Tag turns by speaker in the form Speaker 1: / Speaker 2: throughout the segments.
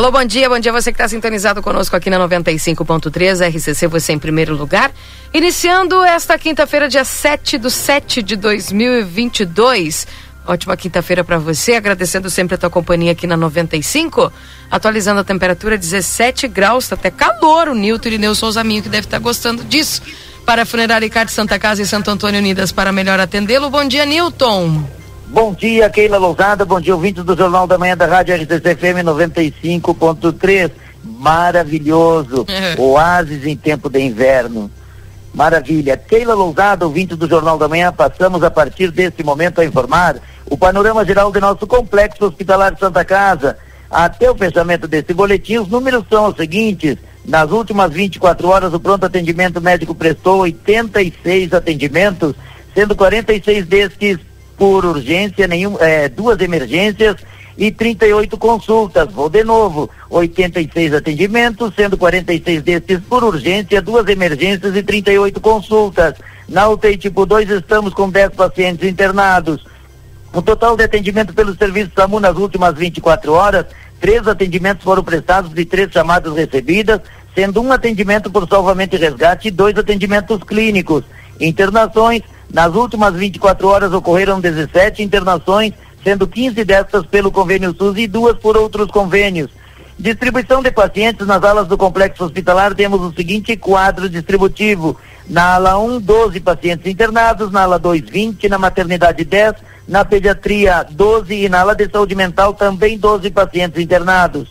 Speaker 1: Alô, bom dia, bom dia você que está sintonizado conosco aqui na 95.3, RCC, você em primeiro lugar. Iniciando esta quinta-feira, dia 7 do 7 de 2022. Ótima quinta-feira para você, agradecendo sempre a tua companhia aqui na 95. Atualizando a temperatura, 17 graus, tá até calor o Nilton Irineu Souza Minho, que deve estar tá gostando disso. Para a Funerária Icarte Santa Casa e Santo Antônio Unidas, para melhor atendê-lo. Bom dia, Nilton.
Speaker 2: Bom dia, Keila Lousada. Bom dia, ouvintes do Jornal da Manhã da Rádio RCC FM 95.3. Maravilhoso. Uhum. Oásis em tempo de inverno. Maravilha. Keila Lousada, ouvinte do Jornal da Manhã, passamos a partir desse momento a informar o panorama geral do nosso complexo hospitalar Santa Casa. Até o fechamento desse boletim, os números são os seguintes. Nas últimas 24 horas, o pronto atendimento médico prestou 86 atendimentos, sendo 46 destes por urgência, nenhum, é, duas emergências e 38 consultas. Vou de novo, 86 atendimentos, sendo 46 destes por urgência, duas emergências e 38 consultas. Na UTI tipo 2 estamos com 10 pacientes internados. O total de atendimento pelo serviço SAMU nas últimas 24 horas, três atendimentos foram prestados e três chamadas recebidas, sendo um atendimento por salvamento e resgate e dois atendimentos clínicos. Internações, nas últimas 24 horas ocorreram 17 internações, sendo 15 destas pelo convênio SUS e duas por outros convênios. Distribuição de pacientes nas alas do complexo hospitalar, temos o seguinte quadro distributivo. Na ala 1, 12 pacientes internados, na ala 2, 20, na maternidade 10, na pediatria 12 e na ala de saúde mental também 12 pacientes internados.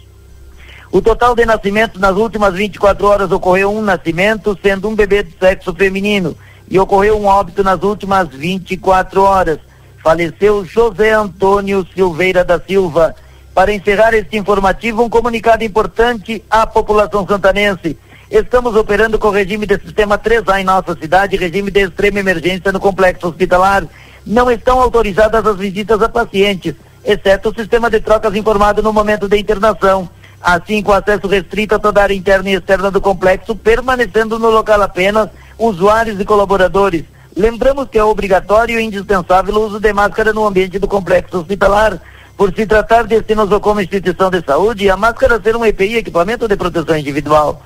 Speaker 2: O total de nascimentos nas últimas 24 horas ocorreu um nascimento, sendo um bebê de sexo feminino e ocorreu um óbito nas últimas 24 horas. Faleceu José Antônio Silveira da Silva. Para encerrar este informativo, um comunicado importante à população santanense. Estamos operando com o regime de sistema 3A em nossa cidade, regime de extrema emergência no complexo hospitalar. Não estão autorizadas as visitas a pacientes, exceto o sistema de trocas informado no momento da internação. Assim, com acesso restrito a toda a área interna e externa do complexo, permanecendo no local apenas usuários e colaboradores. Lembramos que é obrigatório e indispensável o uso de máscara no ambiente do complexo hospitalar. Por se tratar de como instituição de saúde, a máscara ser um EPI, equipamento de proteção individual.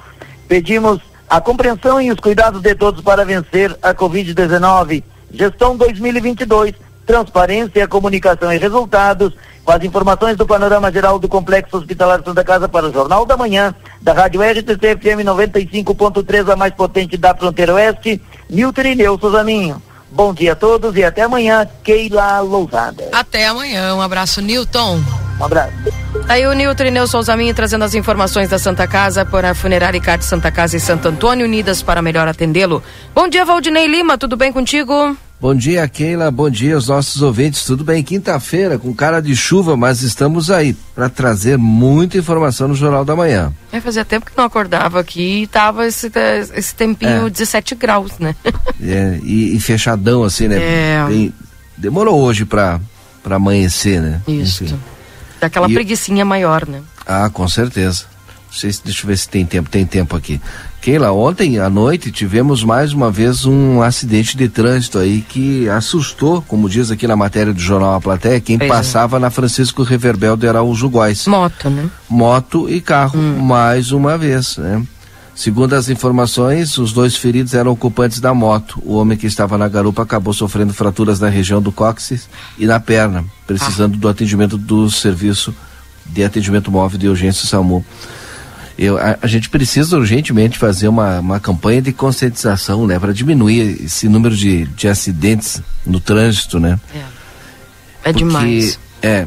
Speaker 2: Pedimos a compreensão e os cuidados de todos para vencer a Covid-19. Gestão 2022, transparência, comunicação e resultados com as informações do panorama geral do Complexo Hospitalar Santa Casa para o Jornal da Manhã, da Rádio RTC FM 95.3, a mais potente da fronteira oeste, Nilton Ineu Suzaninho. Bom dia a todos e até amanhã, Keila Lousada.
Speaker 1: Até amanhã, um abraço, Nilton.
Speaker 2: Um abraço.
Speaker 1: Tá aí o Nilton Ineu Souzaminho trazendo as informações da Santa Casa por a Funerária Carte Santa Casa e Santo Antônio, unidas para melhor atendê-lo. Bom dia, Valdinei Lima, tudo bem contigo?
Speaker 3: Bom dia, Keila. Bom dia aos nossos ouvintes. Tudo bem? Quinta-feira, com cara de chuva, mas estamos aí para trazer muita informação no Jornal da Manhã.
Speaker 1: É, fazia tempo que não acordava aqui e tava esse, esse tempinho é. 17 graus, né?
Speaker 3: é, e, e, fechadão assim, né? É. Bem, demorou hoje para amanhecer, né?
Speaker 1: Isso. Enfim. Daquela e... preguiçinha maior, né?
Speaker 3: Ah, com certeza. Deixa eu ver se tem tempo. Tem tempo aqui. Keila, ontem à noite tivemos mais uma vez um acidente de trânsito aí que assustou, como diz aqui na matéria do jornal A Platéia, quem pois é. passava é. na Francisco Reverbel de Araújo Góes.
Speaker 1: Moto, né?
Speaker 3: Moto e carro, hum. mais uma vez, né? Segundo as informações, os dois feridos eram ocupantes da moto. O homem que estava na garupa acabou sofrendo fraturas na região do cóccix e na perna, precisando ah. do atendimento do serviço de atendimento móvel de urgência SAMU. Eu, a, a, gente precisa urgentemente fazer uma, uma campanha de conscientização, né, para diminuir esse número de, de acidentes no trânsito, né?
Speaker 1: É, é Porque, demais.
Speaker 3: É.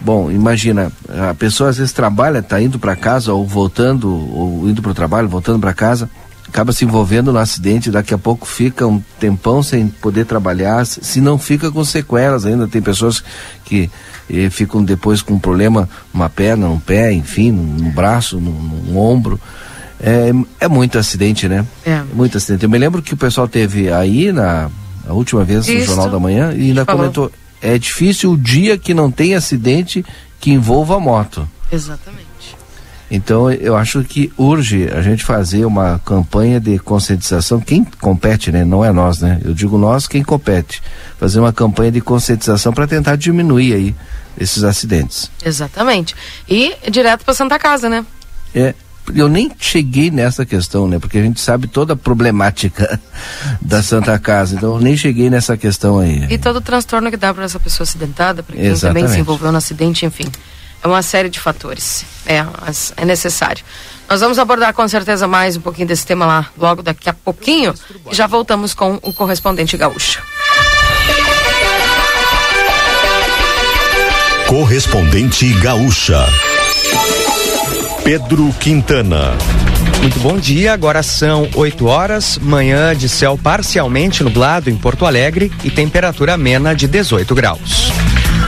Speaker 3: Bom, imagina, a pessoa às vezes trabalha, está indo para casa ou voltando, ou indo para o trabalho, voltando para casa, acaba se envolvendo no acidente, daqui a pouco fica um tempão sem poder trabalhar, se não fica com sequelas ainda. Tem pessoas que e ficam depois com um problema numa perna, num pé, enfim, num, braço, num, num ombro. É, é, muito acidente, né? É. é. Muito acidente. Eu me lembro que o pessoal teve aí na A última vez
Speaker 1: Isso.
Speaker 3: no Jornal da Manhã e ainda
Speaker 1: Falou.
Speaker 3: comentou: é difícil o dia que não tem acidente que envolva moto.
Speaker 1: Exatamente.
Speaker 3: Então eu acho que urge a gente fazer uma campanha de conscientização. Quem compete, né? Não é nós, né? Eu digo nós, quem compete. Fazer uma campanha de conscientização para tentar diminuir aí esses acidentes.
Speaker 1: Exatamente. E direto para Santa Casa, né?
Speaker 3: É, eu nem cheguei nessa questão, né? Porque a gente sabe toda a problemática da Santa Casa. Então eu nem cheguei nessa questão aí.
Speaker 1: E todo o transtorno que dá para essa pessoa acidentada, para quem também
Speaker 3: Exatamente.
Speaker 1: se envolveu no acidente, enfim. É uma série de fatores. É, mas é necessário. Nós vamos abordar com certeza mais um pouquinho desse tema lá logo daqui a pouquinho. E já voltamos com o correspondente gaúcho.
Speaker 4: Correspondente gaúcha. Pedro Quintana.
Speaker 5: Muito bom dia, agora são 8 horas, manhã de céu parcialmente nublado em Porto Alegre e temperatura amena de 18 graus.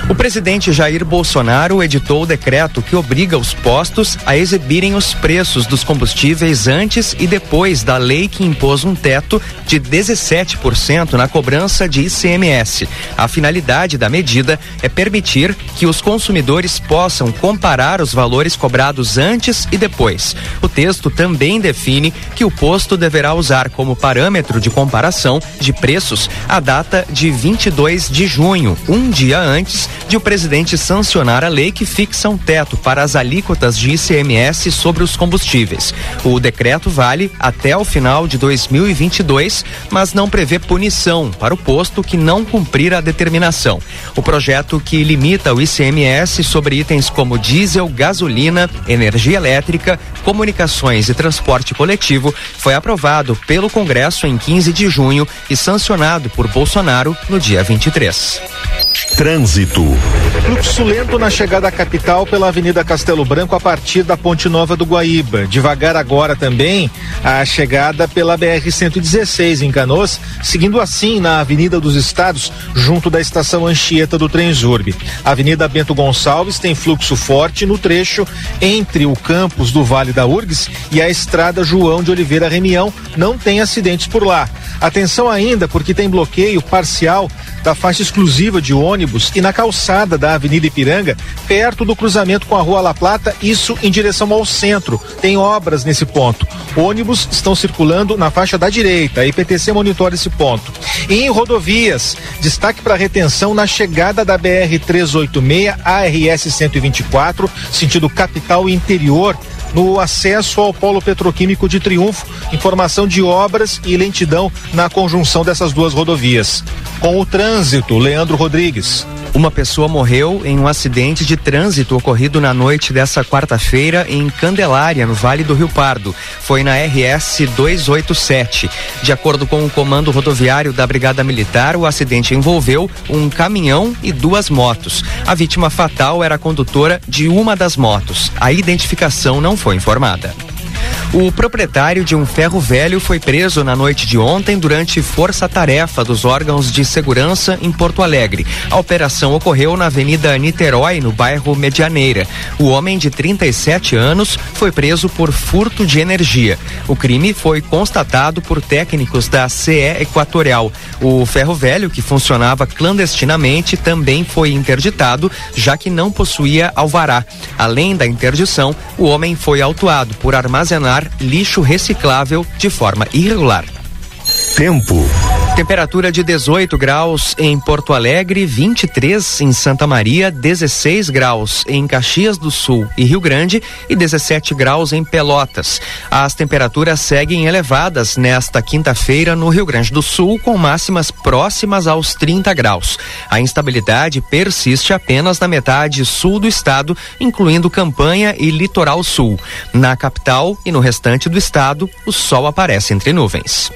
Speaker 5: O presidente Jair Bolsonaro editou o decreto que obriga os postos a exibirem os preços dos combustíveis antes e depois da lei que impôs um teto de 17% na cobrança de ICMS. A finalidade da medida é permitir que os consumidores possam comparar os valores cobrados antes e depois. O texto também define que o posto deverá usar como parâmetro de comparação de preços a data de 22 de junho, um dia antes de o presidente sancionar a lei que fixa um teto para as alíquotas de ICMS sobre os combustíveis. O decreto vale até o final de 2022, mas não prevê punição para o posto que não cumprir a determinação. O projeto que limita o ICMS sobre itens como diesel, gasolina, energia elétrica, comunicações e transporte coletivo foi aprovado pelo Congresso em 15 de junho e sancionado por Bolsonaro no dia 23.
Speaker 4: Trânsito.
Speaker 6: Fluxo lento na chegada à capital pela Avenida Castelo Branco a partir da Ponte Nova do Guaíba. Devagar agora também a chegada pela BR-116 em Canoas, seguindo assim na Avenida dos Estados, junto da estação Anchieta do Transurb. A Avenida Bento Gonçalves tem fluxo forte no trecho entre o campus do Vale da Urgs e a estrada João de Oliveira Remião. Não tem acidentes por lá. Atenção ainda, porque tem bloqueio parcial da faixa exclusiva de ônibus e na calçada da Avenida Ipiranga, perto do cruzamento com a Rua La Plata, isso em direção ao centro. Tem obras nesse ponto. Ônibus estão circulando na faixa da direita. A IPTC monitora esse ponto. E em rodovias, destaque para retenção na chegada da BR 386 ARS 124, sentido capital e interior no acesso ao polo petroquímico de Triunfo, informação de obras e lentidão na conjunção dessas duas rodovias. Com o trânsito, Leandro Rodrigues.
Speaker 5: Uma pessoa morreu em um acidente de trânsito ocorrido na noite dessa quarta-feira em Candelária, no Vale do Rio Pardo. Foi na RS 287. De acordo com o comando rodoviário da Brigada Militar, o acidente envolveu um caminhão e duas motos. A vítima fatal era a condutora de uma das motos. A identificação não foi informada. O proprietário de um ferro velho foi preso na noite de ontem durante força-tarefa dos órgãos de segurança em Porto Alegre. A operação ocorreu na Avenida Niterói, no bairro Medianeira. O homem de 37 anos foi preso por furto de energia. O crime foi constatado por técnicos da CE Equatorial. O ferro velho, que funcionava clandestinamente, também foi interditado, já que não possuía alvará. Além da interdição, o homem foi autuado por armazenar lixo reciclável de forma irregular.
Speaker 4: Tempo.
Speaker 5: Temperatura de 18 graus em Porto Alegre, 23 em Santa Maria, 16 graus em Caxias do Sul e Rio Grande e 17 graus em Pelotas. As temperaturas seguem elevadas nesta quinta-feira no Rio Grande do Sul, com máximas próximas aos 30 graus. A instabilidade persiste apenas na metade sul do estado, incluindo Campanha e Litoral Sul. Na capital e no restante do estado, o sol aparece entre nuvens.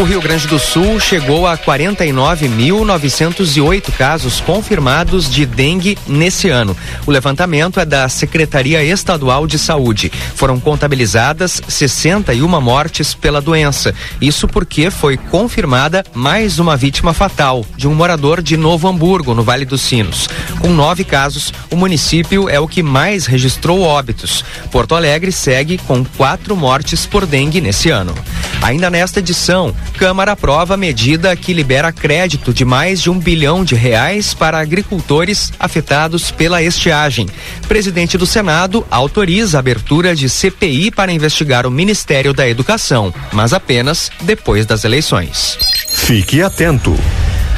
Speaker 5: O Rio Grande do Sul chegou a 49.908 casos confirmados de dengue nesse ano. O levantamento é da Secretaria Estadual de Saúde. Foram contabilizadas 61 mortes pela doença. Isso porque foi confirmada mais uma vítima fatal de um morador de Novo Hamburgo, no Vale dos Sinos. Com nove casos, o município é o que mais registrou óbitos. Porto Alegre segue com quatro mortes por dengue nesse ano. Ainda nesta edição, Câmara aprova medida que libera crédito de mais de um bilhão de reais para agricultores afetados pela estiagem. Presidente do Senado autoriza a abertura de CPI para investigar o Ministério da Educação, mas apenas depois das eleições.
Speaker 4: Fique atento.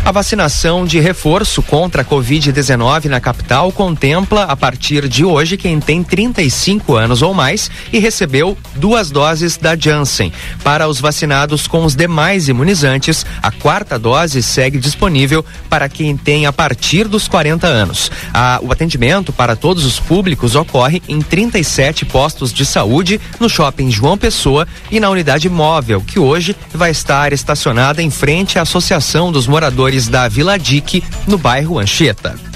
Speaker 5: A vacinação de reforço contra a Covid-19 na capital contempla, a partir de hoje, quem tem 35 anos ou mais e recebeu duas doses da Janssen. Para os vacinados com os demais imunizantes, a quarta dose segue disponível para quem tem a partir dos 40 anos. o atendimento para todos os públicos ocorre em 37 postos de saúde no shopping João Pessoa e na unidade móvel, que hoje vai estar estacionada em frente à Associação dos Moradores da Vila Dique, no bairro Anchieta.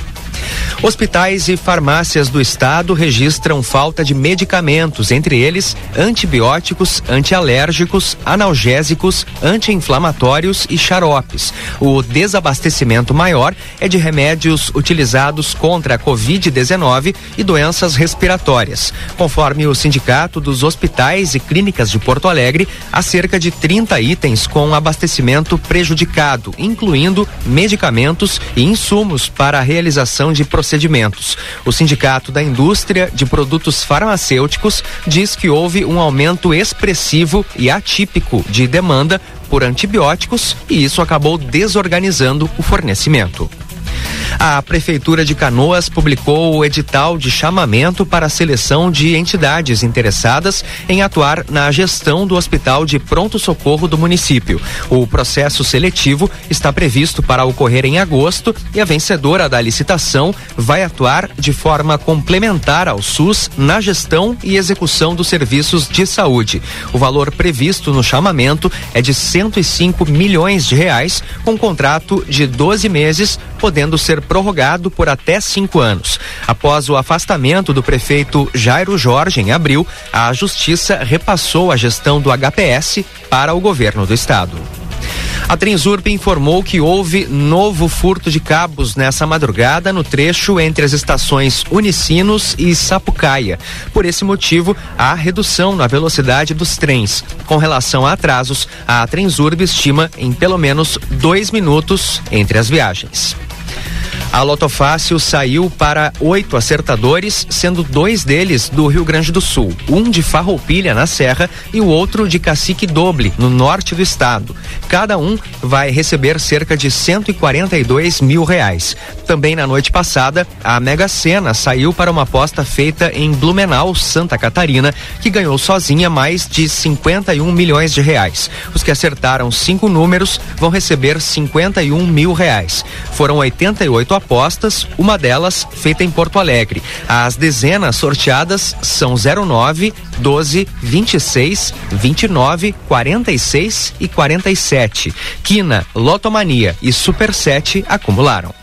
Speaker 5: Hospitais e farmácias do estado registram falta de medicamentos, entre eles antibióticos, antialérgicos, analgésicos, anti-inflamatórios e xaropes. O desabastecimento maior é de remédios utilizados contra a Covid-19 e doenças respiratórias. Conforme o Sindicato dos Hospitais e Clínicas de Porto Alegre, há cerca de 30 itens com abastecimento prejudicado, incluindo medicamentos e insumos para a realização de procedimentos procedimentos. O Sindicato da Indústria de Produtos Farmacêuticos diz que houve um aumento expressivo e atípico de demanda por antibióticos e isso acabou desorganizando o fornecimento. A Prefeitura de Canoas publicou o edital de chamamento para a seleção de entidades interessadas em atuar na gestão do Hospital de Pronto Socorro do município. O processo seletivo está previsto para ocorrer em agosto e a vencedora da licitação vai atuar de forma complementar ao SUS na gestão e execução dos serviços de saúde. O valor previsto no chamamento é de 105 milhões de reais, com contrato de 12 meses, podendo ser prorrogado por até cinco anos. Após o afastamento do prefeito Jairo Jorge em abril, a Justiça repassou a gestão do HPS para o governo do estado. A Transurb informou que houve novo furto de cabos nessa madrugada no trecho entre as estações Unicinos e Sapucaia. Por esse motivo, há redução na velocidade dos trens. Com relação a atrasos, a Transurb estima em pelo menos dois minutos entre as viagens. A Loto Fácil saiu para oito acertadores, sendo dois deles do Rio Grande do Sul, um de Farroupilha, na Serra, e o outro de Cacique Doble, no norte do estado. Cada um vai receber cerca de 142 mil reais. Também na noite passada, a Mega Sena saiu para uma aposta feita em Blumenau, Santa Catarina, que ganhou sozinha mais de 51 milhões de reais. Os que acertaram cinco números vão receber 51 mil reais. Foram 88 apostas, uma delas feita em Porto Alegre. As dezenas sorteadas são 09, 12, 26, 29, 46 e 47. Quina, Lotomania e Super 7 acumularam.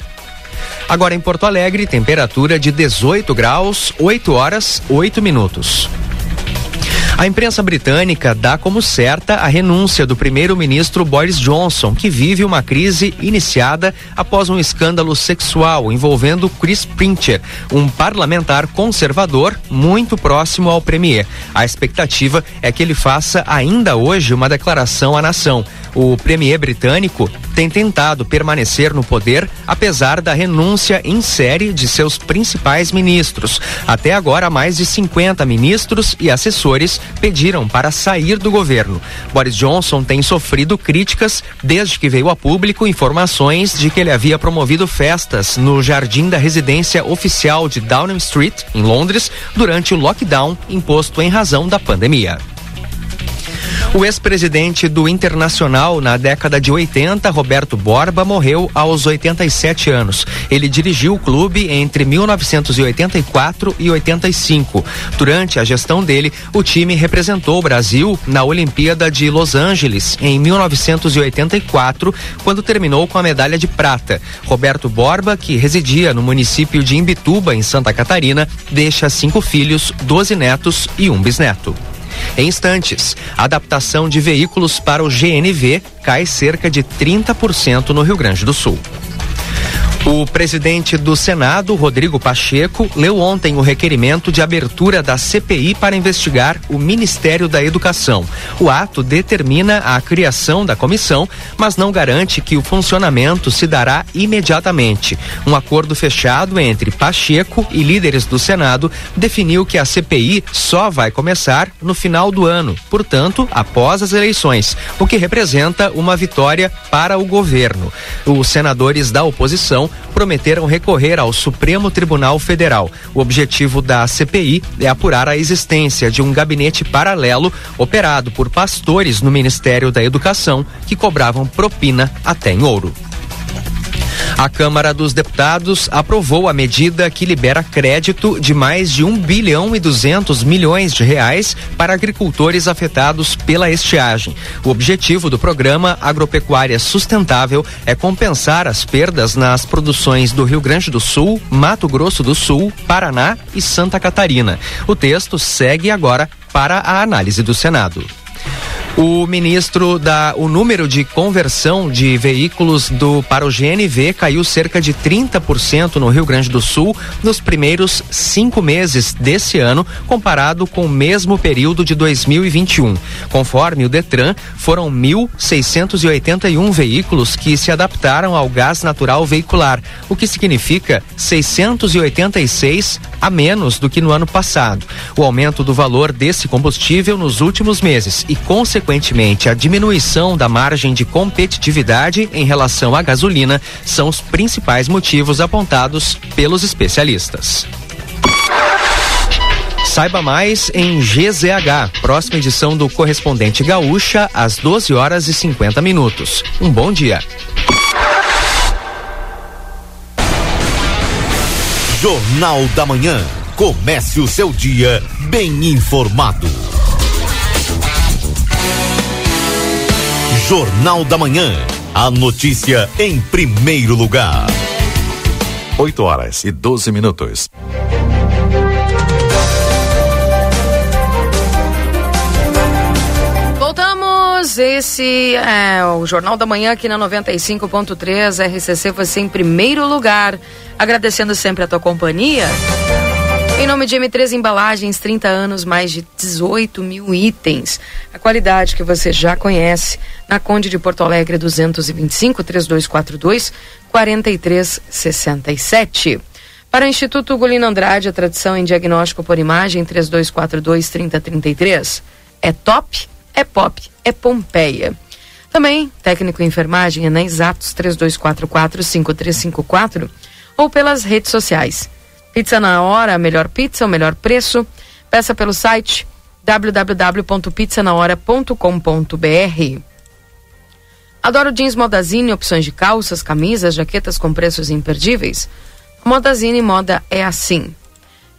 Speaker 5: Agora em Porto Alegre, temperatura de 18 graus, 8 horas, 8 minutos. A imprensa britânica dá como certa a renúncia do primeiro-ministro Boris Johnson, que vive uma crise iniciada após um escândalo sexual envolvendo Chris Pincher, um parlamentar conservador muito próximo ao premier. A expectativa é que ele faça ainda hoje uma declaração à nação. O premier britânico tem tentado permanecer no poder apesar da renúncia em série de seus principais ministros. Até agora, mais de 50 ministros e assessores pediram para sair do governo. Boris Johnson tem sofrido críticas desde que veio a público informações de que ele havia promovido festas no jardim da residência oficial de Downing Street, em Londres, durante o lockdown imposto em razão da pandemia. O ex-presidente do Internacional na década de 80, Roberto Borba, morreu aos 87 anos. Ele dirigiu o clube entre 1984 e 85. Durante a gestão dele, o time representou o Brasil na Olimpíada de Los Angeles em 1984, quando terminou com a medalha de prata. Roberto Borba, que residia no município de Imbituba, em Santa Catarina, deixa cinco filhos, 12 netos e um bisneto. Em instantes, a adaptação de veículos para o GNV cai cerca de 30% no Rio Grande do Sul. O presidente do Senado, Rodrigo Pacheco, leu ontem o requerimento de abertura da CPI para investigar o Ministério da Educação. O ato determina a criação da comissão, mas não garante que o funcionamento se dará imediatamente. Um acordo fechado entre Pacheco e líderes do Senado definiu que a CPI só vai começar no final do ano, portanto, após as eleições, o que representa uma vitória para o governo. Os senadores da oposição prometeram recorrer ao Supremo Tribunal Federal. O objetivo da CPI é apurar a existência de um gabinete paralelo operado por pastores no Ministério da Educação que cobravam propina até em ouro. A Câmara dos Deputados aprovou a medida que libera crédito de mais de 1 bilhão e 200 milhões de reais para agricultores afetados pela estiagem. O objetivo do programa Agropecuária Sustentável é compensar as perdas nas produções do Rio Grande do Sul, Mato Grosso do Sul, Paraná e Santa Catarina. O texto segue agora para a análise do Senado. O ministro da o número de conversão de veículos do para o GNV caiu cerca de 30% no Rio Grande do Sul nos primeiros cinco meses desse ano, comparado com o mesmo período de 2021. Conforme o Detran, foram 1.681 veículos que se adaptaram ao gás natural veicular, o que significa 686 a menos do que no ano passado. O aumento do valor desse combustível nos últimos meses e, consequentemente, a diminuição da margem de competitividade em relação à gasolina são os principais motivos apontados pelos especialistas. Saiba mais em GZH, próxima edição do Correspondente Gaúcha, às 12 horas e 50 minutos. Um bom dia.
Speaker 4: Jornal da Manhã. Comece o seu dia bem informado. Jornal da Manhã. A notícia em primeiro lugar.
Speaker 7: 8 horas e 12 minutos.
Speaker 1: Voltamos. Esse é o Jornal da Manhã aqui na 95.3 RCC. Você em primeiro lugar. Agradecendo sempre a tua companhia. Em nome de M3 Embalagens, 30 anos, mais de 18 mil itens. A qualidade que você já conhece. Na Conde de Porto Alegre, 225 3242 4367. Para o Instituto Gulino Andrade, a tradição em diagnóstico por imagem, 3242 3033. É top, é pop, é Pompeia. Também, técnico em enfermagem é Exatos 3244 5354 ou pelas redes sociais. Pizza na hora, a melhor pizza, o melhor preço. Peça pelo site www.pizzanahora.com.br. Adoro jeans Modazine, opções de calças, camisas, jaquetas com preços imperdíveis. Modazine Moda é assim.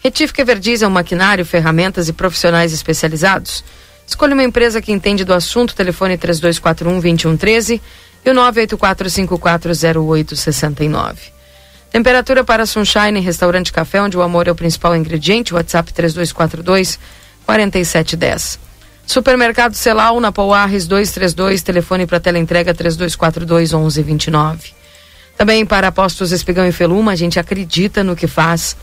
Speaker 1: Retífica Everdiesel, maquinário, ferramentas e profissionais especializados. Escolha uma empresa que entende do assunto. Telefone 3241-2113 e o 984540869. Temperatura para Sunshine Restaurante Café, onde o amor é o principal ingrediente. WhatsApp 3242 4710. Supermercado Celal na Pouarres 232, telefone para teleentrega 3242 1129. Também para Postos Espigão e Feluma, a gente acredita no que faz.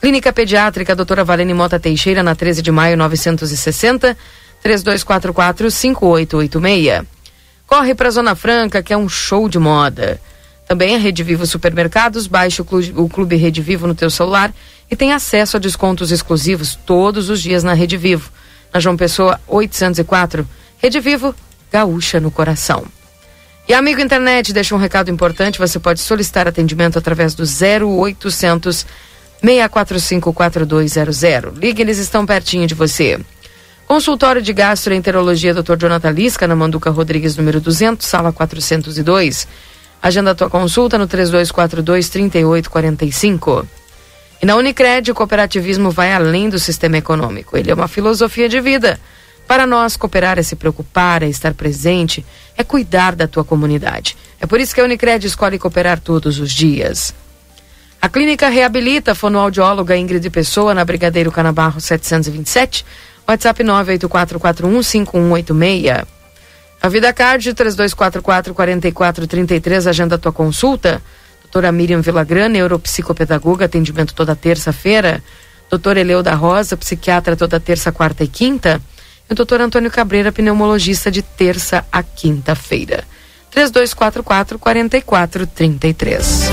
Speaker 1: Clínica Pediátrica Doutora Valene Mota Teixeira, na 13 de maio 960, 3244 5886. Corre para Zona Franca, que é um show de moda. Também a Rede Vivo Supermercados, baixe o clube, o clube Rede Vivo no teu celular e tem acesso a descontos exclusivos todos os dias na Rede Vivo. Na João Pessoa 804, Rede Vivo, gaúcha no coração. E amigo internet, deixa um recado importante, você pode solicitar atendimento através do 0800 645 4200. Ligue, eles estão pertinho de você. Consultório de Gastroenterologia Dr. Jonathan Lisca, na Manduca Rodrigues, número 200, sala 402. Agenda a tua consulta no 3242-3845. E na Unicred, o cooperativismo vai além do sistema econômico. Ele é uma filosofia de vida. Para nós, cooperar é se preocupar, é estar presente, é cuidar da tua comunidade. É por isso que a Unicred escolhe cooperar todos os dias. A clínica reabilita a fonoaudióloga Ingrid Pessoa na Brigadeiro Canabarro 727 WhatsApp 984415186. A Vida Card 3244-4433, agenda tua consulta. Doutora Miriam Villagrã, neuropsicopedagoga, atendimento toda terça-feira. Doutor Eleu da Rosa, psiquiatra toda terça, quarta e quinta. E o doutor Antônio Cabreira, pneumologista de terça a quinta-feira. 3244 4433.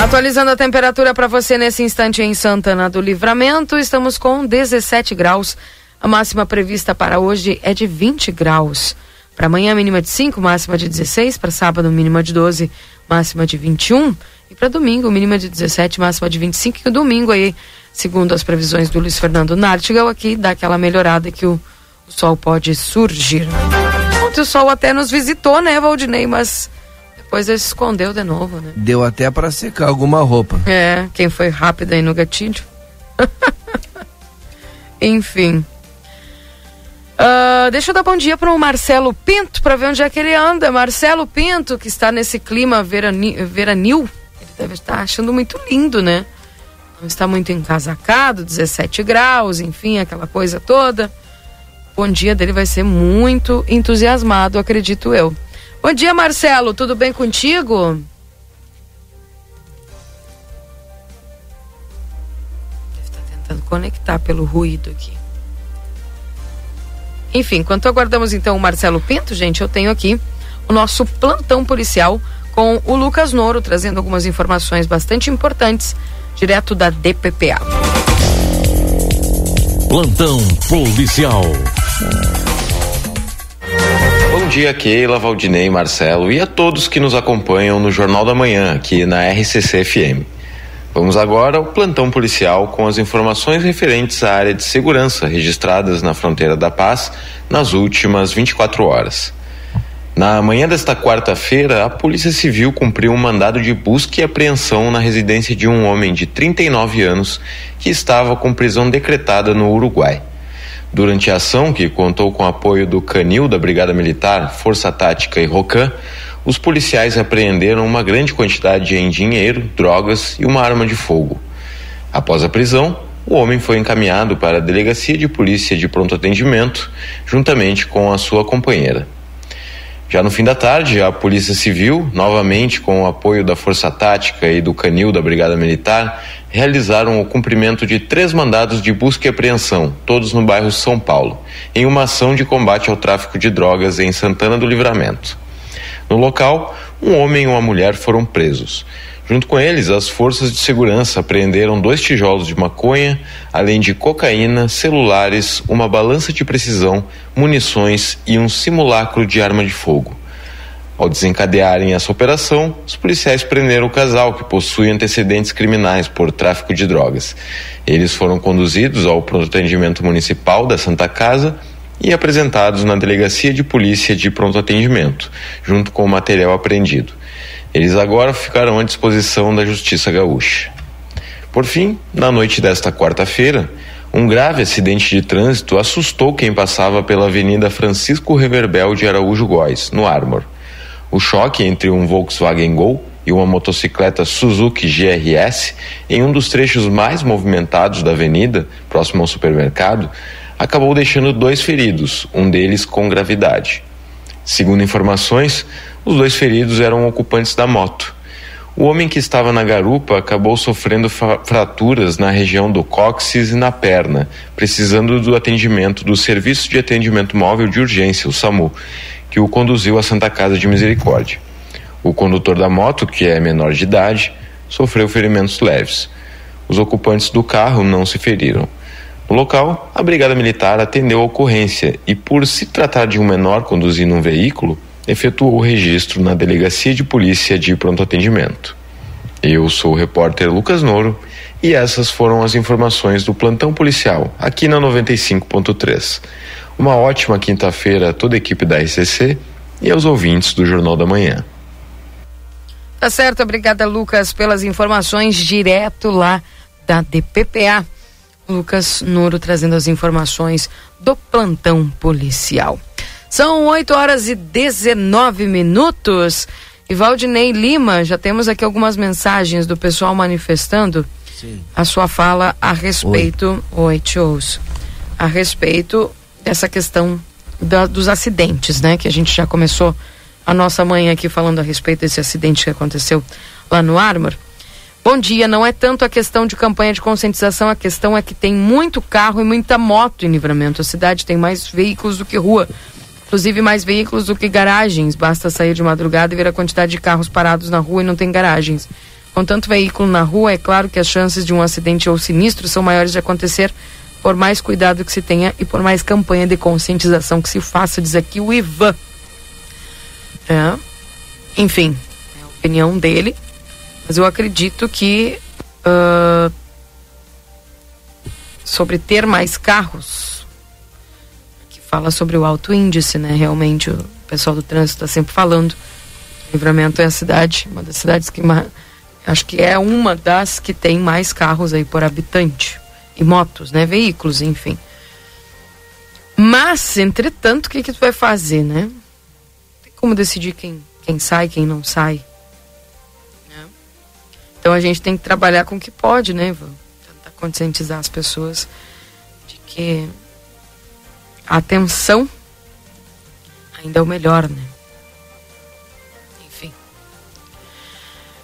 Speaker 1: Atualizando a temperatura para você nesse instante em Santana do Livramento, estamos com 17 graus. A máxima prevista para hoje é de 20 graus. Para amanhã, mínima de 5, máxima de 16. Para sábado, mínima de 12, máxima de 21. E para domingo, mínima de 17, máxima de 25. E o domingo aí, segundo as previsões do Luiz Fernando Nartigal, aqui dá aquela melhorada que o, o sol pode surgir. Ontem o sol até nos visitou, né, Valdinei? Mas depois ele se escondeu de novo, né?
Speaker 3: Deu até para secar alguma roupa.
Speaker 1: É, quem foi rápido aí no gatilho. Enfim. Uh, deixa eu dar bom dia para o Marcelo Pinto para ver onde é que ele anda. Marcelo Pinto, que está nesse clima verani, veranil, ele deve estar achando muito lindo, né? Não está muito encasacado, 17 graus, enfim, aquela coisa toda. Bom dia dele vai ser muito entusiasmado, acredito eu. Bom dia, Marcelo. Tudo bem contigo? Deve estar tentando conectar pelo ruído aqui. Enfim, enquanto aguardamos então o Marcelo Pinto, gente, eu tenho aqui o nosso plantão policial com o Lucas Noro, trazendo algumas informações bastante importantes, direto da DPPA.
Speaker 4: Plantão policial
Speaker 8: dia, Keila, Valdinei, Marcelo e a todos que nos acompanham no Jornal da Manhã, aqui na RCC FM. Vamos agora ao plantão policial com as informações referentes à área de segurança registradas na fronteira da paz nas últimas 24 horas. Na manhã desta quarta-feira, a Polícia Civil cumpriu um mandado de busca e apreensão na residência de um homem de 39 anos que estava com prisão decretada no Uruguai. Durante a ação, que contou com apoio do Canil da Brigada Militar, Força Tática e Rocan, os policiais apreenderam uma grande quantidade em dinheiro, drogas e uma arma de fogo. Após a prisão, o homem foi encaminhado para a Delegacia de Polícia de Pronto Atendimento, juntamente com a sua companheira. Já no fim da tarde, a Polícia Civil, novamente com o apoio da Força Tática e do Canil da Brigada Militar, realizaram o cumprimento de três mandados de busca e apreensão, todos no bairro São Paulo, em uma ação de combate ao tráfico de drogas em Santana do Livramento. No local, um homem e uma mulher foram presos. Junto com eles, as forças de segurança apreenderam dois tijolos de maconha, além de cocaína, celulares, uma balança de precisão, munições e um simulacro de arma de fogo. Ao desencadearem essa operação, os policiais prenderam o casal, que possui antecedentes criminais por tráfico de drogas. Eles foram conduzidos ao pronto atendimento municipal da Santa Casa e apresentados na delegacia de polícia de pronto atendimento, junto com o material apreendido. Eles agora ficarão à disposição da Justiça Gaúcha. Por fim, na noite desta quarta-feira, um grave acidente de trânsito assustou quem passava pela Avenida Francisco Reverbel de Araújo Góes, no Armor. O choque entre um Volkswagen Gol e uma motocicleta Suzuki GRS em um dos trechos mais movimentados da avenida, próximo ao supermercado, acabou deixando dois feridos, um deles com gravidade. Segundo informações, os dois feridos eram ocupantes da moto. O homem que estava na garupa acabou sofrendo fraturas na região do cóccix e na perna, precisando do atendimento do Serviço de Atendimento Móvel de Urgência, o SAMU, que o conduziu à Santa Casa de Misericórdia. O condutor da moto, que é menor de idade, sofreu ferimentos leves. Os ocupantes do carro não se feriram. No local, a Brigada Militar atendeu a ocorrência e, por se tratar de um menor conduzindo um veículo, efetuou o registro na Delegacia de Polícia de Pronto Atendimento. Eu sou o repórter Lucas Noro E essas foram as informações do plantão policial aqui na 95.3. Uma ótima quinta-feira a toda a equipe da RCC e aos ouvintes do Jornal da Manhã.
Speaker 1: Tá certo, obrigada Lucas pelas informações direto lá da DPPA. Lucas Nuro trazendo as informações do plantão policial. São 8 horas e 19 minutos. E Valdinei Lima, já temos aqui algumas mensagens do pessoal manifestando Sim. a sua fala a respeito. Oi, Oi te ouço. A respeito dessa questão da, dos acidentes, né? Que a gente já começou a nossa manhã aqui falando a respeito desse acidente que aconteceu lá no Armor. Bom dia, não é tanto a questão de campanha de conscientização, a questão é que tem muito carro e muita moto em livramento. A cidade tem mais veículos do que rua, inclusive mais veículos do que garagens. Basta sair de madrugada e ver a quantidade de carros parados na rua e não tem garagens. Com tanto veículo na rua, é claro que as chances de um acidente ou sinistro são maiores de acontecer por mais cuidado que se tenha e por mais campanha de conscientização que se faça, diz aqui o Ivan. É. Enfim, é a opinião dele. Mas eu acredito que uh, sobre ter mais carros, que fala sobre o alto índice, né? Realmente o pessoal do trânsito está sempre falando. Livramento é a cidade, uma das cidades que acho que é uma das que tem mais carros aí por habitante e motos, né? Veículos, enfim. Mas, entretanto, o que que tu vai fazer, né? Tem como decidir quem, quem sai, quem não sai. Então a gente tem que trabalhar com o que pode, né, Ivan? Tentar conscientizar as pessoas de que a atenção ainda é o melhor, né?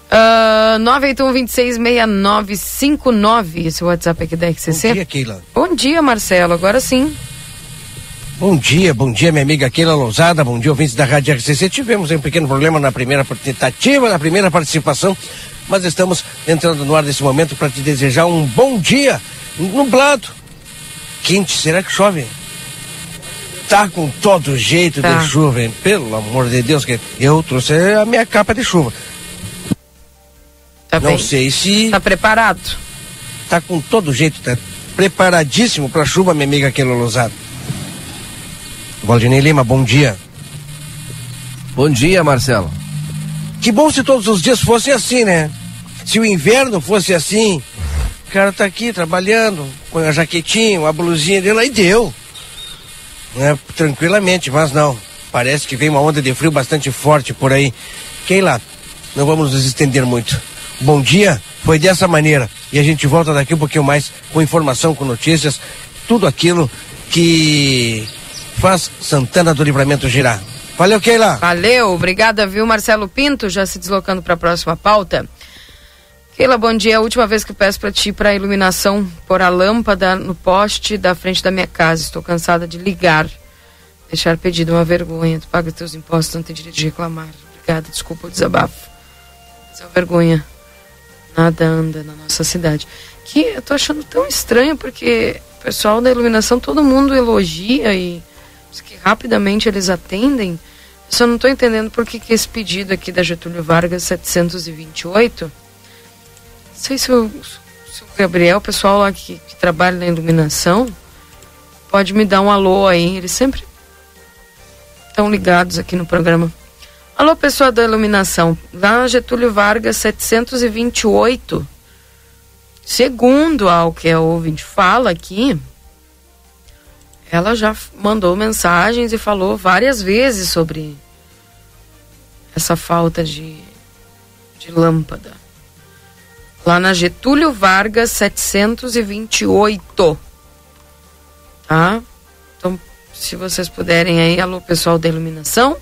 Speaker 1: Uh, 981-266959, esse WhatsApp aqui da RCC.
Speaker 9: Bom dia, Keila.
Speaker 1: Bom dia, Marcelo, agora sim.
Speaker 9: Bom dia, bom dia, minha amiga Keila Lousada, bom dia, ouvintes da Rádio RCC. Tivemos um pequeno problema na primeira tentativa, na primeira participação, mas estamos entrando no ar nesse momento para te desejar um bom dia, nublado, quente, será que chove? Tá com todo jeito tá. de chuva, hein? pelo amor de Deus, que eu trouxe a minha capa de chuva.
Speaker 1: Tá
Speaker 9: Não
Speaker 1: bem.
Speaker 9: sei se.
Speaker 1: Tá preparado?
Speaker 9: Tá com todo jeito, tá preparadíssimo pra chuva, minha amiga Keila Lousado. Valdinei Lima, bom dia.
Speaker 3: Bom dia, Marcelo.
Speaker 9: Que bom se todos os dias fossem assim, né? Se o inverno fosse assim, o cara tá aqui trabalhando, com a jaquetinha, a blusinha dele, aí deu. Né? Tranquilamente, mas não. Parece que vem uma onda de frio bastante forte por aí. Keila, não vamos nos estender muito. Bom dia, foi dessa maneira. E a gente volta daqui um pouquinho mais com informação, com notícias, tudo aquilo que faz Santana do Livramento girar. Valeu, Keila.
Speaker 1: Valeu, obrigada, viu, Marcelo Pinto, já se deslocando para a próxima pauta. Keila, bom dia. A última vez que peço para ti para iluminação por a lâmpada no poste da frente da minha casa. Estou cansada de ligar. Deixar pedido uma vergonha. Tu paga teus impostos, não tem direito de reclamar. Obrigada, desculpa o desabafo. Isso é uma vergonha nada anda na nossa cidade. Que eu tô achando tão estranho porque o pessoal da iluminação todo mundo elogia e que rapidamente eles atendem. Só não estou entendendo por que, que esse pedido aqui da Getúlio Vargas 728. Não sei se o, se o Gabriel, o pessoal lá que, que trabalha na iluminação, pode me dar um alô aí. Eles sempre estão ligados aqui no programa. Alô, pessoal da iluminação. Lá Getúlio Vargas 728. Segundo ao que a ouvinte fala aqui, ela já mandou mensagens e falou várias vezes sobre essa falta de, de lâmpada. Lá na Getúlio Vargas 728. Tá? Então, se vocês puderem aí, alô, pessoal da iluminação.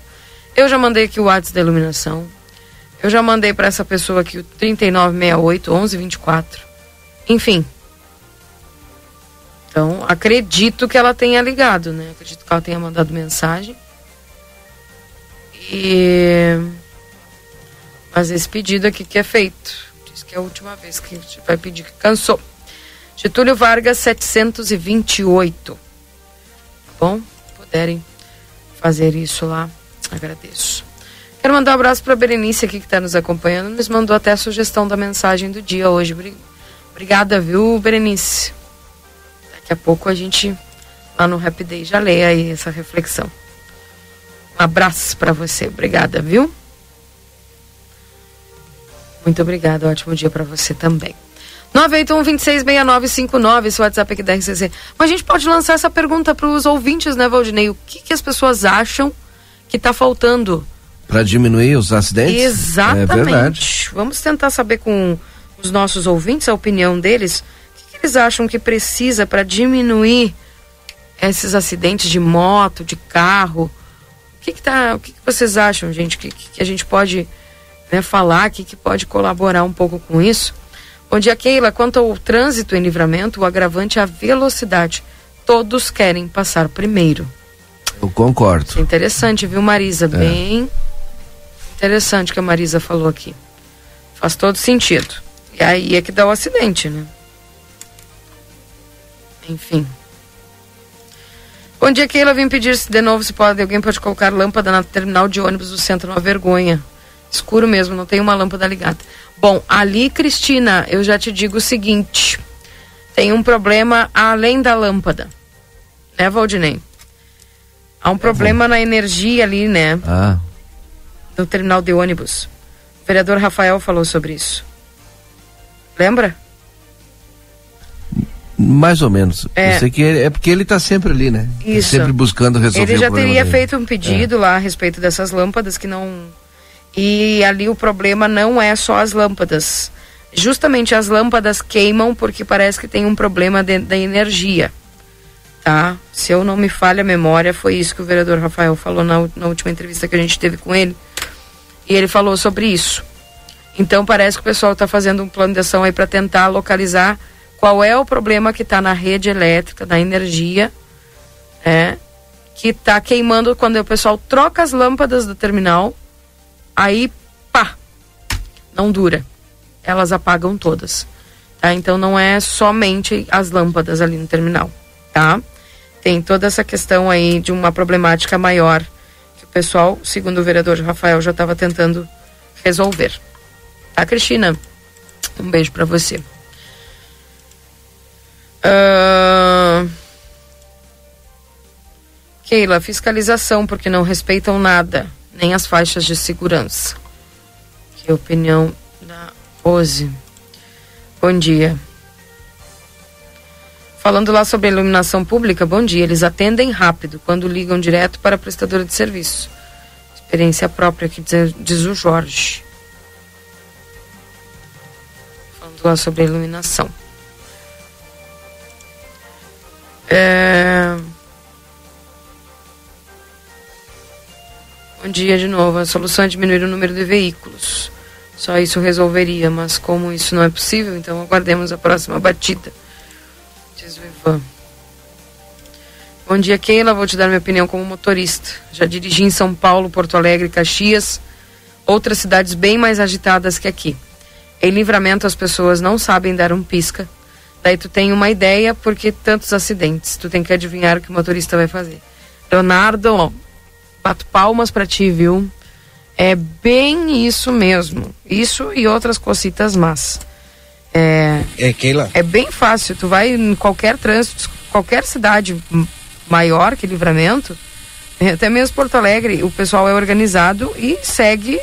Speaker 1: Eu já mandei aqui o WhatsApp da iluminação. Eu já mandei para essa pessoa aqui o 3968 1124. Enfim. Então, acredito que ela tenha ligado, né? Acredito que ela tenha mandado mensagem. E mas esse pedido aqui que é feito. Diz que é a última vez que a gente vai pedir que cansou. Getúlio Vargas 728. Tá bom? Puderem fazer isso lá. Agradeço. Quero mandar um abraço para a Berenice aqui que está nos acompanhando. Nos mandou até a sugestão da mensagem do dia hoje. Obrigada, viu, Berenice? Daqui a pouco a gente, lá no Happy Day, já lê aí essa reflexão. Um abraço para você. Obrigada, viu? Muito obrigada. Ótimo dia para você também. 981-266959, esse WhatsApp aqui da RCC. Mas a gente pode lançar essa pergunta para os ouvintes, né, Valdinei? O que, que as pessoas acham que está faltando?
Speaker 3: Para diminuir os acidentes?
Speaker 1: Exatamente. É verdade. Vamos tentar saber com os nossos ouvintes a opinião deles. Eles acham que precisa para diminuir esses acidentes de moto, de carro? O que, que, tá, o que, que vocês acham, gente, que, que a gente pode né, falar, que, que pode colaborar um pouco com isso? Bom dia, Keila. Quanto ao trânsito em livramento, o agravante é a velocidade. Todos querem passar primeiro.
Speaker 3: Eu concordo.
Speaker 1: Isso é interessante, viu, Marisa? É. Bem interessante que a Marisa falou aqui. Faz todo sentido. E aí é que dá o acidente, né? Enfim. Bom dia, Keila. Vim pedir se de novo se pode, alguém pode colocar lâmpada na terminal de ônibus do centro, uma vergonha. Escuro mesmo, não tem uma lâmpada ligada. Bom, ali, Cristina, eu já te digo o seguinte: tem um problema além da lâmpada. Né, Valdinei? Há um problema na energia ali, né?
Speaker 3: Ah.
Speaker 1: No terminal de ônibus. O vereador Rafael falou sobre isso. Lembra?
Speaker 3: Mais ou menos. É, que é porque ele está sempre ali, né? Tá
Speaker 1: isso.
Speaker 3: Sempre buscando resolver
Speaker 1: Ele já teria
Speaker 3: dele.
Speaker 1: feito um pedido é. lá a respeito dessas lâmpadas que não e ali o problema não é só as lâmpadas. Justamente as lâmpadas queimam porque parece que tem um problema de, da energia. Tá? Se eu não me falha a memória, foi isso que o vereador Rafael falou na, na última entrevista que a gente teve com ele. E ele falou sobre isso. Então parece que o pessoal está fazendo um plano de ação aí para tentar localizar qual é o problema que está na rede elétrica, da energia, é, que está queimando quando o pessoal troca as lâmpadas do terminal aí pá, não dura. Elas apagam todas. Tá? Então não é somente as lâmpadas ali no terminal, tá? Tem toda essa questão aí de uma problemática maior que o pessoal, segundo o vereador Rafael, já estava tentando resolver. Tá, Cristina? Um beijo para você. Uh... Keila, fiscalização, porque não respeitam nada nem as faixas de segurança. Que opinião da Rose. Bom dia. Falando lá sobre a iluminação pública, bom dia. Eles atendem rápido quando ligam direto para a prestadora de serviço. Experiência própria, que diz, diz o Jorge. Falando lá sobre a iluminação. É... Bom dia de novo. A solução é diminuir o número de veículos. Só isso resolveria, mas como isso não é possível, então aguardemos a próxima batida. Diz o Ivan. Bom dia, Keila. Vou te dar minha opinião como motorista. Já dirigi em São Paulo, Porto Alegre, Caxias, outras cidades bem mais agitadas que aqui. Em livramento, as pessoas não sabem dar um pisca. Daí tu tem uma ideia porque tantos acidentes. Tu tem que adivinhar o que o motorista vai fazer. Leonardo, bato palmas para ti, viu? É bem isso mesmo. Isso e outras cositas más. É,
Speaker 9: é, Keila?
Speaker 1: é bem fácil. Tu vai em qualquer trânsito, qualquer cidade maior que Livramento, é, até mesmo Porto Alegre, o pessoal é organizado e segue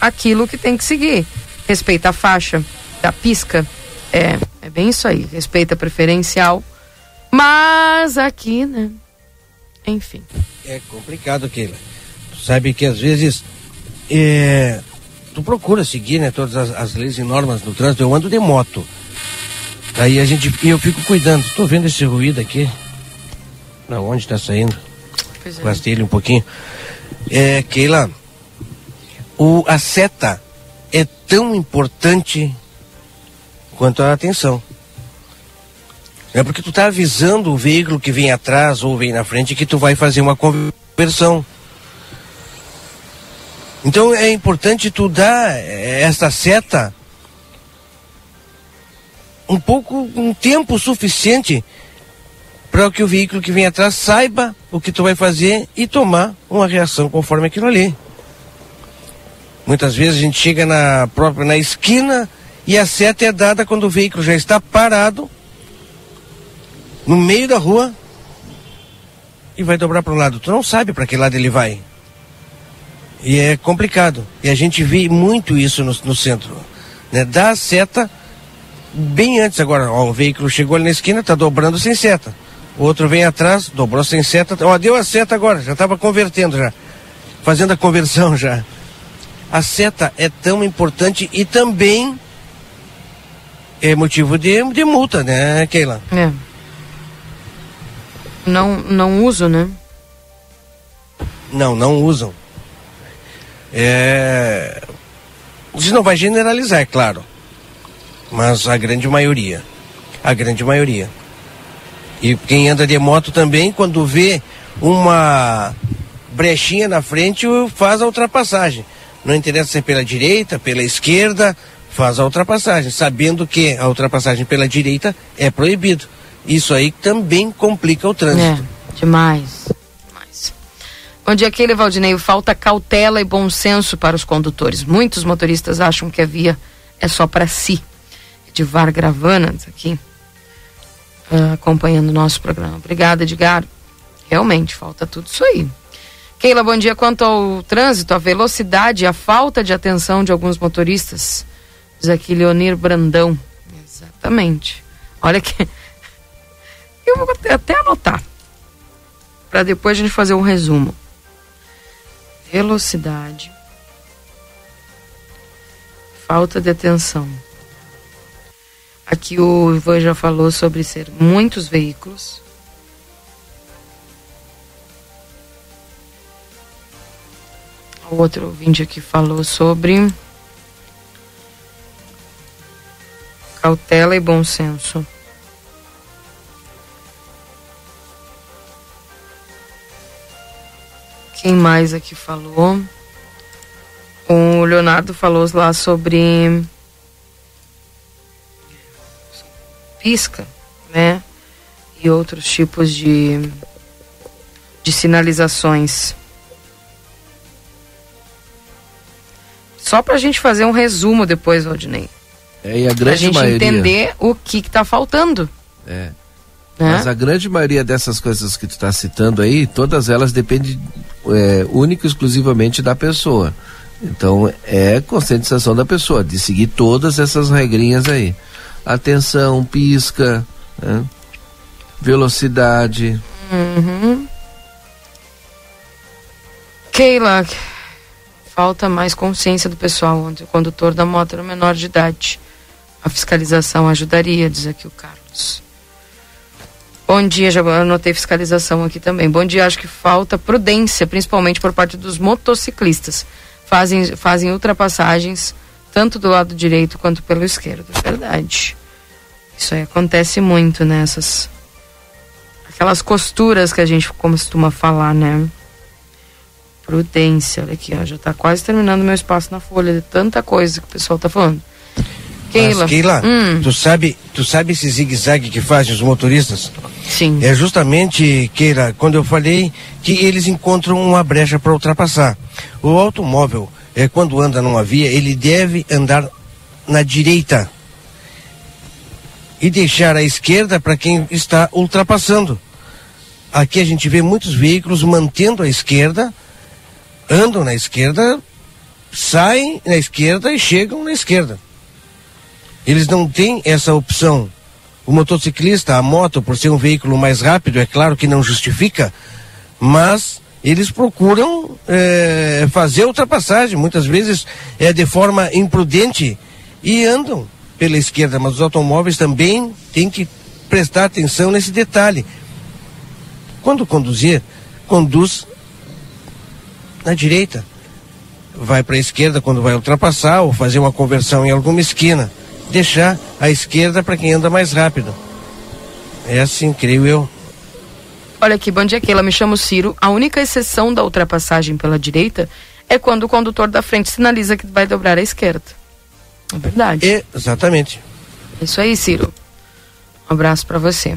Speaker 1: aquilo que tem que seguir. Respeita a faixa, da pisca. É, é bem isso aí. Respeita preferencial. Mas aqui, né? Enfim.
Speaker 9: É complicado, Keila. Tu sabe que às vezes é, tu procura seguir né, todas as, as, leis e normas no trânsito. Eu ando de moto. Aí a gente. E eu fico cuidando. Tô vendo esse ruído aqui. Na onde tá saindo? Pois é. ele um pouquinho. É, Keila, o, a seta é tão importante quanto a atenção. É porque tu tá avisando o veículo que vem atrás ou vem na frente que tu vai fazer uma conversão. Então é importante tu dar essa seta um pouco, um tempo suficiente para que o veículo que vem atrás saiba o que tu vai fazer e tomar uma reação conforme aquilo ali. Muitas vezes a gente chega na própria na esquina e a seta é dada quando o veículo já está parado no meio da rua e vai dobrar para um lado. Tu não sabe para que lado ele vai. E é complicado. E a gente vê muito isso no, no centro. Né? Dá a seta bem antes agora. Ó, o veículo chegou ali na esquina, está dobrando sem seta. O outro vem atrás, dobrou sem seta. Ó, deu a seta agora, já estava convertendo já. Fazendo a conversão já. A seta é tão importante e também é motivo de, de multa, né, Keila?
Speaker 1: É. Não, não uso, né?
Speaker 9: Não, não usam. É... Isso não vai generalizar, é claro. Mas a grande maioria. A grande maioria. E quem anda de moto também, quando vê uma brechinha na frente, faz a ultrapassagem. Não interessa se é pela direita, pela esquerda, faz a ultrapassagem, sabendo que a ultrapassagem pela direita é proibido. Isso aí também complica o trânsito.
Speaker 1: É, demais. demais. Bom dia, aquele Valdinei. Falta cautela e bom senso para os condutores. Muitos motoristas acham que a via é só para si. Edvar Gravana, aqui, uh, acompanhando o nosso programa. Obrigada, Edgar. Realmente, falta tudo isso aí. Keila, bom dia. Quanto ao trânsito, a velocidade e a falta de atenção de alguns motoristas Diz aqui Leonir Brandão. Exatamente. Olha que. Eu vou até anotar. Para depois a gente fazer um resumo. Velocidade. Falta de atenção. Aqui o Ivan já falou sobre ser muitos veículos. O outro ouvinte aqui falou sobre cautela e bom senso. Quem mais aqui falou? O Leonardo falou lá sobre pisca, né? E outros tipos de, de sinalizações. Só para a gente fazer um resumo depois, Valdinei.
Speaker 3: É, e a grande pra
Speaker 1: gente
Speaker 3: maioria...
Speaker 1: entender o que está faltando.
Speaker 3: É. Né? Mas a grande maioria dessas coisas que tu está citando aí, todas elas dependem é, única e exclusivamente da pessoa. Então é conscientização da pessoa de seguir todas essas regrinhas aí. Atenção, pisca, né? velocidade.
Speaker 1: Uhum. Keila, falta mais consciência do pessoal onde o condutor da moto era menor de idade. A fiscalização ajudaria, diz aqui o Carlos. Bom dia, já anotei fiscalização aqui também. Bom dia, acho que falta prudência, principalmente por parte dos motociclistas. Fazem, fazem ultrapassagens tanto do lado direito quanto pelo esquerdo. Verdade. Isso aí acontece muito nessas. Né? Aquelas costuras que a gente costuma falar, né? Prudência, olha aqui, ó, já está quase terminando meu espaço na folha de tanta coisa que o pessoal está falando.
Speaker 9: Keila. Mas, Keila, hum. tu sabe, tu sabe esse zigue-zague que fazem os motoristas?
Speaker 1: Sim.
Speaker 9: É justamente, Keila, quando eu falei que eles encontram uma brecha para ultrapassar. O automóvel, é, quando anda numa via, ele deve andar na direita e deixar a esquerda para quem está ultrapassando. Aqui a gente vê muitos veículos mantendo a esquerda, andam na esquerda, saem na esquerda e chegam na esquerda. Eles não têm essa opção. O motociclista, a moto, por ser um veículo mais rápido, é claro que não justifica, mas eles procuram é, fazer ultrapassagem, muitas vezes é de forma imprudente e andam pela esquerda, mas os automóveis também têm que prestar atenção nesse detalhe. Quando conduzir, conduz na direita. Vai para a esquerda quando vai ultrapassar ou fazer uma conversão em alguma esquina deixar a esquerda para quem anda mais rápido. É assim, creio eu.
Speaker 1: Olha aqui, bom dia, Keila. Me chamo Ciro. A única exceção da ultrapassagem pela direita é quando o condutor da frente sinaliza que vai dobrar à esquerda. É verdade.
Speaker 9: É, exatamente.
Speaker 1: Isso aí, Ciro. Um abraço para você.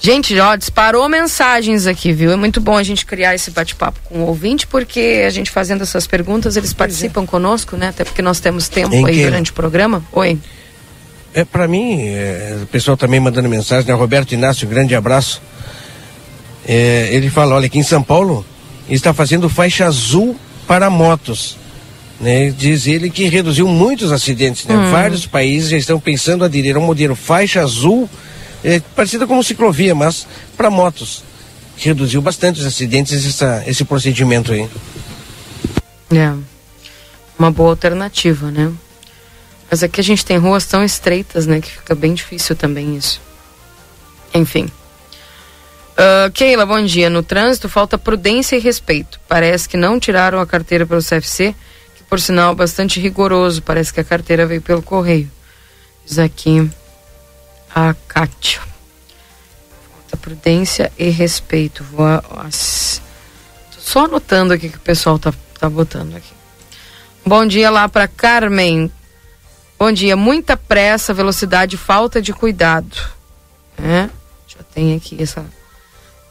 Speaker 1: Gente, ó, disparou mensagens aqui, viu? É muito bom a gente criar esse bate-papo com o ouvinte, porque a gente fazendo essas perguntas, eles participam é. conosco, né? Até porque nós temos tempo em aí que... durante o programa. Oi.
Speaker 9: É, para mim, é, o pessoal também mandando mensagem, né? Roberto Inácio, grande abraço. É, ele fala, olha, aqui em São Paulo está fazendo faixa azul para motos. Né? Diz ele que reduziu muitos acidentes. Né? Hum. Vários países já estão pensando aderir a um modelo faixa azul é, parecida com ciclovia, mas para motos. Reduziu bastante os acidentes essa, esse procedimento aí.
Speaker 1: É. Uma boa alternativa, né? Mas aqui a gente tem ruas tão estreitas, né? Que fica bem difícil também isso. Enfim. Uh, Keila, bom dia. No trânsito falta prudência e respeito. Parece que não tiraram a carteira pelo CFC, que por sinal é bastante rigoroso. Parece que a carteira veio pelo correio. Diz aqui a Kátia. Falta prudência e respeito. Vou as, só anotando aqui que o pessoal tá, tá botando aqui. Bom dia lá para Carmen. Bom dia. Muita pressa, velocidade, falta de cuidado. É? Já tem aqui essa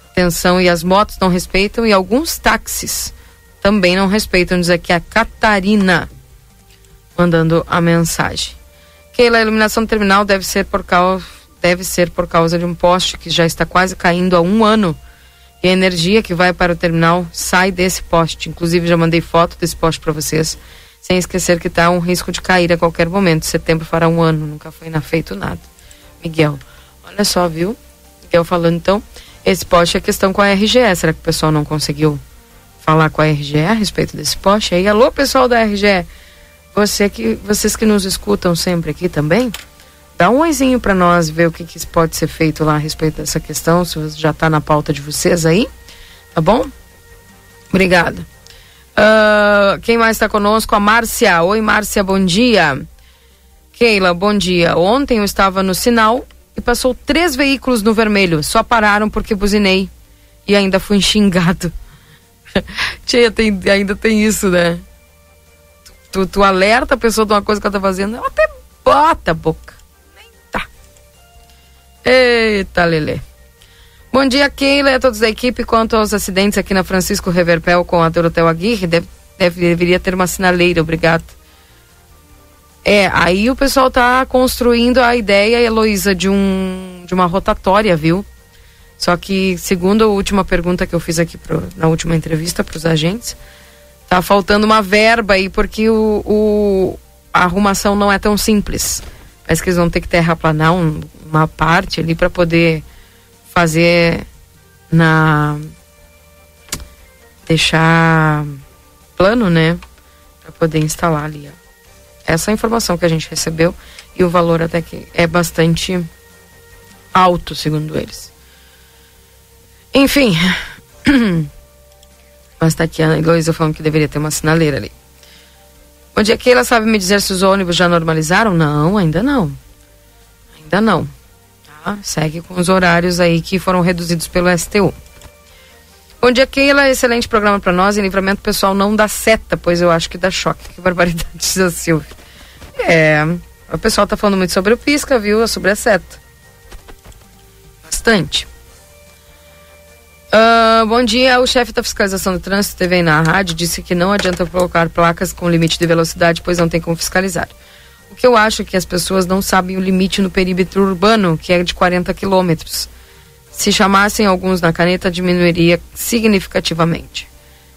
Speaker 1: atenção e as motos não respeitam e alguns táxis também não respeitam. Diz aqui a Catarina mandando a mensagem. Keila, a iluminação terminal deve ser por causa deve ser por causa de um poste que já está quase caindo há um ano. E a energia que vai para o terminal sai desse poste. Inclusive, já mandei foto desse poste para vocês. Sem esquecer que está um risco de cair a qualquer momento. Setembro fará um ano, nunca foi na feito nada. Miguel, olha só, viu? Miguel falando então. Esse poste é questão com a RGE. Será que o pessoal não conseguiu falar com a RGE a respeito desse poste? Aí, alô, pessoal da RGE. Você que, vocês que nos escutam sempre aqui também, dá um oizinho para nós ver o que, que pode ser feito lá a respeito dessa questão, se já está na pauta de vocês aí, tá bom? Obrigada. Uh, quem mais está conosco? A Márcia. Oi, Márcia, bom dia. Keila, bom dia. Ontem eu estava no sinal e passou três veículos no vermelho. Só pararam porque buzinei e ainda fui xingado. Tia, tem, ainda tem isso, né? Tu, tu alerta a pessoa de uma coisa que ela tá fazendo, ela até bota a boca. Nem tá. Eita, Lelê. Bom dia, Keila e a todos da equipe. Quanto aos acidentes aqui na Francisco Reverpel com a Dorotel Aguirre, deve, deve, deveria ter uma sinaleira, obrigado. É, aí o pessoal tá construindo a ideia, Heloísa, de, um, de uma rotatória, viu? Só que, segundo a última pergunta que eu fiz aqui pro, na última entrevista para os agentes, Tá faltando uma verba aí, porque o, o, a arrumação não é tão simples. Parece que eles vão ter que terraplanar um, uma parte ali para poder fazer na. deixar plano, né? Para poder instalar ali. Ó. Essa é a informação que a gente recebeu e o valor até que é bastante alto, segundo eles. Enfim. Mas tá aqui a Heloísa falando que deveria ter uma sinaleira ali. Onde é que ela sabe me dizer se os ônibus já normalizaram? Não, ainda não. Ainda não. Tá? Segue com os horários aí que foram reduzidos pelo STU. Bom dia, Keila. Excelente programa para nós. Em livramento pessoal não dá seta, pois eu acho que dá choque. Que barbaridade, diz a Silvia. É. O pessoal tá falando muito sobre o pisca, viu? Sobre a seta. Bastante. Uh, bom dia. O chefe da fiscalização do trânsito TV na rádio disse que não adianta colocar placas com limite de velocidade, pois não tem como fiscalizar. O que eu acho é que as pessoas não sabem o limite no perímetro urbano, que é de 40 quilômetros. Se chamassem alguns na caneta, diminuiria significativamente.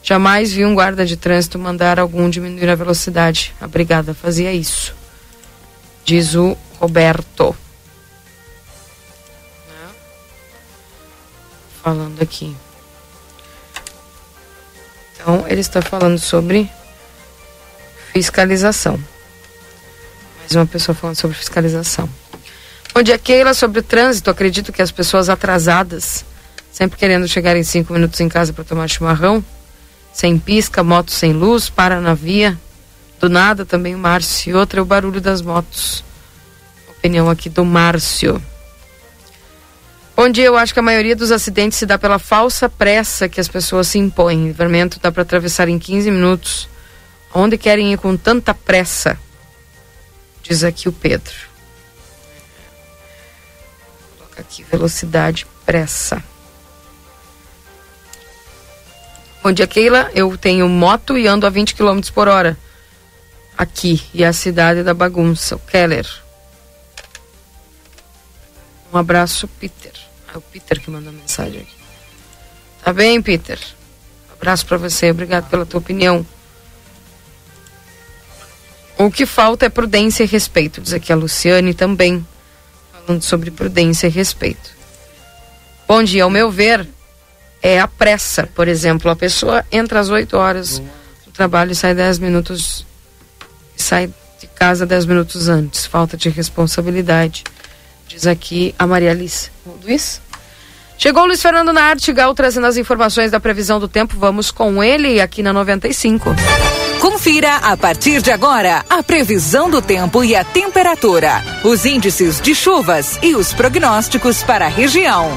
Speaker 1: Jamais vi um guarda de trânsito mandar algum diminuir a velocidade. A brigada fazia isso. Diz o Roberto. Falando aqui. Então, ele está falando sobre fiscalização. Mais uma pessoa falando sobre fiscalização. Bom dia, Keila. Sobre o trânsito, acredito que as pessoas atrasadas, sempre querendo chegar em cinco minutos em casa para tomar chimarrão, sem pisca, moto sem luz, para na via. Do nada também o Márcio. E outra é o barulho das motos. Opinião aqui do Márcio. Bom dia, eu acho que a maioria dos acidentes se dá pela falsa pressa que as pessoas se impõem. Livramento dá para atravessar em 15 minutos. Onde querem ir com tanta pressa? Diz aqui o Pedro. Vou Aqui, velocidade, pressa. Bom dia, Keila. Eu tenho moto e ando a 20 km por hora. Aqui. E a cidade da bagunça. O Keller. Um abraço, Peter. É o Peter que mandou mensagem aqui. Tá bem, Peter? Abraço para você. Obrigado pela tua opinião. O que falta é prudência e respeito, diz aqui a Luciane também, falando sobre prudência e respeito. Bom dia, ao meu ver, é a pressa. Por exemplo, a pessoa entra às 8 horas do trabalho e sai 10 minutos, sai de casa 10 minutos antes. Falta de responsabilidade, diz aqui a Maria Alice. Luiz? Chegou o Luiz Fernando na Artigal trazendo as informações da previsão do tempo. Vamos com ele aqui na 95.
Speaker 10: Confira a partir de agora a previsão do tempo e a temperatura, os índices de chuvas e os prognósticos para a região.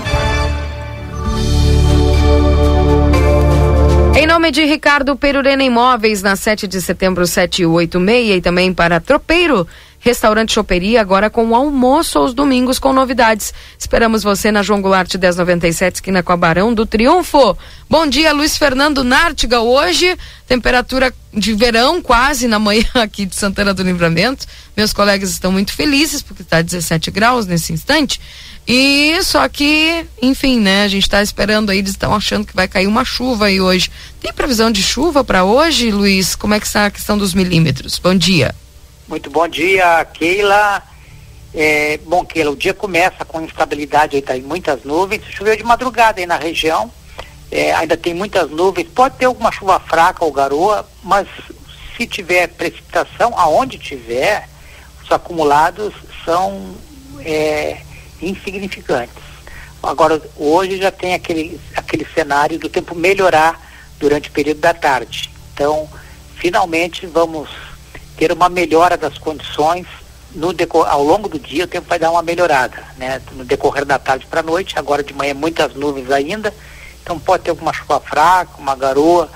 Speaker 1: Em nome de Ricardo Perurena Imóveis, na 7 de setembro 786 e também para Tropeiro, Restaurante Choperia, agora com almoço aos domingos com novidades. Esperamos você na João Goulart 1097, esquina com a Barão do Triunfo. Bom dia, Luiz Fernando Nártiga. Hoje, temperatura de verão quase na manhã aqui de Santana do Livramento. Meus colegas estão muito felizes porque está 17 graus nesse instante. E só que, enfim, né? A gente está esperando aí, eles estão achando que vai cair uma chuva aí hoje. Tem previsão de chuva para hoje, Luiz? Como é que está a questão dos milímetros? Bom dia.
Speaker 11: Muito bom dia, Keila. É, bom, Keila, o dia começa com instabilidade aí, tá em muitas nuvens. Choveu de madrugada aí na região. É, ainda tem muitas nuvens. Pode ter alguma chuva fraca ou garoa, mas se tiver precipitação, aonde tiver, os acumulados são é, insignificantes. Agora, hoje já tem aquele, aquele cenário do tempo melhorar durante o período da tarde. Então, finalmente vamos ter uma melhora das condições no ao longo do dia o tempo vai dar uma melhorada, né? No decorrer da tarde para a noite, agora de manhã muitas nuvens ainda, então pode ter alguma chuva fraca, uma garoa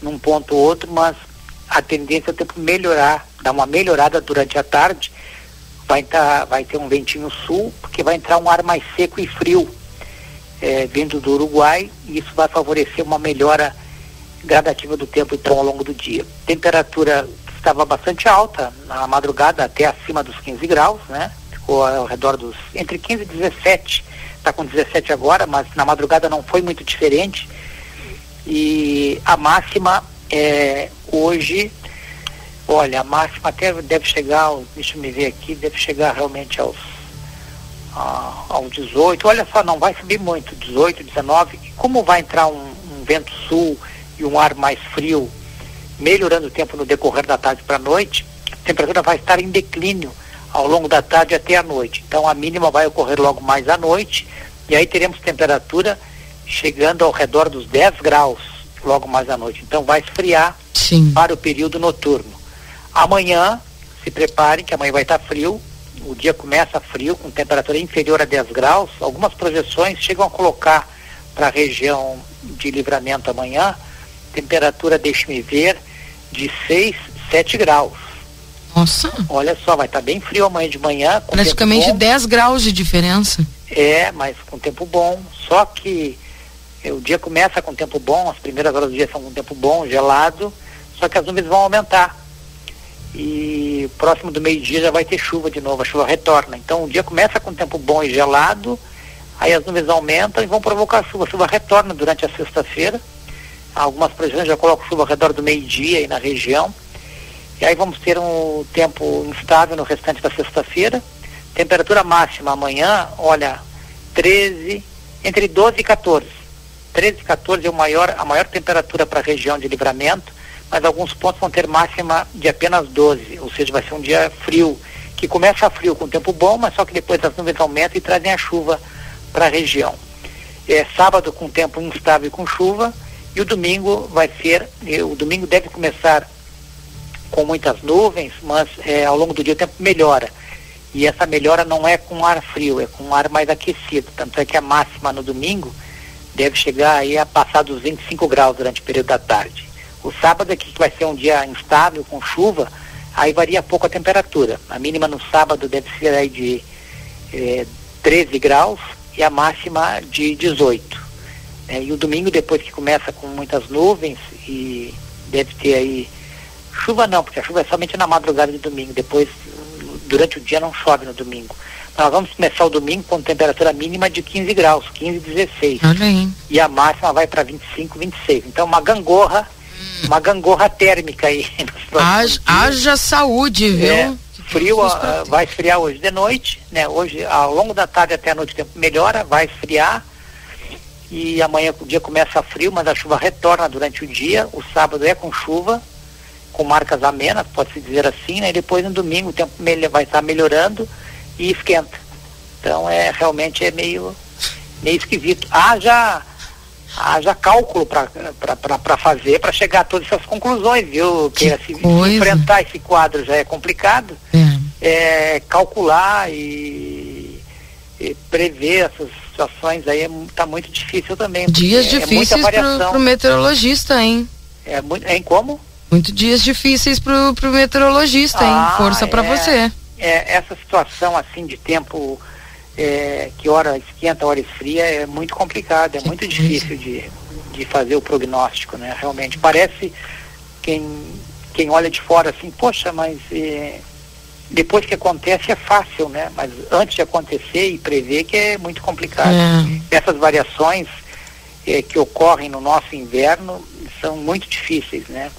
Speaker 11: num ponto ou outro, mas a tendência é o tempo melhorar, dar uma melhorada durante a tarde, vai, tá, vai ter um ventinho sul, porque vai entrar um ar mais seco e frio é, vindo do Uruguai, e isso vai favorecer uma melhora gradativa do tempo então ao longo do dia. Temperatura estava bastante alta na madrugada, até acima dos 15 graus, né? Ficou ao redor dos entre 15 e 17. Está com 17 agora, mas na madrugada não foi muito diferente. E a máxima é hoje, olha, a máxima até deve chegar, deixa eu me ver aqui, deve chegar realmente aos a, aos 18. Olha só, não vai subir muito, 18, 19. Como vai entrar um, um vento sul e um ar mais frio melhorando o tempo no decorrer da tarde para a noite, a temperatura vai estar em declínio ao longo da tarde até a noite. Então a mínima vai ocorrer logo mais à noite e aí teremos temperatura chegando ao redor dos 10 graus logo mais à noite. Então vai esfriar
Speaker 1: Sim.
Speaker 11: para o período noturno. Amanhã, se preparem que amanhã vai estar frio. O dia começa frio, com temperatura inferior a 10 graus. Algumas projeções chegam a colocar para a região de livramento amanhã, temperatura, deixe-me ver, de 6, 7 graus.
Speaker 1: Nossa.
Speaker 11: Olha só, vai estar tá bem frio amanhã de manhã.
Speaker 1: Praticamente 10 graus de diferença.
Speaker 11: É, mas com tempo bom. Só que é, o dia começa com tempo bom, as primeiras horas do dia são com tempo bom, gelado, só que as nuvens vão aumentar. E próximo do meio-dia já vai ter chuva de novo, a chuva retorna. Então o dia começa com tempo bom e gelado, aí as nuvens aumentam e vão provocar chuva. A chuva retorna durante a sexta-feira algumas previsões já colocam chuva ao redor do meio-dia aí na região. E aí vamos ter um tempo instável no restante da sexta-feira. Temperatura máxima amanhã, olha, 13, entre 12 e 14. 13 e 14 é o maior, a maior temperatura para a região de livramento, mas alguns pontos vão ter máxima de apenas 12, ou seja, vai ser um dia frio, que começa frio com tempo bom, mas só que depois as nuvens aumentam e trazem a chuva para a região. É sábado com tempo instável e com chuva, e o domingo vai ser, o domingo deve começar com muitas nuvens, mas é, ao longo do dia o tempo melhora. E essa melhora não é com ar frio, é com ar mais aquecido. Tanto é que a máxima no domingo deve chegar aí a passar dos 25 graus durante o período da tarde. O sábado aqui que vai ser um dia instável, com chuva, aí varia pouco a temperatura. A mínima no sábado deve ser aí de eh, 13 graus e a máxima de 18. É, e o domingo, depois que começa com muitas nuvens e deve ter aí chuva não, porque a chuva é somente na madrugada de domingo, depois durante o dia não chove no domingo. Nós vamos começar o domingo com temperatura mínima de 15 graus, 15, 16.
Speaker 1: Olha.
Speaker 11: E a máxima vai para 25, 26. Então uma gangorra, hum. uma gangorra térmica aí.
Speaker 1: Haja, haja saúde, viu? É,
Speaker 11: frio uh, vai esfriar hoje de noite, né? Hoje, ao longo da tarde até a noite o tempo melhora, vai esfriar. E amanhã o dia começa frio, mas a chuva retorna durante o dia. O sábado é com chuva, com marcas amenas, pode-se dizer assim, né? E depois no domingo o tempo vai estar melhorando e esquenta. Então é realmente é meio, meio esquisito. Haja, haja cálculo para fazer, para chegar a todas essas conclusões, viu? Que, que se, se, enfrentar esse quadro já é complicado. É. É, calcular e, e, prever essas situações aí está é, muito difícil também.
Speaker 1: Dias é, difíceis para o meteorologista, hein?
Speaker 11: É muito, em como?
Speaker 1: Muito dias difíceis para o meteorologista, ah, hein? Força para é. você
Speaker 11: é, essa situação assim de tempo é, que hora esquenta, hora esfria é muito complicado, é muito difícil de, de fazer o prognóstico, né? Realmente parece quem quem olha de fora assim, poxa, mas é, depois que acontece é fácil, né? Mas antes de acontecer e prever que é muito complicado. É. Essas variações é, que ocorrem no nosso inverno são muito difíceis, né?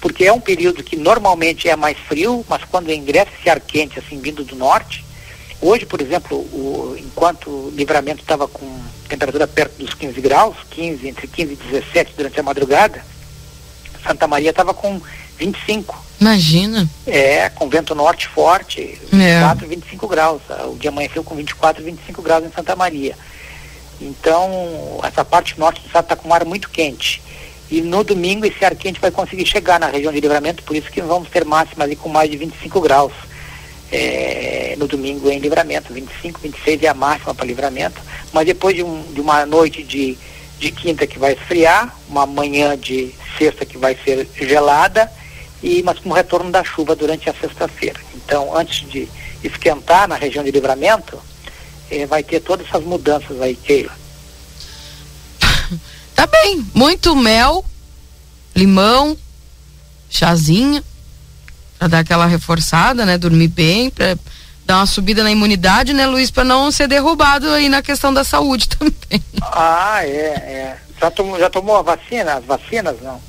Speaker 11: porque é um período que normalmente é mais frio, mas quando ingressa esse ar quente, assim, vindo do norte, hoje, por exemplo, o, enquanto o livramento estava com temperatura perto dos 15 graus, 15, entre 15 e 17 durante a madrugada, Santa Maria estava com 25.
Speaker 1: Imagina.
Speaker 11: É, com vento norte forte, 24, é. 25 graus. O dia amanheceu com 24, 25 graus em Santa Maria. Então, essa parte norte do estado está com um ar muito quente. E no domingo esse ar quente vai conseguir chegar na região de livramento, por isso que vamos ter máximas ali com mais de 25 graus. É, no domingo em livramento, 25, 26 é a máxima para livramento, mas depois de, um, de uma noite de, de quinta que vai esfriar, uma manhã de sexta que vai ser gelada, e mas com o retorno da chuva durante a sexta-feira. Então, antes de esquentar na região de livramento, eh, vai ter todas essas mudanças aí, Keila.
Speaker 1: Tá bem, muito mel, limão, chazinho, para dar aquela reforçada, né? Dormir bem, para dar uma subida na imunidade, né, Luiz, para não ser derrubado aí na questão da saúde também.
Speaker 11: Ah, é, é. Já tomou, já tomou a vacina? As vacinas, não?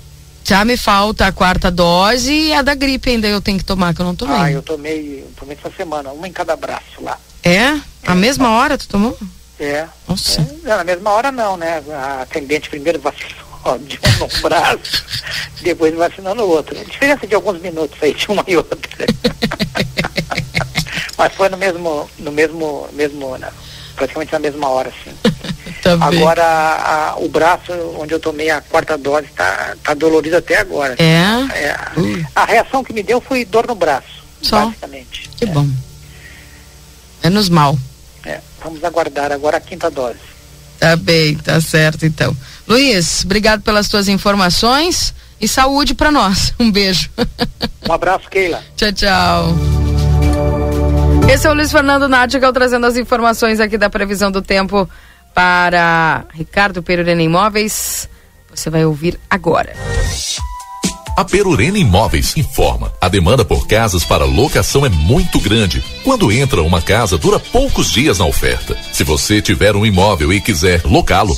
Speaker 1: Já me falta a quarta dose e a da gripe ainda eu tenho que tomar, que eu não tomei.
Speaker 11: Ah, eu tomei, eu tomei essa semana, uma em cada braço lá.
Speaker 1: É? é a mesma hora tu tomou?
Speaker 11: É. Nossa. É, na mesma hora não, né? A atendente primeiro vacinou de um no braço, depois vacinou no outro. A diferença de alguns minutos aí de uma e outra. Mas foi no mesmo, no mesmo, mesmo, né? praticamente na mesma hora, sim. Tá agora a, a, o braço onde eu tomei a quarta dose está tá dolorido até agora.
Speaker 1: É?
Speaker 11: é uh. A reação que me deu foi dor no braço, Só? basicamente.
Speaker 1: Que é. bom. Menos mal.
Speaker 11: É, vamos aguardar agora a quinta dose.
Speaker 1: Tá bem, tá certo então. Luiz, obrigado pelas tuas informações e saúde para nós. Um beijo.
Speaker 11: Um abraço, Keila.
Speaker 1: tchau, tchau. Esse é o Luiz Fernando Nádigal trazendo as informações aqui da previsão do tempo para Ricardo Perurena Imóveis. Você vai ouvir agora.
Speaker 4: A Perurena Imóveis informa: a demanda por casas para locação é muito grande. Quando entra uma casa, dura poucos dias na oferta. Se você tiver um imóvel e quiser locá-lo,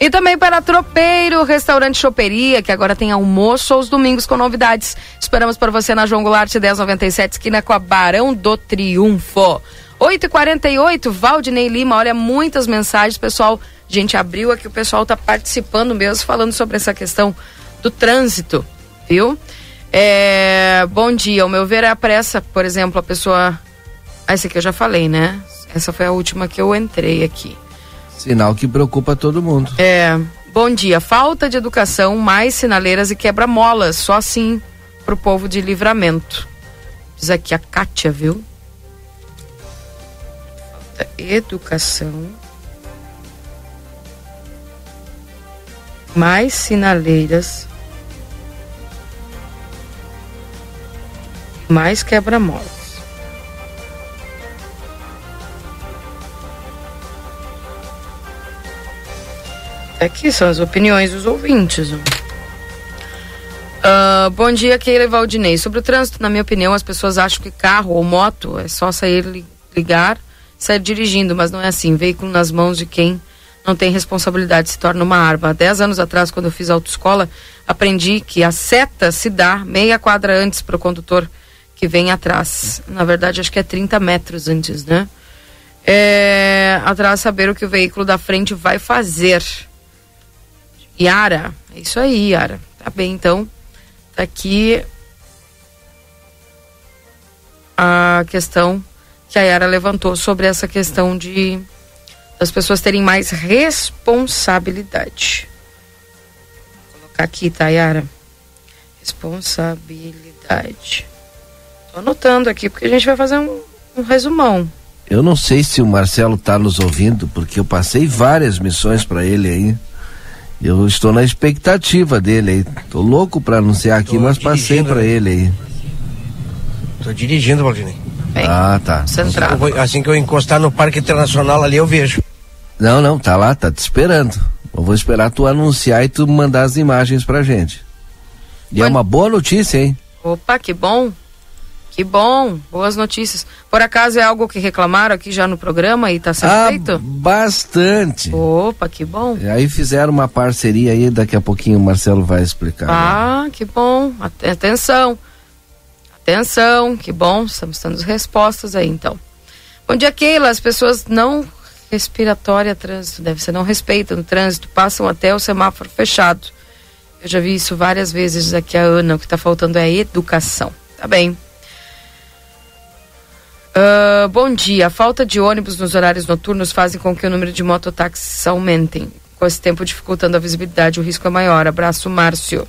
Speaker 1: E também para Tropeiro, restaurante Choperia, que agora tem almoço aos domingos com novidades. Esperamos para você na João Goulart 1097, esquina com a Barão do Triunfo. 8h48, Valdinei Lima, olha, muitas mensagens, pessoal. Gente, abriu aqui, o pessoal está participando mesmo, falando sobre essa questão do trânsito, viu? É, bom dia, ao meu ver é a pressa, por exemplo, a pessoa. Ah, essa aqui eu já falei, né? Essa foi a última que eu entrei aqui.
Speaker 3: Sinal que preocupa todo mundo.
Speaker 1: É. Bom dia. Falta de educação, mais sinaleiras e quebra-molas. Só assim pro povo de livramento. Diz aqui a Kátia, viu? Falta educação. Mais sinaleiras. Mais quebra-molas. Aqui são as opiniões dos ouvintes. Uh, bom dia, Keila e Valdinei. Sobre o trânsito, na minha opinião, as pessoas acham que carro ou moto é só sair ligar, sair dirigindo, mas não é assim. Veículo nas mãos de quem não tem responsabilidade se torna uma arma. Há 10 anos atrás, quando eu fiz autoescola, aprendi que a seta se dá meia quadra antes para o condutor que vem atrás. Na verdade, acho que é 30 metros antes, né? É, atrás saber o que o veículo da frente vai fazer. Yara, é isso aí, Yara. Tá bem, então. Tá aqui a questão que a Yara levantou sobre essa questão de as pessoas terem mais responsabilidade. Vou colocar aqui, tá, Yara? Responsabilidade. Tô anotando aqui, porque a gente vai fazer um, um resumão.
Speaker 3: Eu não sei se o Marcelo tá nos ouvindo, porque eu passei várias missões para ele aí. Eu estou na expectativa dele aí. Tô louco para anunciar aqui, Tô mas passei para né? ele aí.
Speaker 9: Tô dirigindo, Valdinei.
Speaker 3: ah, tá.
Speaker 9: Centrado. Assim que, vou, assim que eu encostar no Parque Internacional ali, eu vejo.
Speaker 3: Não, não, tá lá, tá te esperando. Eu vou esperar tu anunciar e tu mandar as imagens pra gente. E é uma boa notícia, hein?
Speaker 1: Opa, que bom. Que bom, boas notícias. Por acaso é algo que reclamaram aqui já no programa e está sendo ah, feito?
Speaker 3: Bastante.
Speaker 1: Opa, que bom.
Speaker 3: E aí fizeram uma parceria aí, daqui a pouquinho o Marcelo vai explicar.
Speaker 1: Né? Ah, né? que bom. Atenção. Atenção, que bom. Estamos dando respostas aí então. Bom dia, Keila. As pessoas não respiratória trânsito, deve ser não respeitam o trânsito, passam até o semáforo fechado. Eu já vi isso várias vezes aqui a Ana, o que está faltando é educação. Tá bem. Uh, bom dia. A falta de ônibus nos horários noturnos fazem com que o número de mototáxis aumentem. Com esse tempo dificultando a visibilidade, o risco é maior. Abraço, Márcio.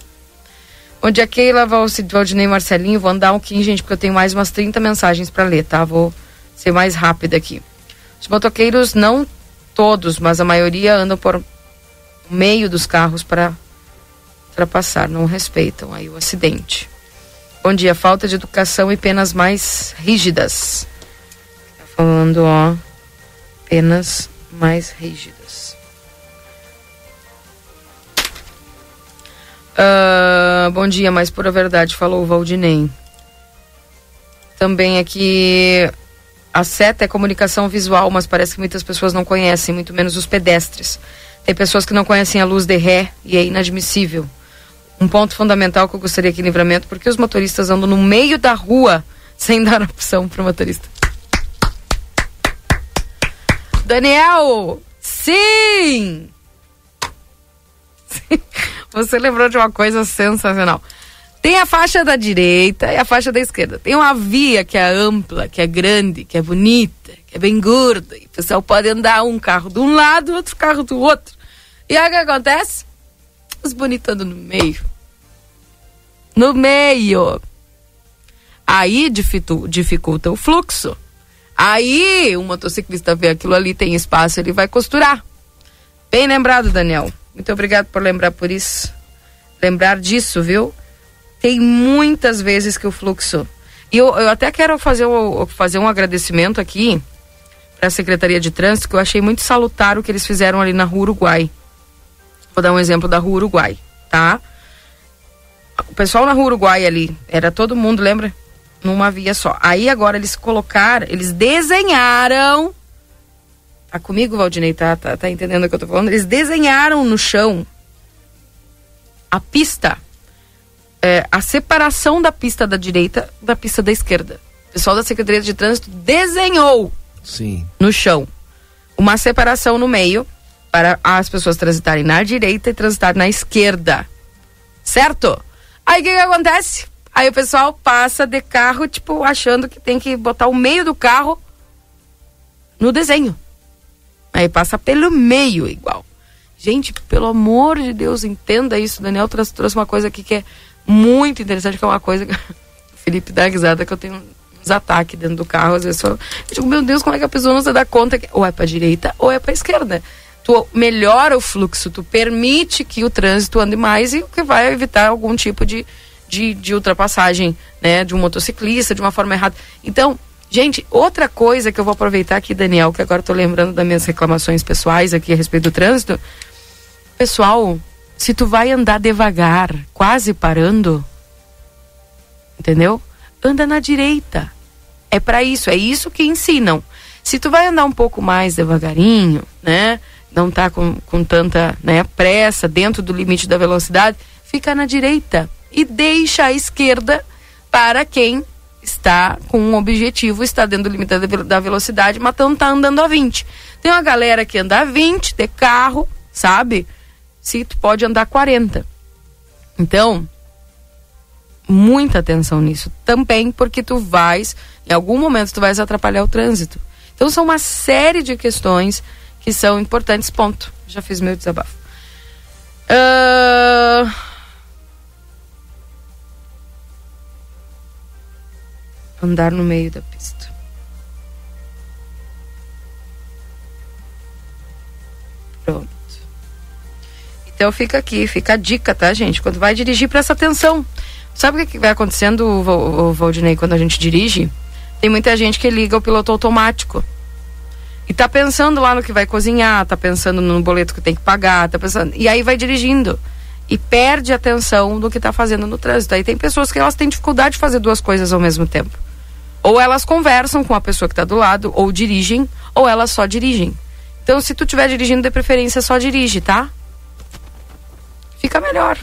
Speaker 1: Bom dia, Keila, Valdinei Marcelinho. Vou andar um pouquinho, gente, porque eu tenho mais umas 30 mensagens para ler, tá? Vou ser mais rápida aqui. Os motoqueiros, não todos, mas a maioria andam por meio dos carros para ultrapassar, não respeitam aí o acidente. Bom dia, falta de educação e penas mais rígidas falando, ó, penas mais rígidas. Uh, bom dia, mais pura verdade, falou o Valdinei. Também aqui, a seta é comunicação visual, mas parece que muitas pessoas não conhecem, muito menos os pedestres. Tem pessoas que não conhecem a luz de ré e é inadmissível. Um ponto fundamental que eu gostaria aqui livramento, porque os motoristas andam no meio da rua sem dar opção para o motorista. Daniel! Sim! Você lembrou de uma coisa sensacional. Tem a faixa da direita e a faixa da esquerda. Tem uma via que é ampla, que é grande, que é bonita, que é bem gorda. E o pessoal pode andar um carro de um lado, outro carro do outro. E aí o que acontece? Os bonitos andam no meio. No meio. Aí dificulta o fluxo. Aí o motociclista vê aquilo ali, tem espaço, ele vai costurar. Bem lembrado, Daniel. Muito obrigado por lembrar por isso. Lembrar disso, viu? Tem muitas vezes que o fluxo. E eu, eu até quero fazer, o, fazer um agradecimento aqui para a Secretaria de Trânsito, que eu achei muito salutar o que eles fizeram ali na Rua Uruguai. Vou dar um exemplo da Rua Uruguai, tá? O pessoal na Rua Uruguai ali, era todo mundo, lembra? Numa via só. Aí agora eles colocaram, eles desenharam. Tá comigo, Valdinei? Tá, tá, tá entendendo o que eu tô falando? Eles desenharam no chão a pista, é, a separação da pista da direita da pista da esquerda. O pessoal da Secretaria de Trânsito desenhou
Speaker 3: Sim.
Speaker 1: no chão uma separação no meio para as pessoas transitarem na direita e transitar na esquerda. Certo? Aí o que, que acontece? Aí o pessoal passa de carro, tipo, achando que tem que botar o meio do carro no desenho. Aí passa pelo meio igual. Gente, pelo amor de Deus, entenda isso. O Daniel trouxe, trouxe uma coisa aqui que é muito interessante, que é uma coisa que o Felipe dá risada que eu tenho uns ataques dentro do carro, às vezes eu digo, meu Deus, como é que a pessoa não se dá conta que ou é para direita ou é para esquerda? Tu melhora o fluxo, tu permite que o trânsito ande mais e o que vai evitar algum tipo de, de, de ultrapassagem, né, de um motociclista, de uma forma errada. Então, gente, outra coisa que eu vou aproveitar aqui, Daniel, que agora estou lembrando das minhas reclamações pessoais aqui a respeito do trânsito. Pessoal, se tu vai andar devagar, quase parando, entendeu? Anda na direita. É para isso, é isso que ensinam. Se tu vai andar um pouco mais devagarinho, né? Não tá com, com tanta né, pressa, dentro do limite da velocidade, fica na direita e deixa a esquerda para quem está com um objetivo, está dentro do limite da velocidade, mas não está andando a 20. Tem uma galera que anda a 20 de carro, sabe? Se tu pode andar 40. Então, muita atenção nisso. Também porque tu vais, em algum momento tu vais atrapalhar o trânsito. Então são uma série de questões que são importantes, ponto. Já fiz meu desabafo. Uh... Andar no meio da pista. Pronto. Então fica aqui, fica a dica, tá, gente? Quando vai dirigir, presta atenção. Sabe o que vai acontecendo, o Valdinei, quando a gente dirige? Tem muita gente que liga o piloto automático. E tá pensando lá no que vai cozinhar, tá pensando no boleto que tem que pagar, tá pensando. E aí vai dirigindo. E perde atenção do que tá fazendo no trânsito. Aí tem pessoas que elas têm dificuldade de fazer duas coisas ao mesmo tempo. Ou elas conversam com a pessoa que está do lado, ou dirigem, ou elas só dirigem. Então, se tu estiver dirigindo, de preferência, só dirige, tá? Fica melhor.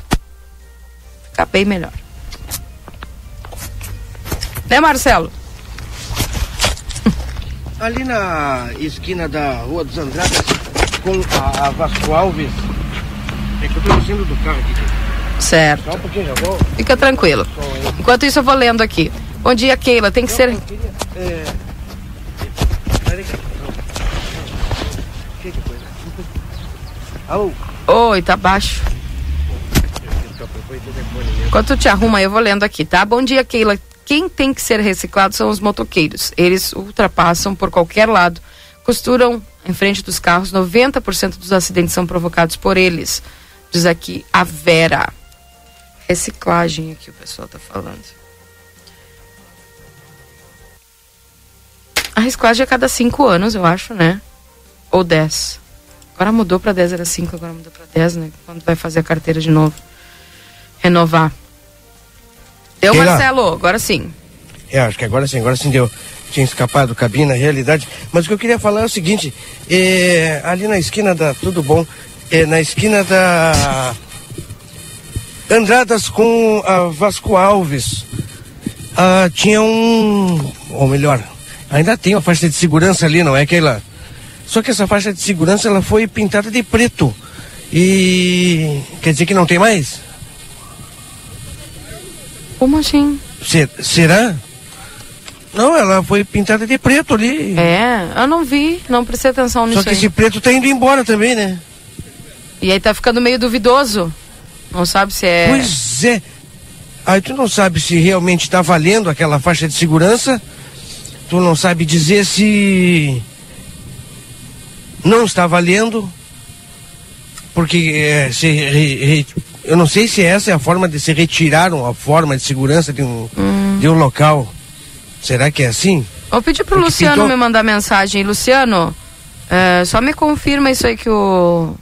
Speaker 1: Fica bem melhor. Né, Marcelo?
Speaker 9: Ali na esquina da Rua dos Andradas, com a, a Vasco Alves, é que eu tô descendo do carro aqui.
Speaker 1: Certo. Só um pouquinho, já vou. Fica tranquilo. Enquanto isso, eu vou lendo aqui. Bom dia, Keila. Tem que Não, ser. Queria, é... Alô? Oi, tá baixo. Enquanto te arruma, eu vou lendo aqui, tá? Bom dia, Keila quem tem que ser reciclado são os motoqueiros. Eles ultrapassam por qualquer lado, costuram em frente dos carros. 90% dos acidentes são provocados por eles. Diz aqui a Vera. Reciclagem aqui o pessoal está falando. A reciclagem é a cada cinco anos, eu acho, né? Ou 10. Agora mudou para 10, era 5, agora mudou para 10, né? Quando vai fazer a carteira de novo. Renovar. Deu, Keila. Marcelo, agora sim.
Speaker 9: É, acho que agora sim, agora sim deu. Tinha escapado cabine, na realidade. Mas o que eu queria falar é o seguinte: é, ali na esquina da. Tudo bom? É, na esquina da. Andradas com a Vasco Alves. Ah, tinha um. Ou melhor, ainda tem uma faixa de segurança ali, não é, Keila? Só que essa faixa de segurança ela foi pintada de preto. E. Quer dizer que não tem mais?
Speaker 1: Como assim?
Speaker 9: Ser, será? Não, ela foi pintada de preto ali.
Speaker 1: É, eu não vi, não prestei atenção nisso.
Speaker 9: Só que aí. esse preto tá indo embora também, né?
Speaker 1: E aí tá ficando meio duvidoso. Não sabe se é.
Speaker 9: Pois é. Aí tu não sabe se realmente tá valendo aquela faixa de segurança. Tu não sabe dizer se não está valendo. Porque é, se re, re, eu não sei se essa é a forma de se retirar uma forma de segurança de um, hum. de um local. Será que é assim?
Speaker 1: Vou pedir pro Porque Luciano pintou... me mandar mensagem. Luciano, é, só me confirma isso aí que o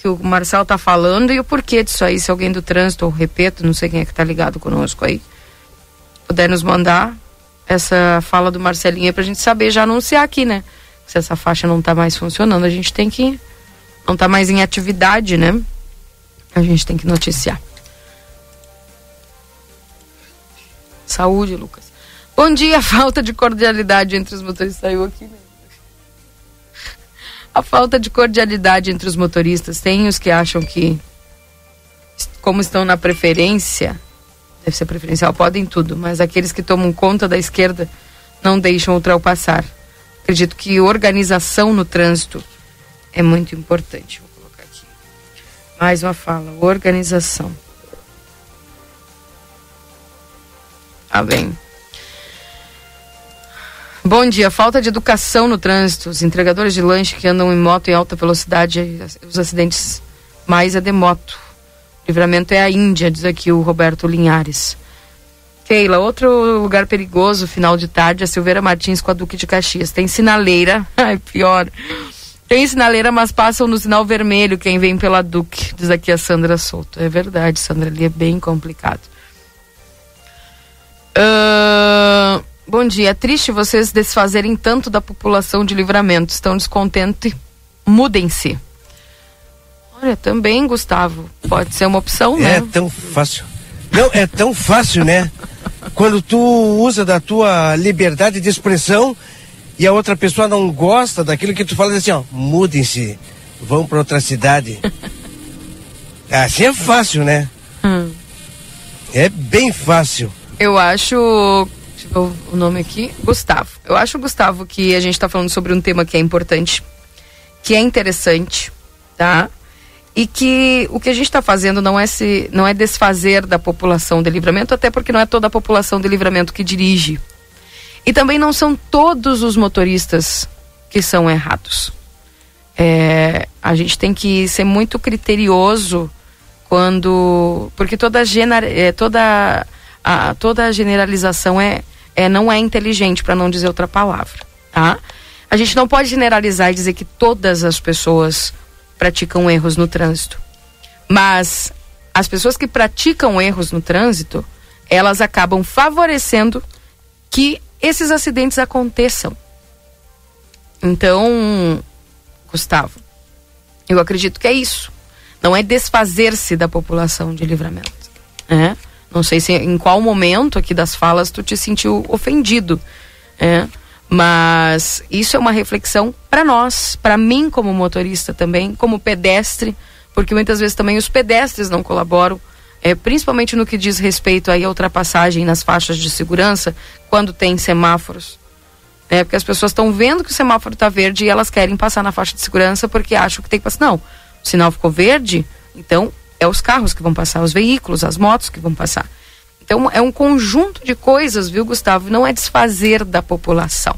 Speaker 1: que o Marcel tá falando e o porquê disso aí, se alguém do trânsito, repito, não sei quem é que tá ligado conosco aí, puder nos mandar essa fala do Marcelinho pra gente saber já anunciar aqui, né? Se essa faixa não tá mais funcionando, a gente tem que não tá mais em atividade, né? A gente tem que noticiar. Saúde, Lucas. Bom dia, a falta de cordialidade entre os motoristas. Saiu aqui, né? A falta de cordialidade entre os motoristas. Tem os que acham que, como estão na preferência, deve ser preferencial, podem tudo, mas aqueles que tomam conta da esquerda não deixam ultrapassar. Acredito que organização no trânsito é muito importante. Mais uma fala, organização. Tá bem. Bom dia. Falta de educação no trânsito. Os entregadores de lanche que andam em moto em alta velocidade, os acidentes mais é de moto. Livramento é a Índia, diz aqui o Roberto Linhares. Keila, outro lugar perigoso, final de tarde, é Silveira Martins com a Duque de Caxias. Tem sinaleira, ai, pior. Tem sinaleira, mas passam no sinal vermelho quem vem pela Duque, diz aqui a Sandra Souto. É verdade, Sandra, ali é bem complicado. Uh, bom dia. É triste vocês desfazerem tanto da população de livramento. Estão descontentes? Mudem-se. Olha, também, Gustavo. Pode ser uma opção,
Speaker 9: é
Speaker 1: né?
Speaker 9: É tão fácil. Não, é tão fácil, né? Quando tu usa da tua liberdade de expressão e a outra pessoa não gosta daquilo que tu fala, assim, ó, mudem-se, vão para outra cidade. Assim é fácil, né? Hum. É bem fácil.
Speaker 1: Eu acho. Deixa eu ver o nome aqui. Gustavo. Eu acho, Gustavo, que a gente está falando sobre um tema que é importante, que é interessante, tá? E que o que a gente está fazendo não é, se, não é desfazer da população de livramento, até porque não é toda a população de livramento que dirige. E também não são todos os motoristas que são errados. É, a gente tem que ser muito criterioso quando. Porque toda, gener, é, toda a, toda a generalização é, é não é inteligente, para não dizer outra palavra, tá? A gente não pode generalizar e dizer que todas as pessoas praticam erros no trânsito. Mas as pessoas que praticam erros no trânsito, elas acabam favorecendo que esses acidentes aconteçam. Então, Gustavo, eu acredito que é isso. Não é desfazer-se da população de livramento. Né? Não sei se em qual momento aqui das falas tu te sentiu ofendido, é, mas isso é uma reflexão para nós, para mim como motorista também, como pedestre, porque muitas vezes também os pedestres não colaboram, é, principalmente no que diz respeito aí à ultrapassagem nas faixas de segurança, quando tem semáforos. É, porque as pessoas estão vendo que o semáforo está verde e elas querem passar na faixa de segurança porque acham que tem que passar. Não, o sinal ficou verde, então é os carros que vão passar, os veículos, as motos que vão passar. Então é um conjunto de coisas, viu, Gustavo? Não é desfazer da população,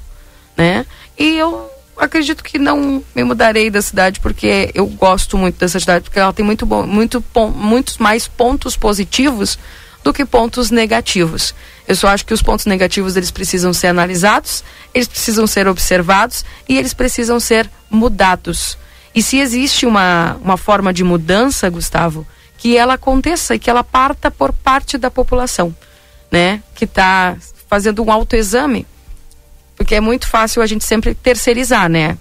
Speaker 1: né? E eu acredito que não me mudarei da cidade porque eu gosto muito dessa cidade porque ela tem muito bom, muito muitos mais pontos positivos do que pontos negativos. Eu só acho que os pontos negativos eles precisam ser analisados, eles precisam ser observados e eles precisam ser mudados. E se existe uma, uma forma de mudança, Gustavo, que ela aconteça e que ela parta por parte da população, né? Que está fazendo um autoexame. Porque é muito fácil a gente sempre terceirizar, né?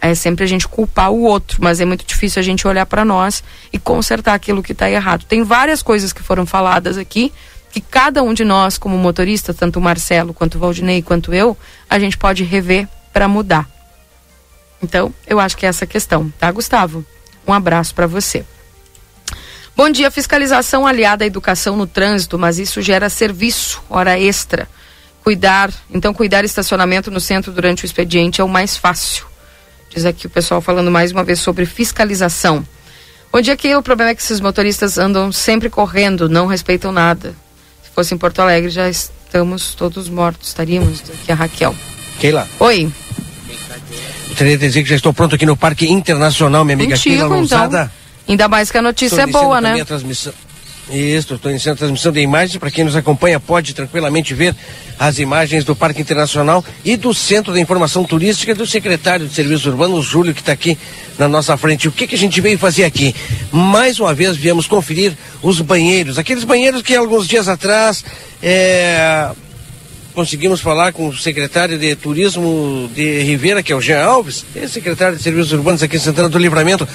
Speaker 1: É sempre a gente culpar o outro, mas é muito difícil a gente olhar para nós e consertar aquilo que está errado. Tem várias coisas que foram faladas aqui que cada um de nós, como motorista, tanto o Marcelo quanto o Valdinei quanto eu, a gente pode rever para mudar. Então, eu acho que é essa questão, tá, Gustavo? Um abraço para você. Bom dia, fiscalização aliada à educação no trânsito, mas isso gera serviço, hora extra. Cuidar, então cuidar estacionamento no centro durante o expediente é o mais fácil. Diz aqui o pessoal falando mais uma vez sobre fiscalização. Bom dia, aqui o problema é que esses motoristas andam sempre correndo, não respeitam nada. Se fosse em Porto Alegre, já estamos todos mortos, estaríamos. Aqui a Raquel.
Speaker 9: Keila.
Speaker 1: Oi.
Speaker 9: Gostaria de dizer que já estou pronto aqui no Parque Internacional, minha amiga
Speaker 1: Contigo,
Speaker 9: Keila Lousada.
Speaker 1: Então. Ainda mais que a notícia é boa, né?
Speaker 9: A transmissão. Isso, estou iniciando a transmissão de imagens. Para quem nos acompanha, pode tranquilamente ver as imagens do Parque Internacional e do Centro de Informação Turística do secretário de Serviços Urbanos, Júlio, que está aqui na nossa frente. O que, que a gente veio fazer aqui? Mais uma vez viemos conferir os banheiros, aqueles banheiros que alguns dias atrás é, conseguimos falar com o secretário de Turismo de Rivera, que é o Jean Alves, e secretário de Serviços Urbanos aqui em Santana do Livramento.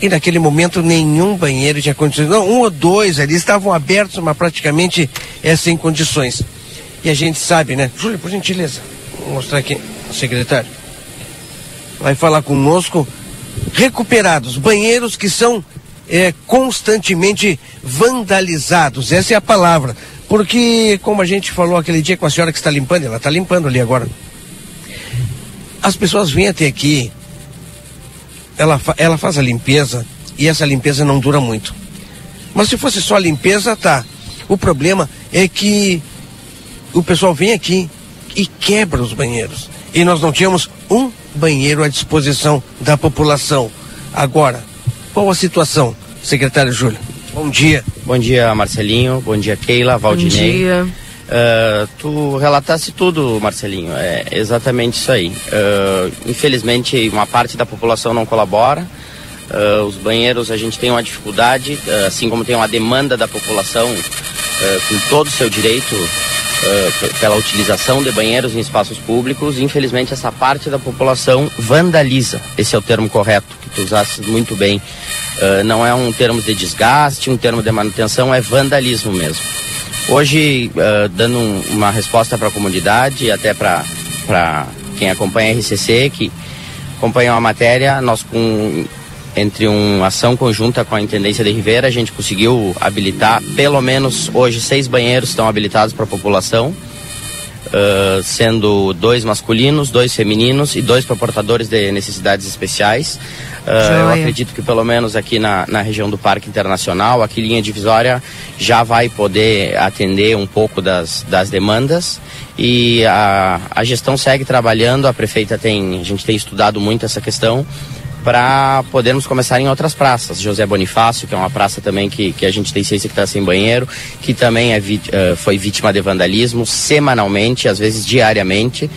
Speaker 9: E naquele momento nenhum banheiro tinha condições. Não, um ou dois ali estavam abertos, mas praticamente é, sem condições. E a gente sabe, né? Júlio, por gentileza, vou mostrar aqui, secretário. Vai falar conosco. Recuperados, banheiros que são é, constantemente vandalizados. Essa é a palavra. Porque, como a gente falou aquele dia com a senhora que está limpando, ela está limpando ali agora. As pessoas vêm até aqui, ela, ela faz a limpeza e essa limpeza não dura muito. Mas se fosse só a limpeza, tá. O problema é que o pessoal vem aqui e quebra os banheiros. E nós não tínhamos um banheiro à disposição da população. Agora, qual a situação, secretário Júlio? Bom dia.
Speaker 12: Bom dia, Marcelinho. Bom dia, Keila, Valdinei.
Speaker 1: Bom dia.
Speaker 12: Uh, tu relatasse tudo, Marcelinho. É exatamente isso aí. Uh, infelizmente, uma parte da população não colabora. Uh, os banheiros, a gente tem uma dificuldade, assim como tem uma demanda da população com todo o seu direito pela utilização de banheiros em espaços públicos. Infelizmente, essa parte da população vandaliza. Esse é o termo correto, que tu usaste muito bem. não é um termo de desgaste, um termo de manutenção, é vandalismo mesmo. Hoje, uh, dando um, uma resposta para a comunidade, até para quem acompanha a RCC, que acompanhou a matéria, nós com entre uma ação conjunta com a Intendência de Ribeira, a gente conseguiu habilitar, pelo menos hoje, seis banheiros estão habilitados para a população, uh, sendo dois masculinos, dois femininos e dois para portadores de necessidades especiais. Uh, eu acredito que pelo menos aqui na, na região do Parque Internacional, aqui linha divisória já vai poder atender um pouco das, das demandas. E a, a gestão segue trabalhando, a prefeita tem, a gente tem estudado muito essa questão para podermos começar em outras praças. José Bonifácio, que é uma praça também que, que a gente tem ciência que está sem banheiro, que também é, uh, foi vítima de vandalismo semanalmente, às vezes diariamente,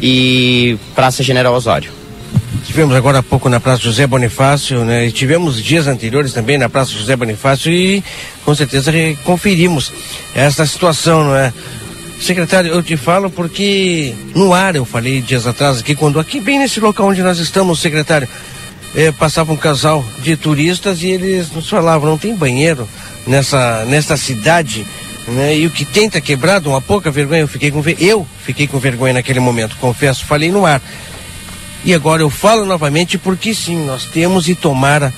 Speaker 12: e Praça General Osório.
Speaker 9: Tivemos agora há pouco na Praça José Bonifácio, né? E tivemos dias anteriores também na Praça José Bonifácio e com certeza conferimos essa situação, não é? Secretário, eu te falo porque no ar eu falei dias atrás aqui, quando aqui bem nesse local onde nós estamos, secretário, eh, passava um casal de turistas e eles nos falavam, não tem banheiro nessa, nessa cidade, né? E o que tenta quebrado, uma pouca vergonha, eu fiquei com eu fiquei com vergonha naquele momento, confesso, falei no ar. E agora eu falo novamente porque sim, nós temos e tomara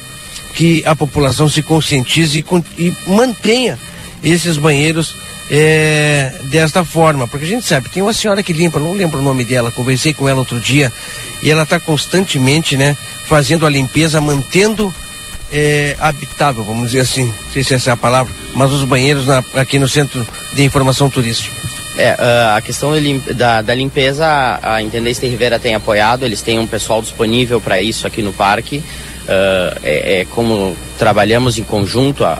Speaker 9: que a população se conscientize e, e mantenha esses banheiros é, desta forma, porque a gente sabe, tem uma senhora que limpa, não lembro o nome dela, conversei com ela outro dia, e ela está constantemente, né, fazendo a limpeza, mantendo é, habitável, vamos dizer assim, não sei se essa é a palavra, mas os banheiros na, aqui no Centro de Informação Turística.
Speaker 12: É, uh, a questão da, da, limpeza, a Intendência Rivera tem apoiado, eles têm um pessoal disponível para isso aqui no parque. Uh, é, é, como trabalhamos em conjunto há,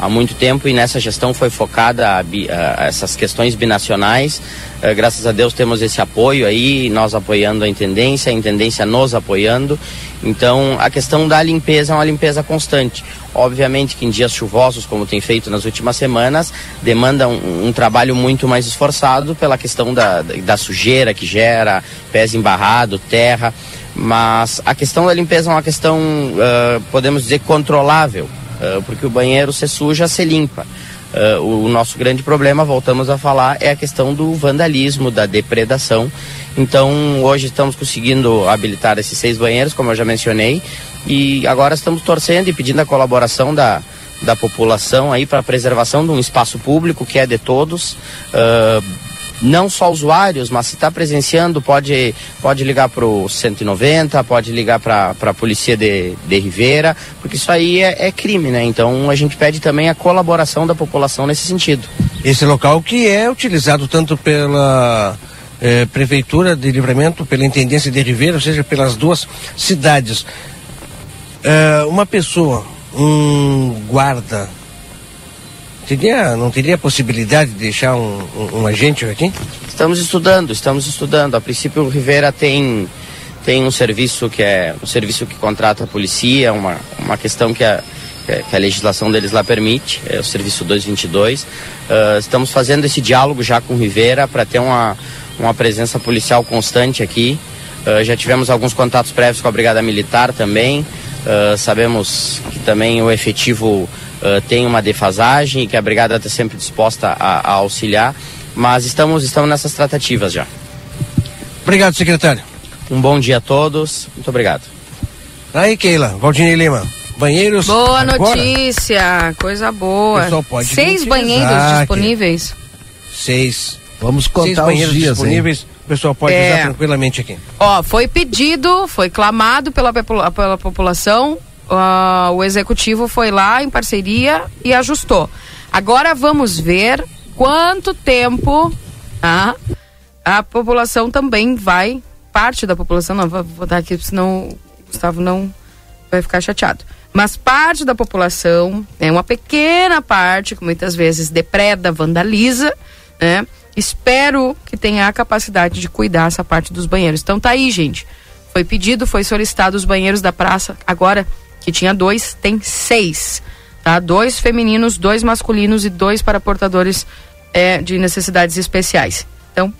Speaker 12: há, muito tempo e nessa gestão foi focada a, a essas questões binacionais. Uh, graças a Deus temos esse apoio aí, nós apoiando a Intendência, a Intendência nos apoiando. Então a questão da limpeza é uma limpeza constante. Obviamente que em dias chuvosos, como tem feito nas últimas semanas, demanda um, um trabalho muito mais esforçado pela questão da, da sujeira que gera, pés embarrado, terra. Mas a questão da limpeza é uma questão, uh, podemos dizer, controlável, uh, porque o banheiro se suja, se limpa. Uh, o nosso grande problema, voltamos a falar, é a questão do vandalismo, da depredação. Então, hoje estamos conseguindo habilitar esses seis banheiros, como eu já mencionei, e agora estamos torcendo e pedindo a colaboração da, da população aí para a preservação de um espaço público que é de todos. Uh, não só usuários, mas se está presenciando, pode, pode ligar para o 190, pode ligar para a polícia de, de Ribeira, porque isso aí é, é, crime, né? Então a gente pede também a colaboração da população nesse sentido.
Speaker 9: Esse local que é utilizado tanto pela eh, Prefeitura de Livramento, pela Intendência de Ribeira, ou seja, pelas duas cidades. Eh, uma pessoa, um guarda, Teria, não teria possibilidade de deixar um, um, um, agente aqui?
Speaker 12: Estamos estudando, estamos estudando. A princípio, o Rivera tem, tem um serviço que é um serviço que contrata a polícia, uma, uma questão que a, que a legislação deles lá permite, é o serviço 222. Uh, ah, estamos fazendo esse diálogo já com o Rivera para ter uma, uma presença policial constante aqui. Uh, já tivemos alguns contatos prévios com a Brigada Militar também. Uh, sabemos que também o efetivo uh, tem uma defasagem e que a brigada está sempre disposta a, a, auxiliar, mas estamos, estamos nessas tratativas já.
Speaker 9: Obrigado, secretário.
Speaker 12: Um bom dia a todos, muito obrigado.
Speaker 9: Aí, Keila, Valdinei Lima. Banheiros.
Speaker 1: Boa agora. notícia, coisa boa. Seis banheiros disponíveis.
Speaker 9: Seis.
Speaker 3: Vamos contar Seis
Speaker 9: banheiros
Speaker 3: dias,
Speaker 9: disponíveis. Hein? O pessoal pode é. usar tranquilamente aqui.
Speaker 1: Ó, foi pedido, foi clamado pela, pela população uh, o executivo foi lá em parceria e ajustou. Agora vamos ver quanto tempo ah, a população também vai, parte da população, não, vou, vou dar aqui, senão o Gustavo não vai ficar chateado. Mas parte da população, é uma pequena parte, que muitas vezes depreda, vandaliza, né? Espero que tenha a capacidade de cuidar essa parte dos banheiros. Então tá aí, gente. Foi pedido, foi solicitado os banheiros da praça. Agora, que tinha dois, tem seis. Tá? Dois femininos, dois masculinos e dois para portadores é, de necessidades especiais. Então,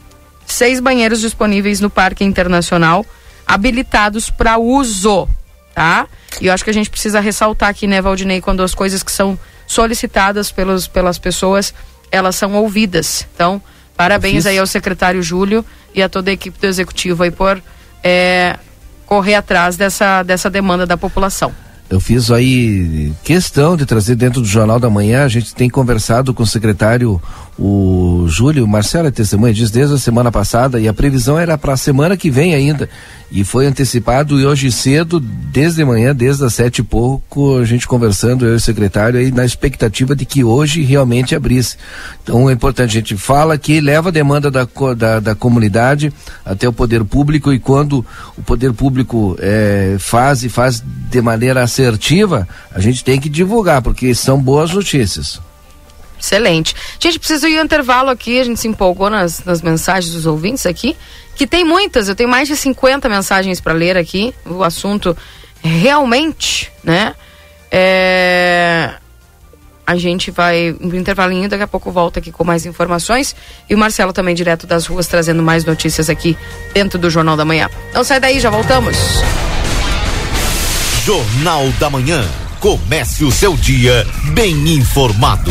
Speaker 1: seis banheiros disponíveis no Parque Internacional, habilitados para uso, tá? E eu acho que a gente precisa ressaltar aqui, né, Valdinei, quando as coisas que são solicitadas pelos, pelas pessoas, elas são ouvidas. Então, parabéns aí ao secretário Júlio e a toda a equipe do executivo aí por é, correr atrás dessa, dessa demanda da população.
Speaker 3: Eu fiz aí questão de trazer dentro do Jornal da Manhã. A gente tem conversado com o secretário, o Júlio, Marcelo é testemunha diz desde a semana passada e a previsão era para a semana que vem ainda. E foi antecipado e hoje cedo, desde manhã, desde as sete e pouco, a gente conversando, eu e o secretário, aí na expectativa de que hoje realmente abrisse. Então é importante, a gente fala que leva a demanda da, da, da comunidade até o poder público e quando o poder público é, faz e faz de maneira assertiva, a gente tem que divulgar, porque são boas notícias.
Speaker 1: Excelente. Gente, precisa ir ao intervalo aqui, a gente se empolgou nas, nas mensagens dos ouvintes aqui que tem muitas, eu tenho mais de 50 mensagens para ler aqui. O assunto realmente, né? É... A gente vai um intervalinho, daqui a pouco volta aqui com mais informações. E o Marcelo também, direto das ruas, trazendo mais notícias aqui dentro do Jornal da Manhã. Não sai daí, já voltamos.
Speaker 13: Jornal da Manhã. Comece o seu dia bem informado.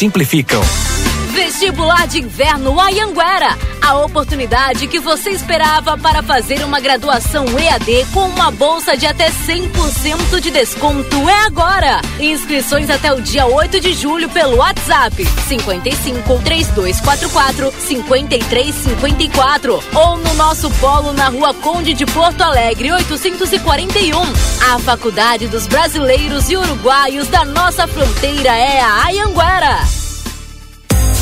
Speaker 14: simplificam.
Speaker 15: Vestibular de Inverno Ayanguera. A oportunidade que você esperava para fazer uma graduação EAD com uma bolsa de até 100% de desconto é agora. Inscrições até o dia 8 de julho pelo WhatsApp 55 3244 5354 ou no nosso polo na Rua Conde de Porto Alegre 841. A Faculdade dos Brasileiros e Uruguaios da nossa fronteira é a Ayanguera.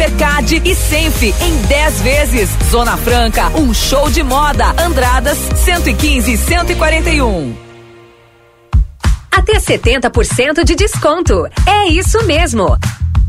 Speaker 10: Hipercard e Senf em 10 vezes. Zona Franca, um show de moda. Andradas 115 e 141.
Speaker 16: Até 70% de desconto. É isso mesmo.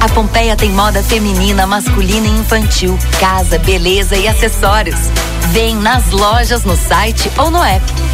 Speaker 17: A Pompeia tem moda feminina, masculina e infantil, casa, beleza e acessórios. Vem nas lojas, no site ou no app.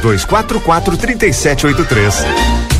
Speaker 18: 3244 3783.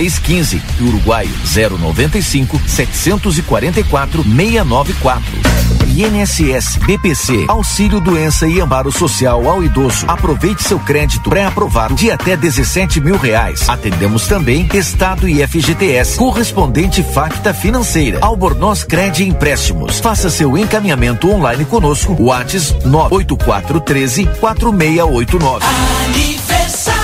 Speaker 13: 615 e Uruguai 095 744 694. INSS BPC Auxílio Doença e Amparo Social ao Idoso. Aproveite seu crédito pré-aprovado de até 17 mil reais. Atendemos também Estado e FGTS, correspondente Facta Financeira, Albornoz Cred Empréstimos. Faça seu encaminhamento online conosco. Whats 98413 4689.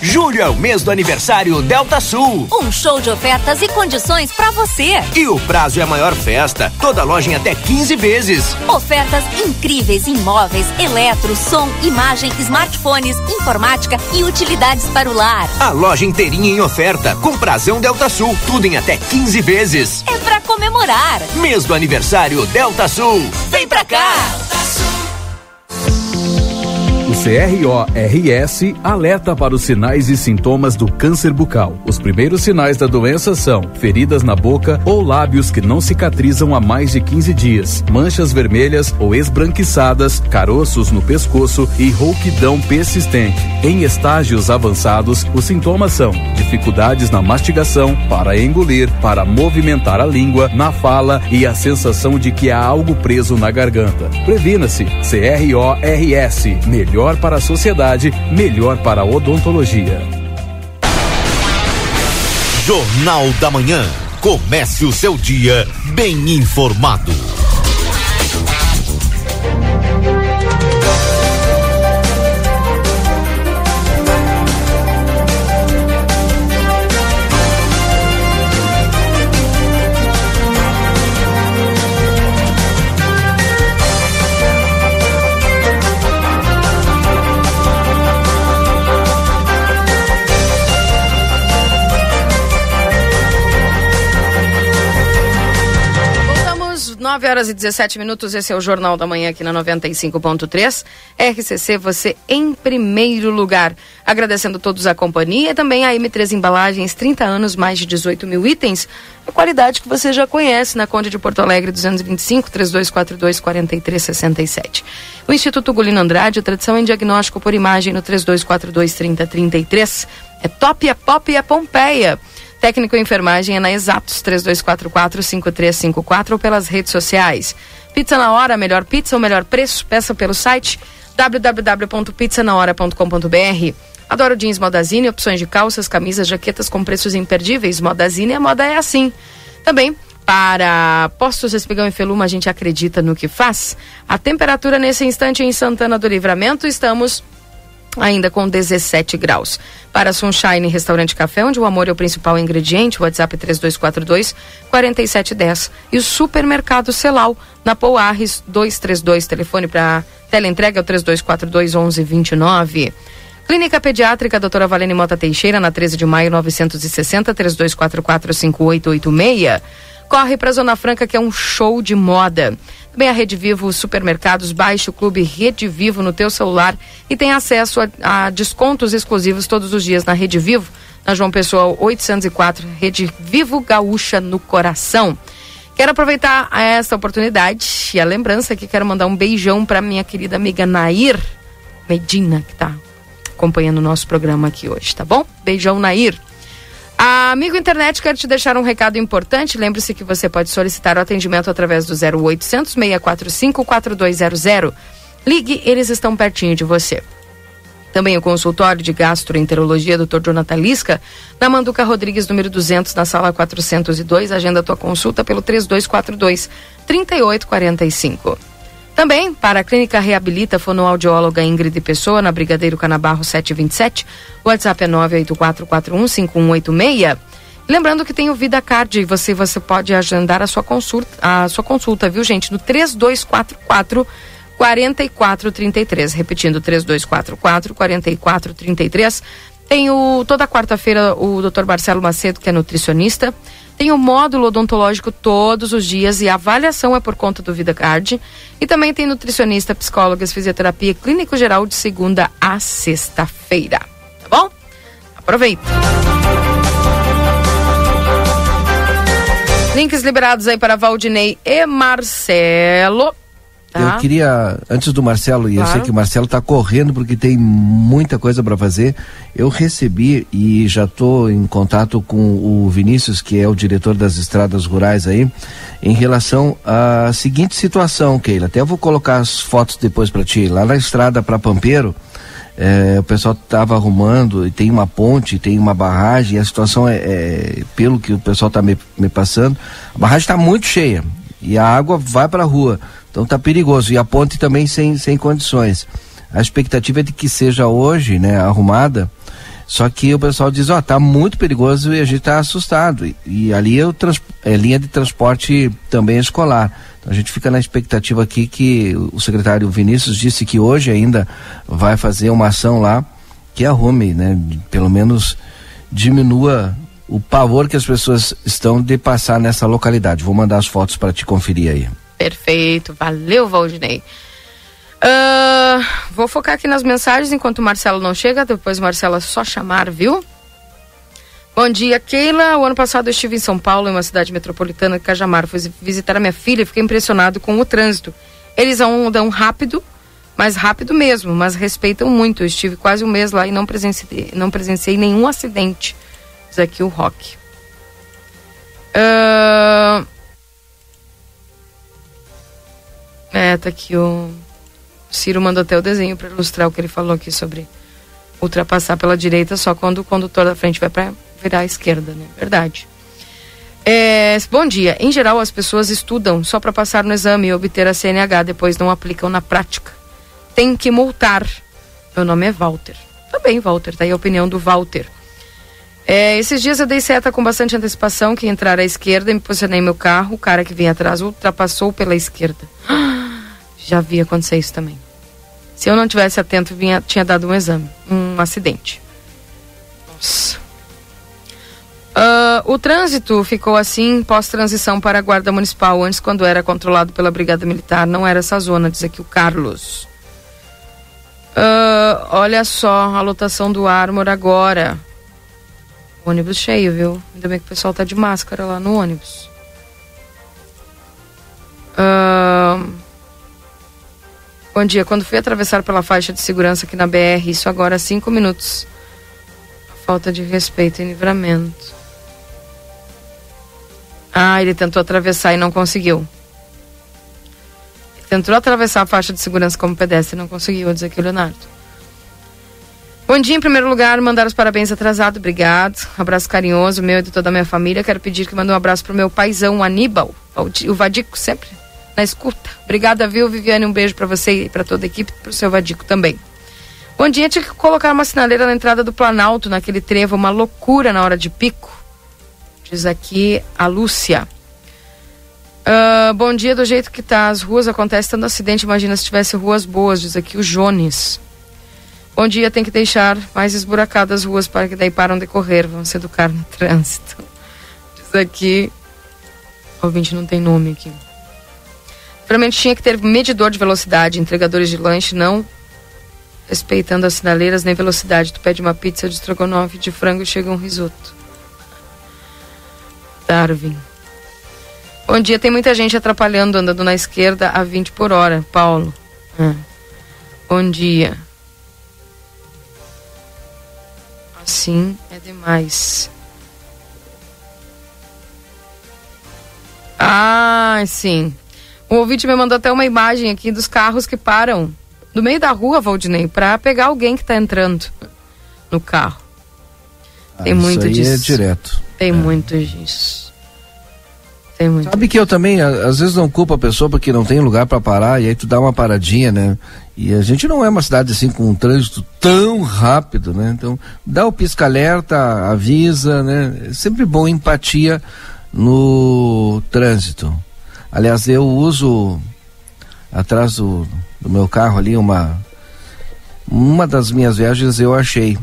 Speaker 19: Julho é o mês do aniversário Delta Sul.
Speaker 15: Um show de ofertas e condições para você.
Speaker 19: E o prazo é a maior festa. Toda loja em até 15 vezes.
Speaker 15: Ofertas incríveis em móveis, eletro, som, imagem, smartphones, informática e utilidades para o lar.
Speaker 19: A loja inteirinha em oferta, com prazão Delta Sul, tudo em até 15 vezes.
Speaker 15: É para comemorar.
Speaker 19: Mês do aniversário Delta Sul.
Speaker 15: Vem pra cá.
Speaker 20: CRORS alerta para os sinais e sintomas do câncer bucal. Os primeiros sinais da doença são feridas na boca ou lábios que não cicatrizam há mais de 15 dias, manchas vermelhas ou esbranquiçadas, caroços no pescoço e rouquidão persistente. Em estágios avançados, os sintomas são dificuldades na mastigação, para engolir, para movimentar a língua, na fala e a sensação de que há algo preso na garganta. Previna-se. CRORS, melhor para a sociedade, melhor para a odontologia.
Speaker 13: Jornal da Manhã. Comece o seu dia bem informado.
Speaker 1: 9 horas e 17 minutos. Esse é o Jornal da Manhã aqui na 95.3. RCC, você em primeiro lugar. Agradecendo todos a companhia e também a M3 Embalagens, 30 anos, mais de 18 mil itens. A qualidade que você já conhece na Conde de Porto Alegre, 225 3242 4367. O Instituto Gulino Andrade, tradição em diagnóstico por imagem no 3242 3033. É top, é pop e é Pompeia. Técnico em enfermagem é na Exatos 3244-5354 ou pelas redes sociais. Pizza na hora, melhor pizza, o melhor preço, peça pelo site www.pizzanahora.com.br. Adoro jeans Modazine, opções de calças, camisas, jaquetas com preços imperdíveis. Modazine, a moda é assim. Também para Postos Espigão e Feluma, a gente acredita no que faz. A temperatura nesse instante em Santana do Livramento, estamos ainda com 17 graus. Para Sunshine Restaurante Café, onde o amor é o principal ingrediente, WhatsApp 3242 4710. E o Supermercado Celal, na Pouarres 232, telefone para teleentrega é o 3242 1129. Clínica Pediátrica Doutora Valene Mota Teixeira, na 13 de maio 960 3244 5886. corre para a Zona Franca, que é um show de moda. Também a Rede Vivo Supermercados, baixe o clube Rede Vivo no teu celular e tem acesso a, a descontos exclusivos todos os dias na Rede Vivo, na João Pessoa 804, Rede Vivo Gaúcha no coração. Quero aproveitar esta oportunidade e a lembrança que quero mandar um beijão para minha querida amiga Nair Medina, que está acompanhando o nosso programa aqui hoje, tá bom? Beijão, Nair. Amigo Internet quer te deixar um recado importante. Lembre-se que você pode solicitar o atendimento através do 0800 645 4200. Ligue, eles estão pertinho de você. Também o consultório de gastroenterologia Dr. Jonathan Lisca, na Manduca Rodrigues, número 200, na sala 402. Agenda tua consulta pelo 3242 3845. Também para a Clínica Reabilita Fonoaudióloga Ingrid Pessoa, na Brigadeiro Canabarro 727. O WhatsApp é 984415186. Lembrando que tem o Vida Card e você, você pode agendar a sua consulta, a sua consulta, viu, gente? No 3244 4433. Repetindo, 3244 4433. Tem o, toda quarta-feira o Dr. Marcelo Macedo, que é nutricionista. Tem o módulo odontológico todos os dias e a avaliação é por conta do Vida Card. E também tem nutricionista, psicólogas, fisioterapia, clínico geral de segunda a sexta-feira. Tá bom? Aproveita. Links liberados aí para Valdinei e Marcelo.
Speaker 3: Eu queria, antes do Marcelo, e
Speaker 1: Claro.
Speaker 3: eu sei que o Marcelo está correndo porque tem muita coisa para fazer. Eu recebi e já estou em contato com o Vinícius, que é o diretor das estradas rurais aí, em relação à seguinte situação, Keila. Até eu vou colocar as fotos depois para ti. Lá na estrada para Pampeiro, eh, o pessoal estava arrumando e tem uma ponte, tem uma barragem, e a situação é, é, pelo que o pessoal está me, me passando, a barragem está muito cheia e a água vai para a rua. Então está perigoso. E a ponte também sem, sem condições. A expectativa é de que seja hoje, né, arrumada. Só que o pessoal diz, ó, tá muito perigoso e a gente tá assustado. E, e ali é, o trans, é linha de transporte também escolar. Então a gente fica na expectativa aqui que o secretário Vinícius disse que hoje ainda vai fazer uma ação lá que arrume, né? Pelo menos diminua o pavor que as pessoas estão de passar nessa localidade. Vou mandar as fotos para te conferir aí.
Speaker 1: Perfeito, valeu, Valdinei. Ah, vou focar aqui nas mensagens enquanto o Marcelo não chega, depois Marcelo é só chamar, viu? Bom dia, Keila. O ano passado eu estive em São Paulo, em uma cidade metropolitana Cajamar. Fui visitar a minha filha e fiquei impressionado com o trânsito. Eles andam rápido, mas rápido mesmo, mas respeitam muito. Eu estive quase um mês lá e não presenciei, não presenciei nenhum acidente. Diz aqui o Rock. Ah, É, tá aqui o Ciro mandou até o desenho para ilustrar o que ele falou aqui sobre ultrapassar pela direita só quando o condutor da frente vai para virar à esquerda, né? Verdade. É, bom dia. Em geral, as pessoas estudam só para passar no exame e obter a CNH, depois não aplicam na prática. Tem que multar. Meu nome é Walter. Também, Walter, tá aí a opinião do Walter. É, esses dias eu dei seta com bastante antecipação que entrar à esquerda e me posicionei meu carro. O cara que vinha atrás ultrapassou pela esquerda. Já vi acontecer isso também. Se eu não tivesse atento, vinha, tinha dado um exame, um acidente. Nossa. Ah, o trânsito ficou assim pós-transição para a Guarda Municipal. Antes, quando era controlado pela Brigada Militar, não era essa zona, diz aqui o Carlos. Ah, olha só a lotação do Armor agora. Ônibus cheio, viu? Ainda bem que o pessoal tá de máscara lá no ônibus. Ahn, Bom dia. Quando fui atravessar pela faixa de segurança aqui na BR, isso agora há cinco minutos. Falta de respeito e livramento. Ah, ele tentou atravessar e não conseguiu. Ele tentou atravessar a faixa de segurança como pedestre e não conseguiu, diz aqui o Leonardo. Bom dia, em primeiro lugar, mandar os parabéns atrasado, obrigado. Abraço carinhoso, meu e de toda a minha família. Quero pedir que mande um abraço pro meu paizão, o Aníbal, o Vadico, sempre na escuta. Obrigada, viu, Viviane? Um beijo para você e para toda a equipe, pro seu Vadico também. Bom dia, tinha que colocar uma sinaleira na entrada do Planalto, naquele trevo, uma loucura na hora de pico. Diz aqui a Lúcia. Ah, bom dia, do jeito que tá as ruas, acontece tanto acidente, imagina se tivesse ruas boas, diz aqui o Jones. Bom dia, tem que deixar mais esburacadas as ruas para que daí param de correr, vamos se educar no trânsito. Diz aqui O ouvinte não tem nome aqui. Provavelmente tinha que ter medidor de velocidade, entregadores de lanche não respeitando as sinaleiras nem velocidade. Tu pede uma pizza de estrogonofe de frango e chega um risoto. Darwin. Bom dia, tem muita gente atrapalhando, andando na esquerda a 20 por hora. Paulo. Ah. Bom dia. Assim é demais. Ah, sim. O ouvinte me mandou até uma imagem aqui dos carros que param no meio da rua, Valdinei, para pegar alguém que está entrando no carro.
Speaker 3: Ah,
Speaker 1: Tem muito
Speaker 3: isso aí
Speaker 1: disso.
Speaker 3: é direto.
Speaker 1: Tem muito disso. Tem muito.
Speaker 3: Sabe que eu também, às vezes não culpo a pessoa porque não tem lugar para parar e aí tu dá uma paradinha, né? E a gente não é uma cidade assim com um trânsito tão rápido, né? Então, dá o pisca-alerta, avisa, né? É sempre bom empatia no trânsito. Aliás, eu uso atrás do, do meu carro ali uma uma das minhas viagens eu achei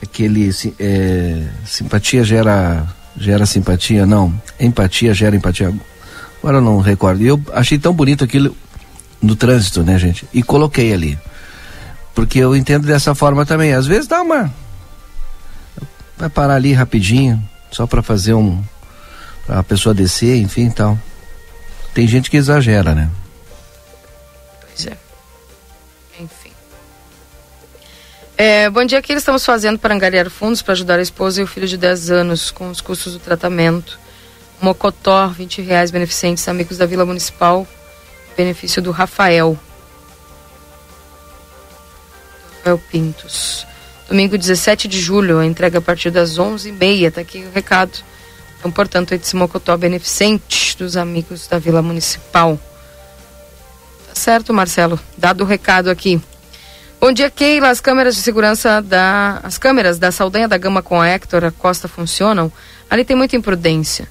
Speaker 3: aquele é, simpatia gera gera simpatia não empatia gera empatia. Agora eu não recordo. Eu achei tão bonito aquilo no trânsito né gente? E coloquei ali. Porque eu entendo dessa forma também. Às vezes dá uma vai parar ali rapidinho só para fazer um pra a pessoa descer enfim tal tem gente que exagera né
Speaker 1: Pois é. Enfim. É, bom dia, que estamos fazendo para angariar fundos para ajudar a esposa e o filho de 10 anos com os custos do tratamento? Mocotó, 20 reais, beneficentes, amigos da Vila Municipal, benefício do Rafael. Rafael Pintos. Domingo 17 de julho, a entrega a partir das 11h30, tá aqui o recado. Então, portanto, esse Mocotó beneficente dos amigos da Vila Municipal. Tá certo, Marcelo. Dado o recado aqui. Bom dia, Keila. As câmeras de segurança da. As câmeras da Saldanha da Gama com a Hector Acosta funcionam. Ali tem muita imprudência.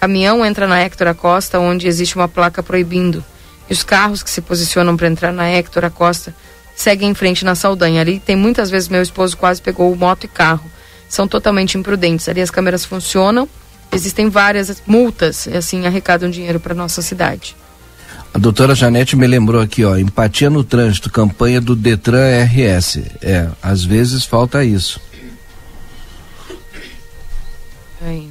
Speaker 1: Caminhão entra na Hector Acosta, onde existe uma placa proibindo. E os carros que se posicionam para entrar na Hector Acosta seguem em frente na Saldanha. Ali tem muitas vezes meu esposo quase pegou moto e carro. São totalmente imprudentes. Ali as câmeras funcionam. Existem várias multas assim arrecadam dinheiro para nossa cidade.
Speaker 3: A doutora Janete me lembrou aqui, ó, empatia no trânsito, campanha do Detran RS. É, às vezes falta isso.
Speaker 1: Aí.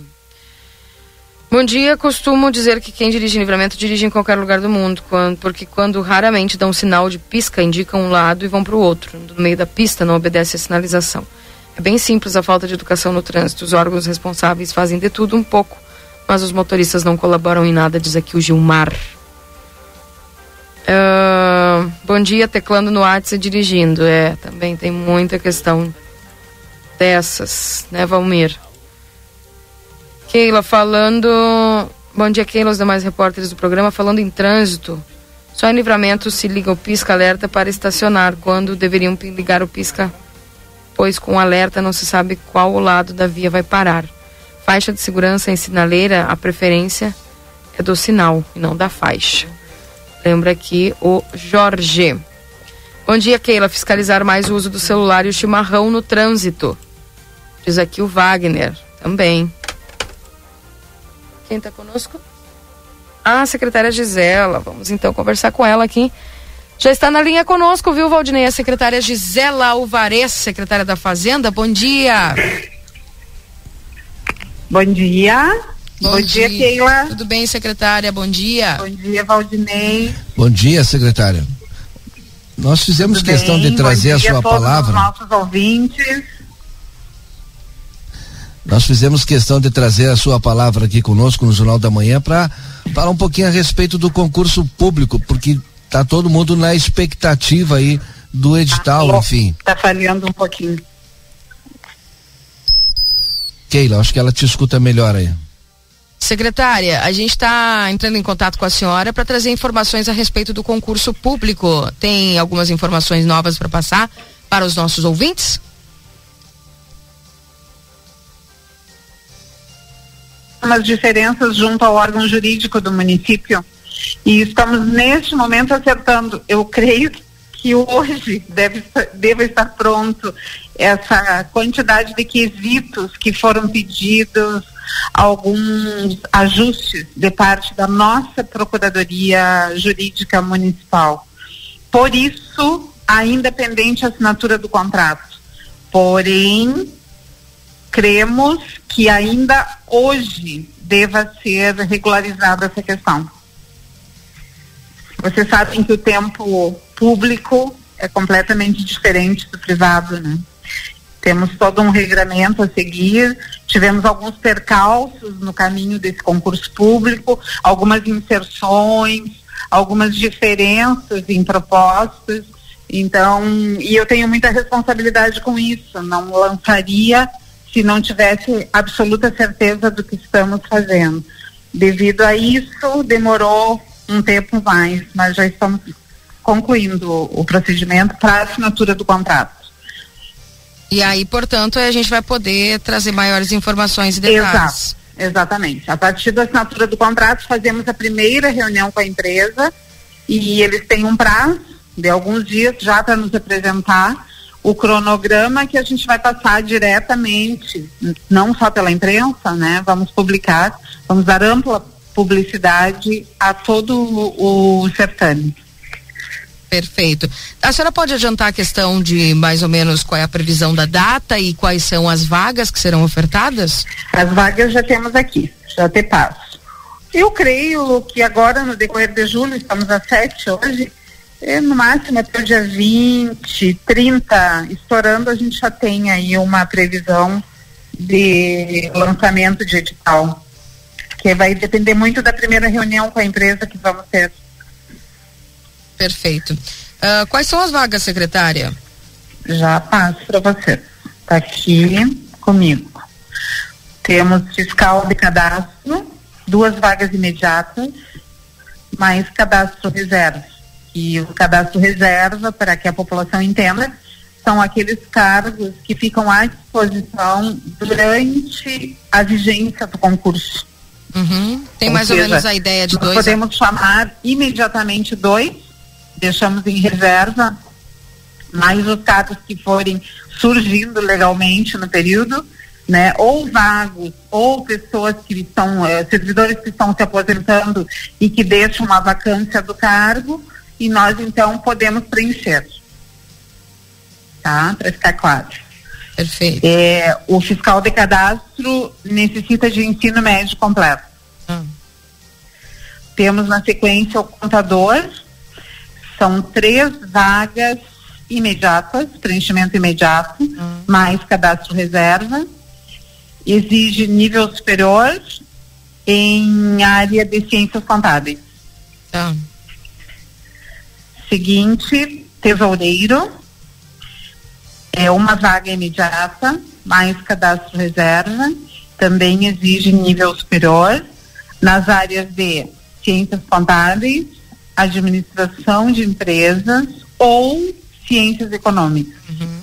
Speaker 1: Bom dia, costumo dizer que quem dirige em livramento dirige em qualquer lugar do mundo, quando, porque quando raramente dão um sinal de pisca, indicam um lado e vão para o outro. No meio da pista não obedece a sinalização. É bem simples a falta de educação no trânsito. Os órgãos responsáveis fazem de tudo um pouco, mas os motoristas não colaboram em nada, diz aqui o Gilmar. Ah, bom dia, teclando no WhatsApp e dirigindo. É, também tem muita questão dessas, né, Valmir? Keila falando. Bom dia, Keila, os demais repórteres do programa falando em trânsito. Só em livramento se liga o pisca-alerta para estacionar, quando deveriam ligar o pisca, pois com alerta não se sabe qual o lado da via vai parar. Faixa de segurança em sinaleira, a preferência é do sinal e não da faixa. Lembra aqui o Jorge. Bom dia, Keila. Fiscalizar mais o uso do celular e o chimarrão no trânsito. Diz aqui o Wagner. Também. Quem está conosco? A secretária Gisela. Vamos então conversar com ela aqui. Já está na linha conosco, viu, Valdinei? A secretária Gisela Alvarez, secretária da Fazenda. Bom dia.
Speaker 21: Bom dia. Bom, dia, Keila.
Speaker 1: Tudo bem, secretária? Bom dia.
Speaker 21: Bom dia, Valdinei.
Speaker 3: Bom dia, secretária. Nós fizemos
Speaker 21: Tudo
Speaker 3: questão
Speaker 21: bem?
Speaker 3: de trazer
Speaker 21: Bom
Speaker 3: a sua
Speaker 21: todos
Speaker 3: palavra.
Speaker 21: Os nossos ouvintes.
Speaker 3: Nós fizemos questão de trazer a sua palavra aqui conosco no Jornal da Manhã para falar um pouquinho a respeito do concurso público, porque tá todo mundo na expectativa aí do edital, enfim.
Speaker 21: Tá falhando um pouquinho.
Speaker 3: Keila, acho que ela te escuta melhor aí.
Speaker 1: Secretária, a gente está entrando em contato com a senhora para trazer informações a respeito do concurso público. Tem algumas informações novas para passar para os nossos ouvintes?
Speaker 21: Umas diferenças junto ao órgão jurídico do município. E estamos neste momento acertando. Eu creio que hoje deve, deve estar pronto essa quantidade de quesitos que foram pedidos alguns ajustes de parte da nossa Procuradoria Jurídica Municipal. Por isso, ainda pendente a assinatura do contrato. Porém, cremos que ainda hoje deva ser regularizada essa questão. Vocês sabem que o tempo público é completamente diferente do privado, né? Temos todo um regramento a seguir, tivemos alguns percalços no caminho desse concurso público, algumas inserções, algumas diferenças em propostas. Então, e eu tenho muita responsabilidade com isso. Não lançaria se não tivesse absoluta certeza do que estamos fazendo. Devido a isso, demorou um tempo mais, mas já estamos concluindo o procedimento para a assinatura do contrato.
Speaker 1: E aí, portanto, a gente vai poder trazer maiores informações e detalhes.
Speaker 21: Exato, exatamente. A partir da assinatura do contrato, fazemos a primeira reunião com a empresa e eles têm um prazo de alguns dias já para nos apresentar o cronograma que a gente vai passar diretamente, não só pela imprensa, né? Vamos publicar, vamos dar ampla publicidade a todo o, o certame.
Speaker 1: Perfeito. A senhora pode adiantar a questão de mais ou menos qual é a previsão da data e quais são as vagas que serão ofertadas?
Speaker 21: As vagas já temos aqui, já te passo. Eu creio que agora, no decorrer de julho, estamos a 7 hoje, é, no máximo até o dia 20, 30, estourando, a gente já tem aí uma previsão de lançamento de edital, que vai depender muito da primeira reunião com a empresa que vamos ter.
Speaker 1: Perfeito. Uh, quais são as vagas, secretária?
Speaker 21: Já passo para você. Está aqui comigo. Temos fiscal de cadastro, duas vagas imediatas, mais cadastro reserva que o cadastro reserva, para que a população entenda, são aqueles cargos que ficam à disposição durante a vigência do concurso.
Speaker 1: Uhum. Tem ou mais seja, ou menos a ideia de dois?
Speaker 21: Podemos chamar imediatamente dois, deixamos em reserva, mais os cargos que forem surgindo legalmente no período, né? Ou vagos, ou pessoas que estão, eh, servidores que estão se aposentando e que deixam uma vacância do cargo, e nós então podemos preencher. Tá? Para ficar claro.
Speaker 1: Perfeito.
Speaker 21: É, o fiscal de cadastro necessita de ensino médio completo. Hum. Temos na sequência o contador, são três vagas imediatas, preenchimento imediato, hum. mais cadastro reserva. Exige nível superior em área de ciências contábeis.
Speaker 1: Tá.
Speaker 21: Seguinte, tesoureiro, é uma vaga imediata, mais cadastro reserva, também exige nível superior, nas áreas de ciências contábeis, administração de empresas ou ciências econômicas. Uhum.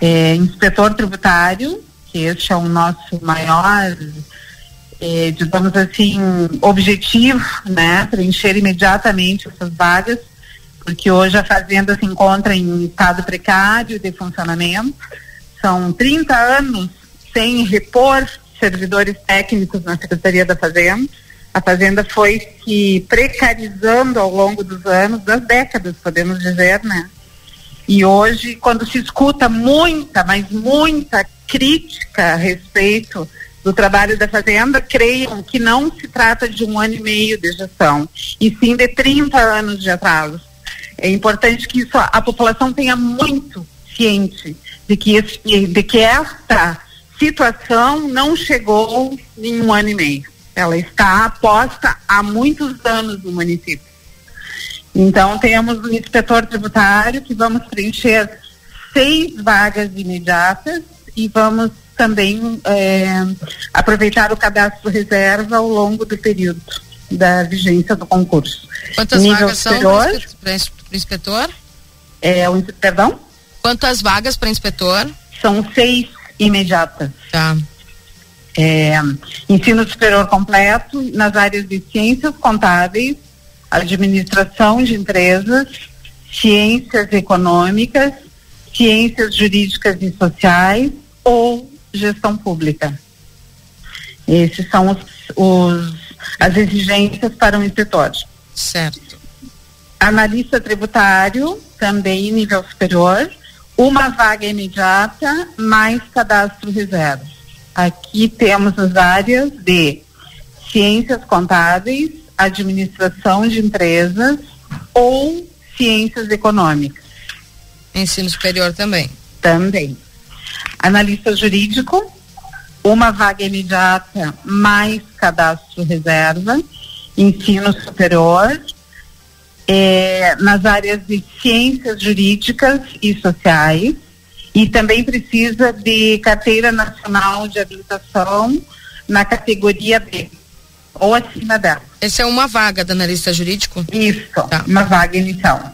Speaker 21: É, inspetor tributário, que este é o nosso maior é, digamos assim, objetivo, né, preencher imediatamente essas vagas, porque hoje a fazenda se encontra em estado precário de funcionamento. São 30 anos sem repor servidores técnicos na Secretaria da Fazenda. A Fazenda foi se precarizando ao longo dos anos, das décadas, podemos dizer, né? E hoje, quando se escuta muita, mas muita crítica a respeito do trabalho da Fazenda creiam que não se trata de um ano e meio de gestão, e sim de 30 anos de atraso. É importante que isso, a população tenha muito ciente de que, esse, de que esta situação não chegou em um ano e meio. Ela está posta há muitos anos no município. Então, temos o inspetor tributário que vamos preencher seis vagas imediatas e vamos também é, aproveitar o cadastro reserva ao longo do período da vigência do concurso.
Speaker 1: Quantas Nível vagas superior, são para inspetor?
Speaker 21: É, o, perdão?
Speaker 1: Quantas vagas para inspetor?
Speaker 21: São seis imediatas.
Speaker 1: Tá.
Speaker 21: É, ensino superior completo nas áreas de ciências contábeis, administração de empresas, ciências econômicas, ciências jurídicas e sociais ou gestão pública. Esses são os, os, as exigências para o inspetor.
Speaker 1: Certo.
Speaker 21: Analista tributário, também nível superior, uma vaga imediata, mais cadastro reserva. Aqui temos as áreas de ciências contábeis, administração de empresas ou ciências econômicas.
Speaker 1: Ensino superior também.
Speaker 21: Também. Analista jurídico, uma vaga imediata mais cadastro reserva, ensino superior, é, nas áreas de ciências jurídicas e sociais, e também precisa de carteira nacional de habilitação na categoria B, ou acima dela.
Speaker 1: Essa é uma vaga da analista jurídico?
Speaker 21: Isso, tá. uma vaga inicial.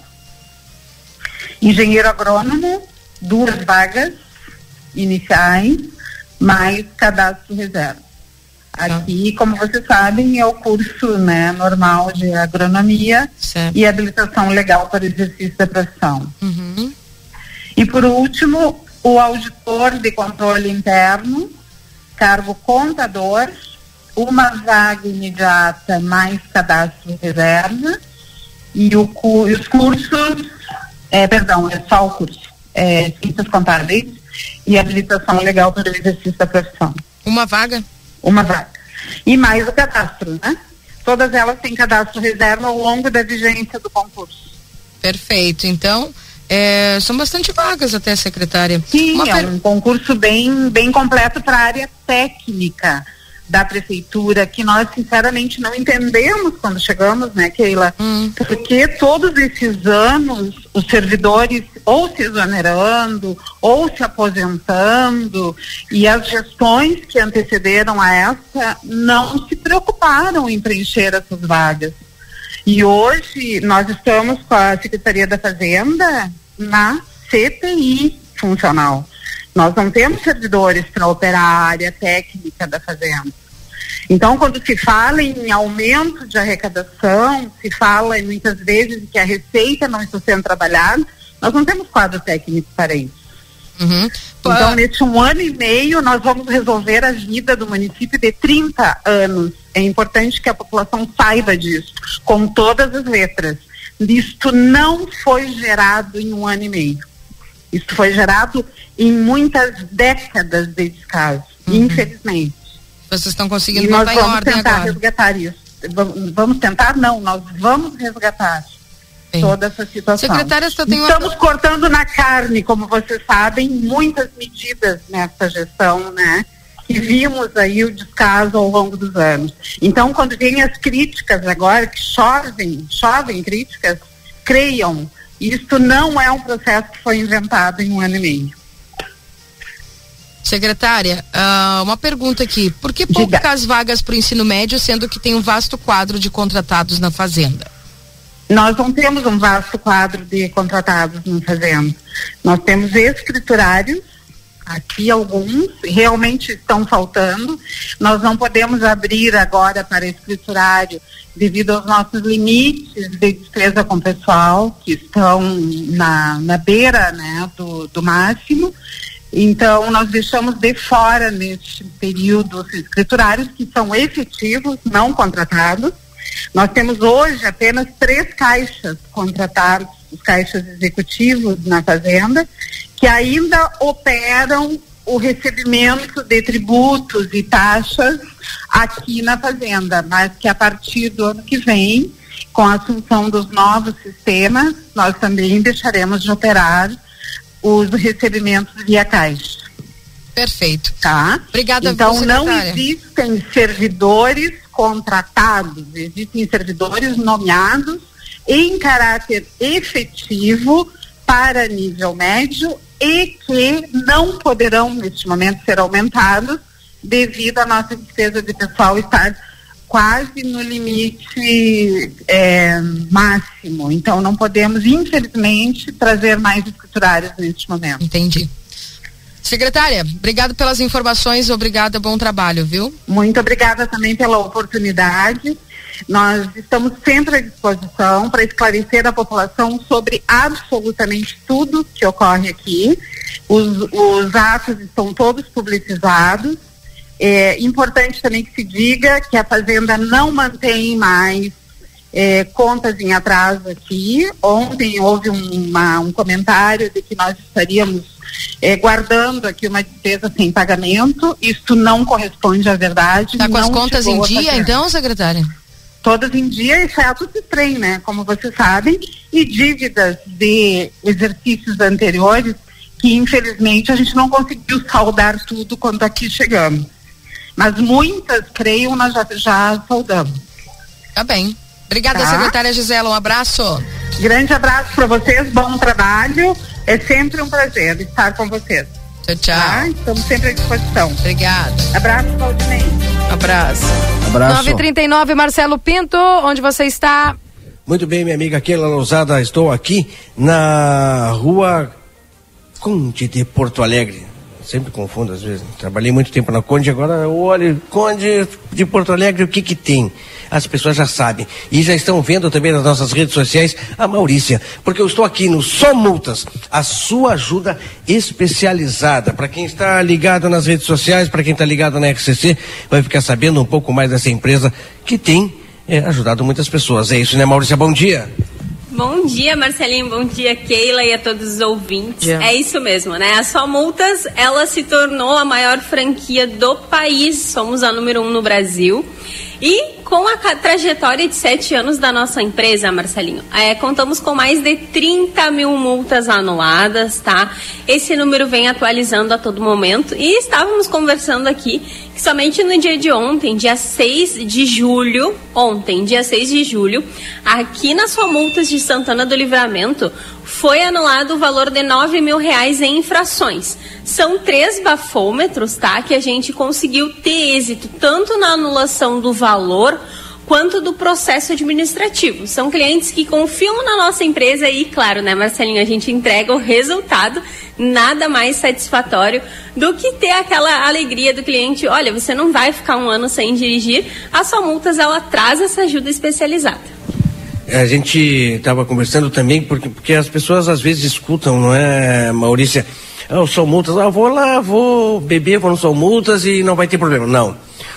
Speaker 21: Engenheiro agrônomo, duas vagas iniciais, mais cadastro reserva. Aqui, como vocês sabem, é o curso né, normal de agronomia
Speaker 1: certo.
Speaker 21: e habilitação legal para exercício da profissão.
Speaker 1: Uhum.
Speaker 21: E por último, o auditor de controle interno, cargo contador, uma vaga imediata mais cadastro reserva e, o, e os cursos, é, perdão, é só o curso, é, ciências contábeis e habilitação legal para o exercício da profissão.
Speaker 1: Uma vaga?
Speaker 21: Uma vaga. E mais o cadastro, né? Todas elas têm cadastro reserva ao longo da vigência do concurso.
Speaker 1: Perfeito. Então, é, são bastante vagas até, secretária.
Speaker 21: Sim, Uma é per... um concurso bem, bem completo para a área técnica da prefeitura que nós sinceramente não entendemos quando chegamos, né, Keila?
Speaker 1: Hum.
Speaker 21: Porque todos esses anos os servidores ou se exonerando ou se aposentando e as gestões que antecederam a essa não se preocuparam em preencher essas vagas. E hoje nós estamos com a Secretaria da Fazenda na CPI funcional. Nós não temos servidores para operar a área técnica da fazenda. Então, quando se fala em aumento de arrecadação, se fala muitas vezes que a receita não está sendo trabalhada, nós não temos quadro técnico para isso.
Speaker 1: Uhum.
Speaker 21: Então, nesse um ano e meio, nós vamos resolver a vida do município de 30 anos. É importante que a população saiba disso, com todas as letras. Isto não foi gerado em um ano e meio. Isso foi gerado em muitas décadas de descaso, uhum. infelizmente.
Speaker 1: Vocês estão conseguindo
Speaker 21: e nós
Speaker 1: botar
Speaker 21: vamos
Speaker 1: em ordem
Speaker 21: tentar
Speaker 1: agora.
Speaker 21: resgatar isso. Vamos tentar? Não, nós vamos resgatar
Speaker 1: Sim.
Speaker 21: toda essa situação.
Speaker 1: Secretária, só tem uma-
Speaker 21: Estamos cortando na carne, como vocês sabem, muitas medidas nessa gestão, né? Que vimos aí o descaso ao longo dos anos. Então, quando vêm as críticas agora, que chovem, chovem críticas, creiam, isso não é um processo que foi inventado em um ano e meio.
Speaker 1: Secretária, ah, uma pergunta aqui. Por que poucas vagas para o ensino médio, sendo que tem um vasto quadro de contratados na Fazenda?
Speaker 21: Nós não temos um vasto quadro de contratados na fazenda. Nós temos escriturários, aqui alguns realmente estão faltando. Nós não podemos abrir agora para escriturário devido aos nossos limites de despesa com pessoal, que estão na, na beira né, do, do máximo. Então, nós deixamos de fora neste período os escriturários que são efetivos, não contratados. Nós temos hoje apenas três caixas contratados, os caixas executivos na Fazenda, que ainda operam o recebimento de tributos e taxas aqui na Fazenda, mas que a partir do ano que vem, com a assunção dos novos sistemas, nós também deixaremos de operar os recebimentos via caixa.
Speaker 1: Perfeito.
Speaker 21: Tá?
Speaker 1: Obrigada,
Speaker 21: Então não
Speaker 1: secretária.
Speaker 21: existem servidores contratados, existem servidores nomeados em caráter efetivo para nível médio e que não poderão neste momento ser aumentados devido à nossa despesa de pessoal estar quase no limite é, máximo. Então não podemos, infelizmente, trazer mais escriturários neste momento.
Speaker 1: Entendi. Secretária, obrigado pelas informações, obrigada, bom trabalho, viu?
Speaker 21: Muito obrigada também pela oportunidade. Nós estamos sempre à disposição para esclarecer a população sobre absolutamente tudo que ocorre aqui. Os, os atos estão todos publicizados. É importante também que se diga que a Fazenda não mantém mais é, contas em atraso aqui. Ontem houve uma, um comentário de que nós estaríamos é, guardando aqui uma despesa sem pagamento. Isto não corresponde à verdade.
Speaker 1: Está com as contas em dia, então, secretária?
Speaker 21: Todas em dia, exceto o trem, né? Como vocês sabem, e dívidas de exercícios anteriores que infelizmente a gente não conseguiu saldar tudo quando aqui chegamos. Mas muitas, creio, nós já, já soldamos.
Speaker 1: Tá bem. Obrigada,
Speaker 21: Tá.
Speaker 1: secretária Gisela. Um abraço.
Speaker 21: Grande abraço para vocês, bom trabalho. É sempre um prazer estar com vocês.
Speaker 1: Tchau, tchau.
Speaker 21: Tá? Estamos sempre à disposição.
Speaker 1: Obrigada.
Speaker 21: Abraço, Valdinei.
Speaker 1: Abraço.
Speaker 3: Abraço.
Speaker 1: 939 Marcelo Pinto, onde você está?
Speaker 9: Muito bem, minha amiga Keila Lousada, estou aqui na rua Conde de Porto Alegre. Sempre confundo às vezes. Trabalhei muito tempo na Conde, agora olha, Conde de Porto Alegre, o que que tem? As pessoas já sabem. E já estão vendo também nas nossas redes sociais a Maurícia. Porque eu estou aqui no Só Multas, a sua ajuda especializada. Para quem está ligado nas redes sociais, para quem está ligado na RCC, vai ficar sabendo um pouco mais dessa empresa que tem é, ajudado muitas pessoas. É isso, né, Maurícia? Bom dia.
Speaker 22: Bom dia, Marcelinho. Bom dia, Keila e a todos os ouvintes.
Speaker 9: Dia.
Speaker 22: É isso mesmo, né? A Só Multas, ela se tornou a maior franquia do país. Somos a número um no Brasil. E com a trajetória de sete anos da nossa empresa, Marcelinho, é, contamos com mais de 30 mil multas anuladas, tá? Esse número vem atualizando a todo momento. E estávamos conversando aqui que somente no dia de ontem, dia 6 de julho, ontem, dia 6 de julho, aqui na sua multas de Santana do Livramento, foi anulado o valor de 9 mil reais em infrações. São três bafômetros, tá? Que a gente conseguiu ter êxito tanto na anulação do valor quanto do processo administrativo. São clientes que confiam na nossa empresa e, claro, né, Marcelinho, a gente entrega o resultado nada mais satisfatório do que ter aquela alegria do cliente, olha, você não vai ficar um ano sem dirigir, a sua multas ela traz essa ajuda especializada.
Speaker 9: A gente estava conversando também, porque, porque as pessoas às vezes escutam, não é, Maurícia? Ah, São Multas, ah, vou lá, vou beber, vou no São Multas e não vai ter problema. Não.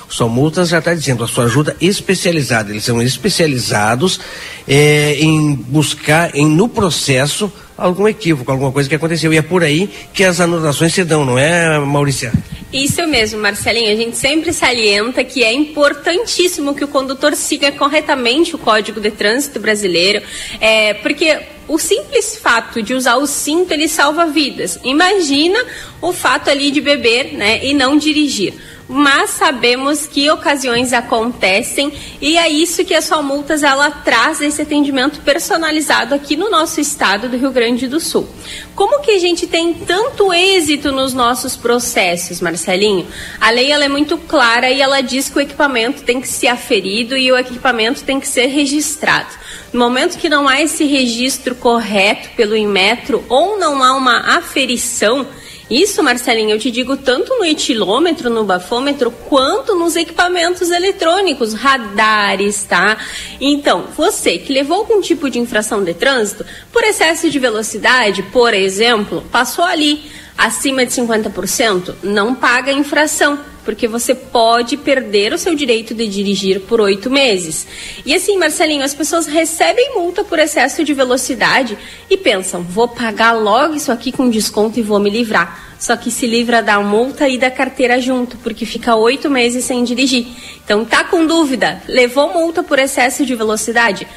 Speaker 9: O São Multas já está dizendo, a sua ajuda especializada. Eles são especializados eh, em buscar, em, no processo, algum equívoco, alguma coisa que aconteceu. E é por aí que as anulações se dão, não é, Maurícia?
Speaker 22: Isso mesmo, Marcelinho. A gente sempre salienta que é importantíssimo que o condutor siga corretamente o Código de Trânsito brasileiro, é, porque o simples fato de usar o cinto ele salva vidas. Imagina o fato ali de beber, né, e não dirigir. Mas sabemos que ocasiões acontecem e é isso que a Só Multas ela traz esse atendimento personalizado aqui no nosso estado do Rio Grande do Sul. Como que a gente tem tanto êxito nos nossos processos, Marcelinho? A lei ela é muito clara e ela diz que o equipamento tem que ser aferido e o equipamento tem que ser registrado. No momento que não há esse registro correto pelo Inmetro ou não há uma aferição, isso, Marcelinho, eu te digo tanto no etilômetro, no bafômetro, quanto nos equipamentos eletrônicos, radares, tá? Então, você que levou algum tipo de infração de trânsito, por excesso de velocidade, por exemplo, passou ali acima de 50%, não paga infração, porque você pode perder o seu direito de dirigir por oito meses. E assim, Marcelinho, as pessoas recebem multa por excesso de velocidade e pensam, vou pagar logo isso aqui com desconto e vou me livrar. Só que se livra da multa e da carteira junto, porque fica oito meses sem dirigir. Então, tá com dúvida? Levou multa por excesso de velocidade?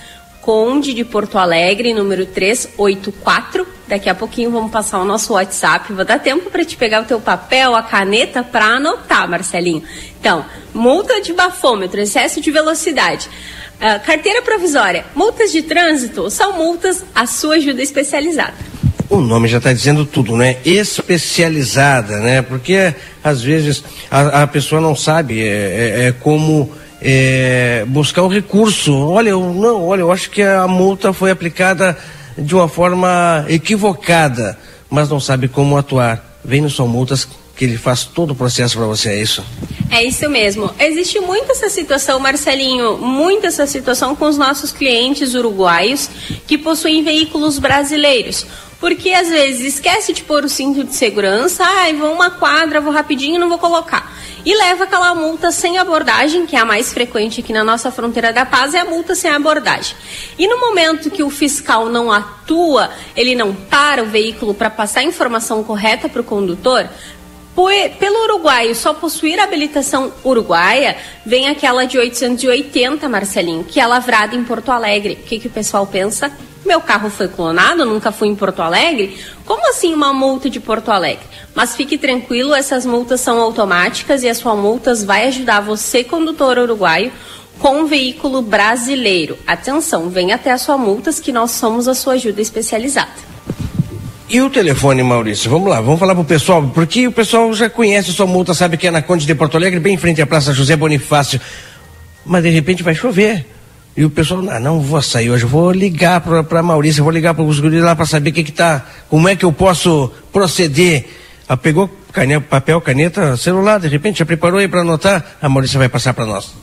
Speaker 22: Conde de Porto Alegre, número 384. Daqui a pouquinho vamos passar o nosso WhatsApp. Vou dar tempo para te pegar o teu papel, a caneta para anotar, Marcelinho. Então, multa de bafômetro, excesso de velocidade. Ah, carteira provisória, multas de trânsito, são multas, a sua ajuda especializada.
Speaker 9: O nome já está dizendo tudo, né? Especializada, né? Porque às vezes a, a pessoa não sabe é, é- é como é, buscar o recurso. Olha, eu, não, olha, eu acho que a multa foi aplicada de uma forma equivocada, mas não sabe como atuar. Vem no São Multas que ele faz todo o processo para você, é isso?
Speaker 22: É isso mesmo. Existe muito essa situação, Marcelinho, muita essa situação com os nossos clientes uruguaios que possuem veículos brasileiros. Porque às vezes esquece de pôr o cinto de segurança, ai, vou uma quadra, vou rapidinho, não vou colocar. E leva aquela multa sem abordagem, que é a mais frequente aqui na nossa fronteira da paz, é a multa sem abordagem. E no momento que o fiscal não atua, ele não para o veículo para passar a informação correta para o condutor, pelo uruguaio só possuir habilitação uruguaia, vem aquela de 880, Marcelinho, que é lavrada em Porto Alegre. O que, que o pessoal pensa? Meu carro foi clonado, nunca fui em Porto Alegre? Como assim uma multa de Porto Alegre? Mas fique tranquilo, essas multas são automáticas e as suas multas vai ajudar você, condutor uruguaio, com um veículo brasileiro. Atenção, venha até as suas multas que nós somos a sua ajuda especializada.
Speaker 9: E o telefone, Maurício? Vamos lá, vamos falar pro pessoal, porque o pessoal já conhece a sua multa, sabe que é na Conde de Porto Alegre, bem em frente à Praça José Bonifácio. Mas de repente vai chover. E o pessoal, não, não vou sair hoje, vou ligar para pra Maurício, vou ligar para os guris lá para saber que que tá, como é que eu posso proceder. Ela pegou caneta, papel, caneta, celular, de repente já preparou aí para anotar, a Maurícia vai passar para nós.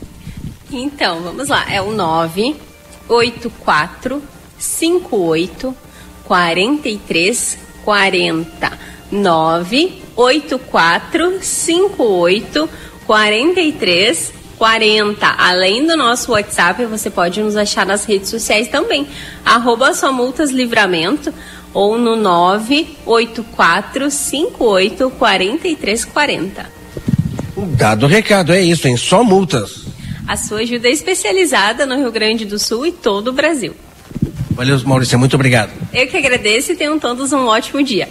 Speaker 22: Então, vamos lá, é o 984 58 43 40 984 58 43 40. Além do nosso WhatsApp, você pode nos achar nas redes sociais também. Arroba só multas livramento ou no 984 58 43 40.
Speaker 9: Dado o recado, é isso, hein? Só multas.
Speaker 22: A sua ajuda é especializada no Rio Grande do Sul e todo o Brasil.
Speaker 9: Valeu, Maurício, muito obrigado.
Speaker 22: Eu que agradeço e tenham todos um ótimo dia.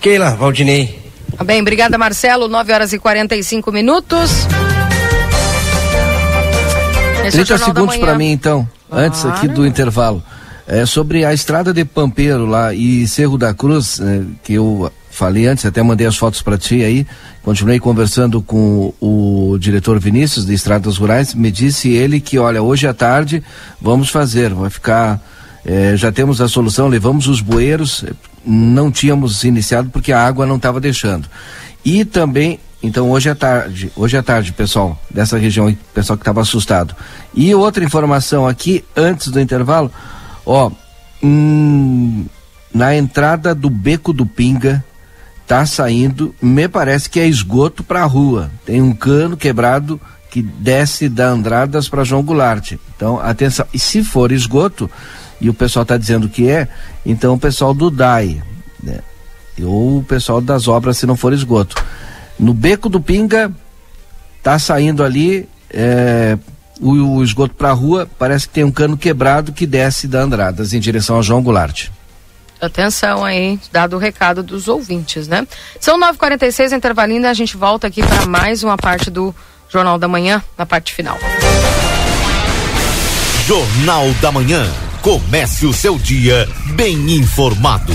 Speaker 9: Keila, Valdinei.
Speaker 1: Tá bem, obrigada, Marcelo. 9 horas e 45 minutos.
Speaker 3: Esse 30 é segundos para mim, então, claro. antes aqui do intervalo. É sobre a estrada de Pampeiro lá e Cerro da Cruz, é, que eu falei antes, até mandei as fotos para ti aí. Continuei conversando com o, o diretor Vinícius de Estradas Rurais. Me disse ele que, olha, hoje à tarde vamos fazer, vai ficar é, já temos a solução, levamos os bueiros, não tínhamos iniciado porque a água não estava deixando. E também, então hoje à tarde, hoje à tarde, pessoal, dessa região, pessoal que estava assustado. E outra informação aqui, antes do intervalo, ó, hum, na entrada do Beco do Pinga, tá saindo, me parece que é esgoto para a rua. Tem um cano quebrado que desce da Andradas para João Goulart. Então, atenção. E se for esgoto, e o pessoal está dizendo que é, então o pessoal do DAI, né? ou o pessoal das obras se não for esgoto. No Beco do Pinga, tá saindo ali é, o, o, esgoto para a rua, parece que tem um cano quebrado que desce da Andradas em direção a João Goulart.
Speaker 1: Atenção aí, dado o recado dos ouvintes, né? São 9h46, intervalinho, a gente volta aqui para mais uma parte do Jornal da Manhã, na parte final.
Speaker 13: Jornal da Manhã. Comece o seu dia bem informado.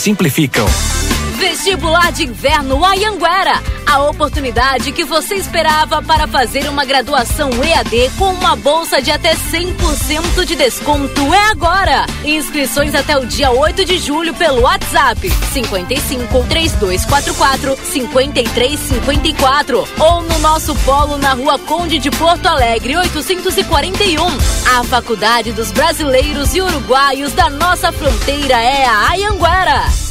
Speaker 14: simplificam.
Speaker 15: Vestibular de Inverno Ayanguera. A oportunidade que você esperava para fazer uma graduação EAD com uma bolsa de até 100% de desconto é agora. Inscrições até o dia 8 de julho pelo WhatsApp 55 3244 5354 ou no nosso polo na Rua Conde de Porto Alegre 841. A Faculdade dos Brasileiros e Uruguaios da nossa fronteira é a Ayanguera.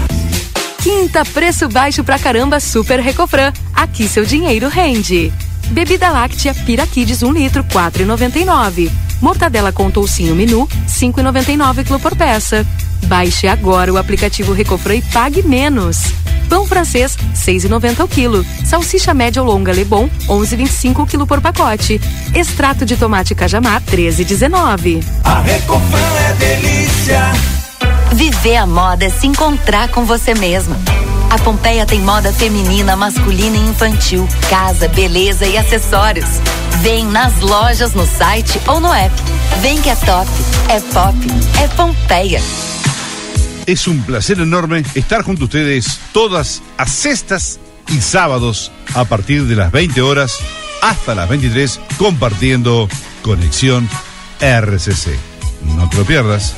Speaker 1: Quinta, preço baixo pra caramba Super Recofran. Aqui seu dinheiro rende. Bebida láctea Piraquides 1 litro, 4,99. Mortadela com toucinho menu, 5,99 kg por peça. Baixe agora o aplicativo Recofran e pague menos. Pão francês, 6,90 o quilo. Salsicha média ou longa Lebon, 11,25 o quilo por pacote. Extrato de tomate cajamar, 13,19.
Speaker 23: A Recofran é delícia.
Speaker 17: Viver a moda é se encontrar com você mesma. A Pompeia tem moda feminina, masculina e infantil, casa, beleza e acessórios. Vem nas lojas, no site ou no app. Vem que é top, é pop, é Pompeia.
Speaker 24: Es un placer enorme estar junto a ustedes todas a sextas y sábados a partir de las 20 horas hasta las 23 compartiendo Conexión RCC. No te lo pierdas.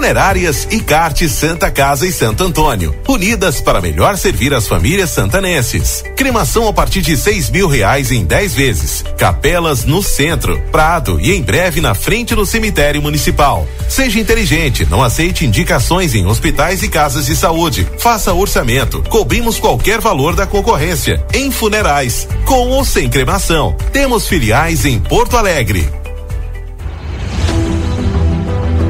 Speaker 18: Funerárias e Carte Santa Casa e Santo Antônio, unidas para melhor servir as famílias santanenses. Cremação a partir de seis mil reais em 10 vezes. Capelas no centro, Prado e em breve na frente do cemitério municipal. Seja inteligente, não aceite indicações em hospitais e casas de saúde. Faça orçamento, cobrimos qualquer valor da concorrência. Em funerais, com ou sem cremação. Temos filiais em Porto Alegre.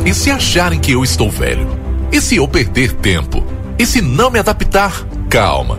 Speaker 4: E se acharem que eu estou velho? E se eu perder tempo? E se não me adaptar? Calma,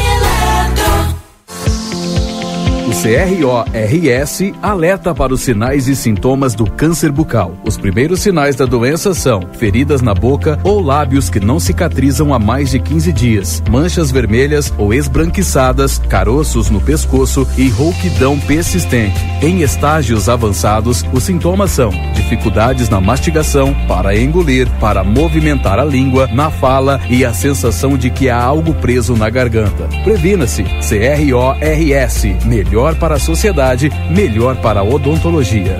Speaker 20: CRORS alerta para os sinais e sintomas do câncer bucal. Os primeiros sinais da doença são feridas na boca ou lábios que não cicatrizam há mais de 15 dias, manchas vermelhas ou esbranquiçadas, caroços no pescoço e rouquidão persistente. Em estágios avançados, os sintomas são dificuldades na mastigação, para engolir, para movimentar a língua, na fala e a sensação de que há algo preso na garganta. Previna-se. CRORS. Melhor para a sociedade, melhor para a odontologia.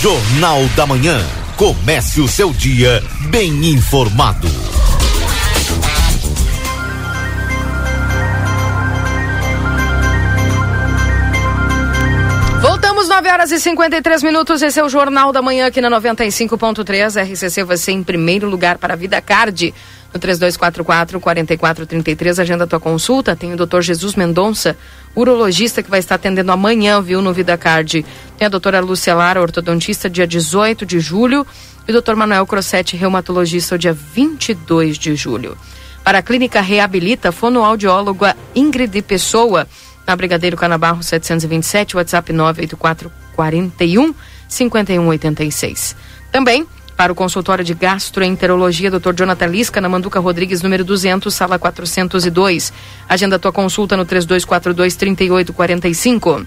Speaker 25: Jornal da Manhã. Comece o seu dia bem informado.
Speaker 26: Voltamos
Speaker 1: 19 horas e 53 minutos, esse é o Jornal da Manhã aqui na 95.3. RCC você em primeiro lugar para a Vida Card. No 3244-4433, agenda tua consulta. Tem o Dr. Jesus Mendonça, urologista, que vai estar atendendo amanhã, viu, no Vida Card. Tem a doutora Lúcia Lara, ortodontista, dia 18 de julho. E o doutor Manuel Crossetti, reumatologista, dia 22 de julho. Para a Clínica Reabilita, fonoaudióloga Ingrid Pessoa na Brigadeiro Canabarro 727, WhatsApp 98441 5186. Também para o consultório de gastroenterologia, Dr. Jonathan Lisca, na Manduca Rodrigues, número 200, sala 402. Agenda tua consulta no 3242 3845.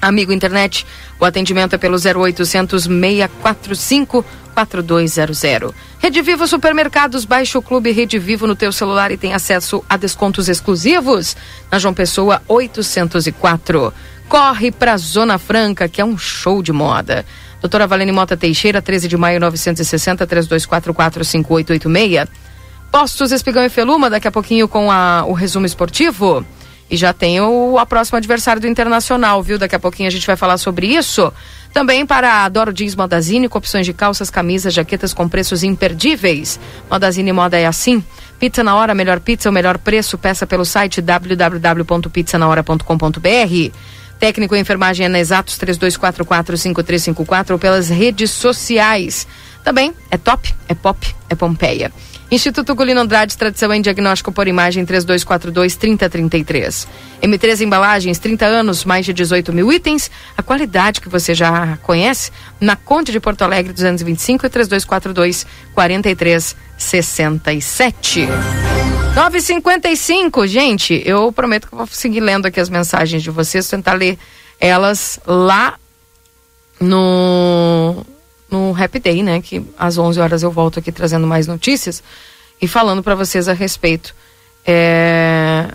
Speaker 1: Amigo internet, o atendimento é pelo 0800 645 4200. Rede Vivo Supermercados, baixe o Clube Rede Vivo no teu celular e tem acesso a descontos exclusivos. Na João Pessoa 804. Corre pra Zona Franca, que é um show de moda. Doutora Valene Mota Teixeira, 13 de maio 960 3244 5886. Postos Espigão e Feluma, daqui a pouquinho com a, o resumo esportivo. E já tem o a próximo adversário do Internacional, viu? Daqui a pouquinho a gente vai falar sobre isso. Também para a Doro Jeans Modazine, com opções de calças, camisas, jaquetas com preços imperdíveis. Modazine Moda é assim. Pizza na hora, melhor pizza, o melhor preço. Peça pelo site www.pizzanahora.com.br. Técnico em enfermagem é na Exatos 32445354 ou pelas redes sociais. Também é top, é pop, é Pompeia. Instituto Gulino Andrade, tradição em diagnóstico por imagem 3242-3033. M3 Embalagens, 30 anos, mais de 18 mil itens. A qualidade que você já conhece na Conte de Porto Alegre 225 e 3242 4367. 955, gente, eu prometo que vou seguir lendo aqui as mensagens de vocês, tentar ler elas lá no no Happy Day, né? Que às 11 horas eu volto aqui trazendo mais notícias e falando para vocês a respeito é,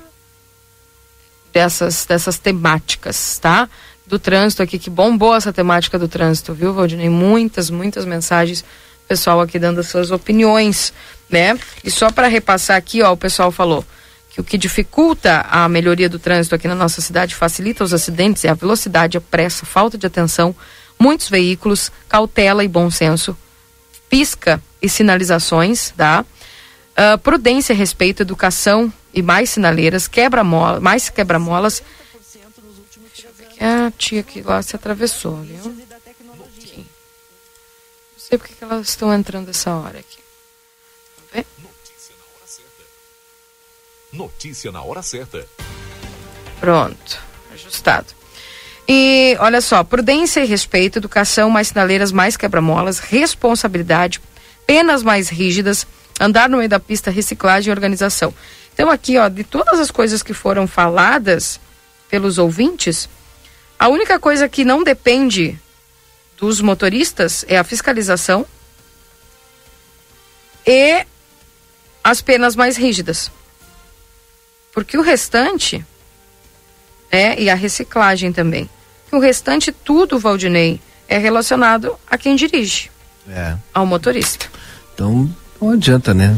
Speaker 1: dessas, dessas temáticas, tá? Do trânsito aqui, que bombou essa temática do trânsito, viu, Valdinei? Muitas, muitas mensagens, pessoal aqui dando as suas opiniões, né? E só para repassar aqui, ó, o pessoal falou que o que dificulta a melhoria do trânsito aqui na nossa cidade, facilita os acidentes, é a velocidade, a pressa, falta de atenção, muitos veículos, cautela e bom senso, pisca e sinalizações, tá? Uh, prudência, respeito, educação e mais sinaleiras, quebra-mola, mais quebra-molas. A tia que lá se atravessou, viu? Sei porque que elas estão entrando essa hora aqui. Vamos ver?
Speaker 4: Notícia na hora certa.
Speaker 1: Pronto, ajustado. E olha só, prudência e respeito, educação, mais sinaleiras, mais quebra-molas, responsabilidade, penas mais rígidas, andar no meio da pista, reciclagem e organização. Então aqui, ó, de todas as coisas que foram faladas pelos ouvintes, a única coisa que não depende dos motoristas é a fiscalização e as penas mais rígidas. Porque o restante é e a reciclagem também. O restante tudo, Valdinei, é relacionado a quem dirige.
Speaker 3: É.
Speaker 1: Ao motorista.
Speaker 3: Então, não adianta, né?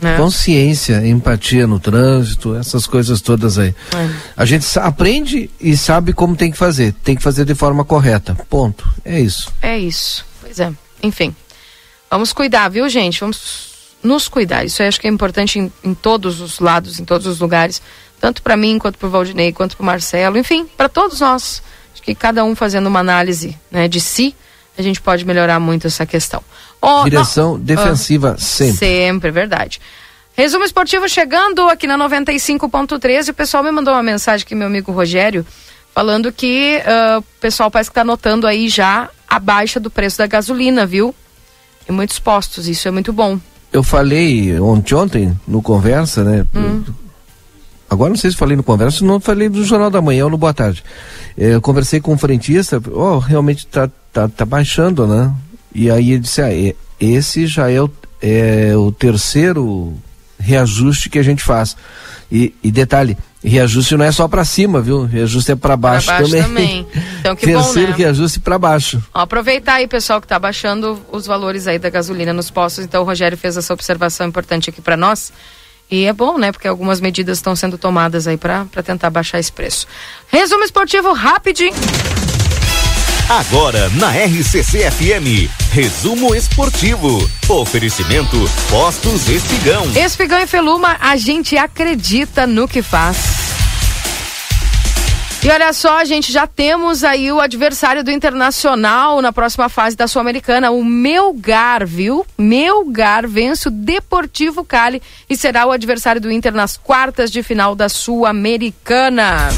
Speaker 1: É.
Speaker 3: Consciência, empatia no trânsito, essas coisas todas aí.
Speaker 1: É.
Speaker 3: A gente aprende e sabe como tem que fazer. Tem que fazer de forma correta. Ponto. É isso.
Speaker 1: É isso. Pois é. Enfim. Vamos cuidar, viu, gente? Vamos nos cuidar. Isso eu acho que é importante em, em todos os lados, em todos os lugares. Tanto para mim, quanto para o Valdinei, quanto para o Marcelo. Enfim, para todos nós. Acho que cada um fazendo uma análise né, de si, a gente pode melhorar muito essa questão. Ó,
Speaker 3: Direção
Speaker 1: não-
Speaker 3: defensiva
Speaker 1: Ah,
Speaker 3: sempre.
Speaker 1: Sempre, é verdade. Resumo esportivo chegando aqui na 95.13. O pessoal me mandou uma mensagem aqui, meu amigo Rogério, falando que ah, o pessoal parece que está notando aí já a baixa do preço da gasolina, viu? Em muitos postos, isso é muito bom.
Speaker 3: Eu falei ontem, ontem no Conversa, né?
Speaker 1: Hum.
Speaker 3: Agora não sei se falei no Conversa, não falei do Jornal da Manhã ou no Boa Tarde. Eh, Eu conversei com um frentista, ó, realmente tá, tá, tá baixando, né? E aí ele disse, ah, e- esse já é o, é o terceiro reajuste que a gente faz. E, e detalhe, reajuste não é só para cima, viu? Reajuste é para baixo,
Speaker 1: baixo
Speaker 3: também.
Speaker 1: também. Então, que bom,
Speaker 3: terceiro
Speaker 1: né?
Speaker 3: reajuste para baixo.
Speaker 1: Ó, aproveitar aí, pessoal, que está baixando os valores aí da gasolina nos postos. Então, o Rogério fez essa observação importante aqui para nós. E é bom, né? Porque algumas medidas estão sendo tomadas aí para tentar baixar esse preço. Resumo esportivo rapidinho.
Speaker 25: Agora na RCC FM, resumo esportivo. Oferecimento Postos Espigão.
Speaker 1: Espigão e Feluma, a gente acredita no que faz. E olha só, gente, já temos aí o adversário do Internacional na próxima fase da Sul-Americana, o Melgar, viu? Melgar vence o Deportivo Cali e será o adversário do Inter nas quartas de final da Sul-Americana.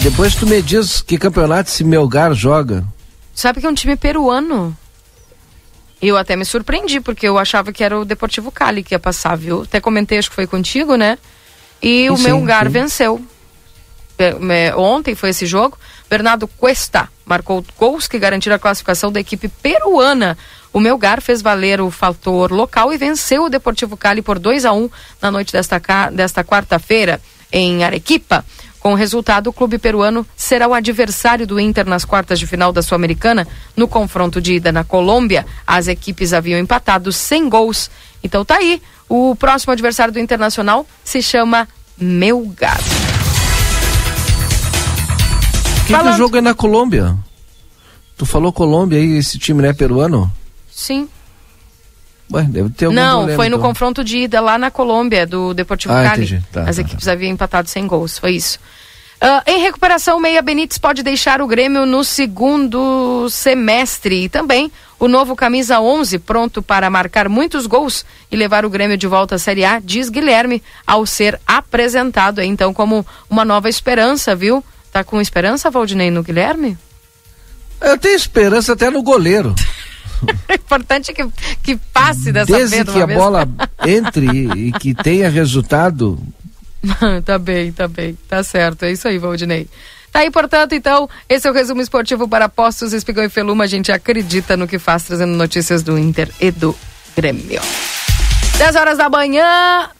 Speaker 3: Depois tu me diz que campeonato esse Melgar joga.
Speaker 1: Sabe que é um time peruano? Eu até me surpreendi, porque eu achava que era o Deportivo Cali que ia passar, viu? Até comentei, acho que foi contigo, né? E o
Speaker 3: Sim,
Speaker 1: Melgar
Speaker 3: sim.
Speaker 1: venceu. É, é, Ontem foi esse jogo. Bernardo Cuesta marcou gols que garantiram a classificação da equipe peruana. O Melgar fez valer o fator local e venceu o Deportivo Cali por 2 a 1 na noite desta, desta quarta-feira em Arequipa. Com o resultado, o clube peruano será o adversário do Inter nas quartas de final da Sul-Americana. No confronto de ida na Colômbia, as equipes haviam empatado sem gols. Então tá aí. O próximo adversário do Internacional se chama Melgar.
Speaker 3: Que, que o jogo é na Colômbia? Tu falou Colômbia aí, esse time não é peruano?
Speaker 1: Sim.
Speaker 3: Ué, deve ter algum
Speaker 1: Não,
Speaker 3: problema,
Speaker 1: foi no
Speaker 3: então.
Speaker 1: confronto de ida lá na Colômbia, do Deportivo
Speaker 3: Ah,
Speaker 1: Cali.
Speaker 3: entendi. Tá,
Speaker 1: As
Speaker 3: tá,
Speaker 1: equipes haviam empatado sem gols, foi isso. Ah, em recuperação, Meia Benítez pode deixar o Grêmio no segundo semestre. E também o novo camisa 11, pronto para marcar muitos gols e levar o Grêmio de volta à Série A, diz Guilherme, ao ser apresentado aí, então como uma nova esperança, viu? Tá com esperança, Valdinei, no Guilherme?
Speaker 3: Eu tenho esperança até no goleiro.
Speaker 1: É importante que, que passe dessa
Speaker 3: Desde
Speaker 1: vez de
Speaker 3: que a
Speaker 1: vez.
Speaker 3: bola entre e, e que tenha resultado.
Speaker 1: tá bem, tá bem. Tá certo. É isso aí, Valdinei. Tá aí, portanto, então, esse é o resumo esportivo para Postos, Espigão e Feluma. A gente acredita no que faz, trazendo notícias do Inter e do Grêmio. 10 horas da manhã.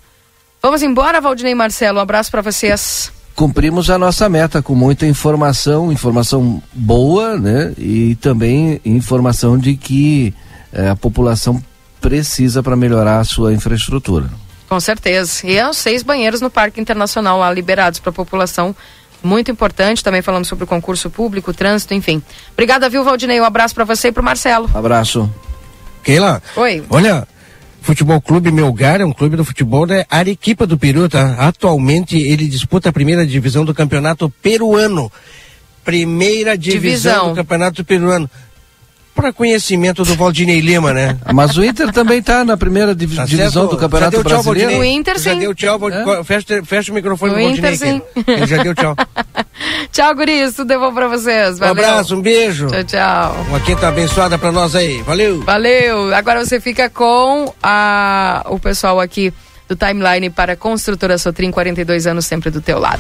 Speaker 1: Vamos embora, Valdinei e Marcelo. Um abraço para vocês.
Speaker 3: Cumprimos a nossa meta com muita informação, informação boa, né? E também informação de que eh, a população precisa para melhorar a sua infraestrutura.
Speaker 1: Com certeza. E é os seis banheiros no Parque Internacional lá liberados para a população. Muito importante. Também falamos sobre o concurso público, trânsito, enfim. Obrigada, viu, Valdinei? Um abraço para você e para Marcelo.
Speaker 3: Abraço.
Speaker 9: Keila,
Speaker 1: Oi.
Speaker 9: olha, Futebol Clube Melgar é um clube do futebol da Arequipa do Peru, tá? Atualmente ele disputa a primeira divisão do campeonato peruano. Primeira divisão,
Speaker 1: Divisão.
Speaker 9: do campeonato peruano. Para conhecimento do Valdinei Lima, né?
Speaker 3: Mas o Inter também está na primeira divi-
Speaker 9: Tá
Speaker 3: divisão
Speaker 9: certo?
Speaker 3: do Campeonato
Speaker 9: Já deu tchau,
Speaker 3: Brasileiro.
Speaker 9: Valdinei?
Speaker 1: O Inter,
Speaker 9: Já
Speaker 1: sim.
Speaker 9: deu tchau, Valdinei. Fecha, fecha o microfone
Speaker 1: O
Speaker 9: do Valdinei.
Speaker 1: Inter, sim.
Speaker 9: Ele já deu tchau.
Speaker 1: Tchau, guris. Tudo de bom pra vocês.
Speaker 9: Um
Speaker 1: Valeu.
Speaker 9: abraço, um beijo.
Speaker 1: Tchau, tchau.
Speaker 9: Uma quinta abençoada pra nós aí. Valeu.
Speaker 1: Valeu. Agora você fica com a, o pessoal aqui do Timeline para Construtora Sotrim, 42 anos sempre do teu lado.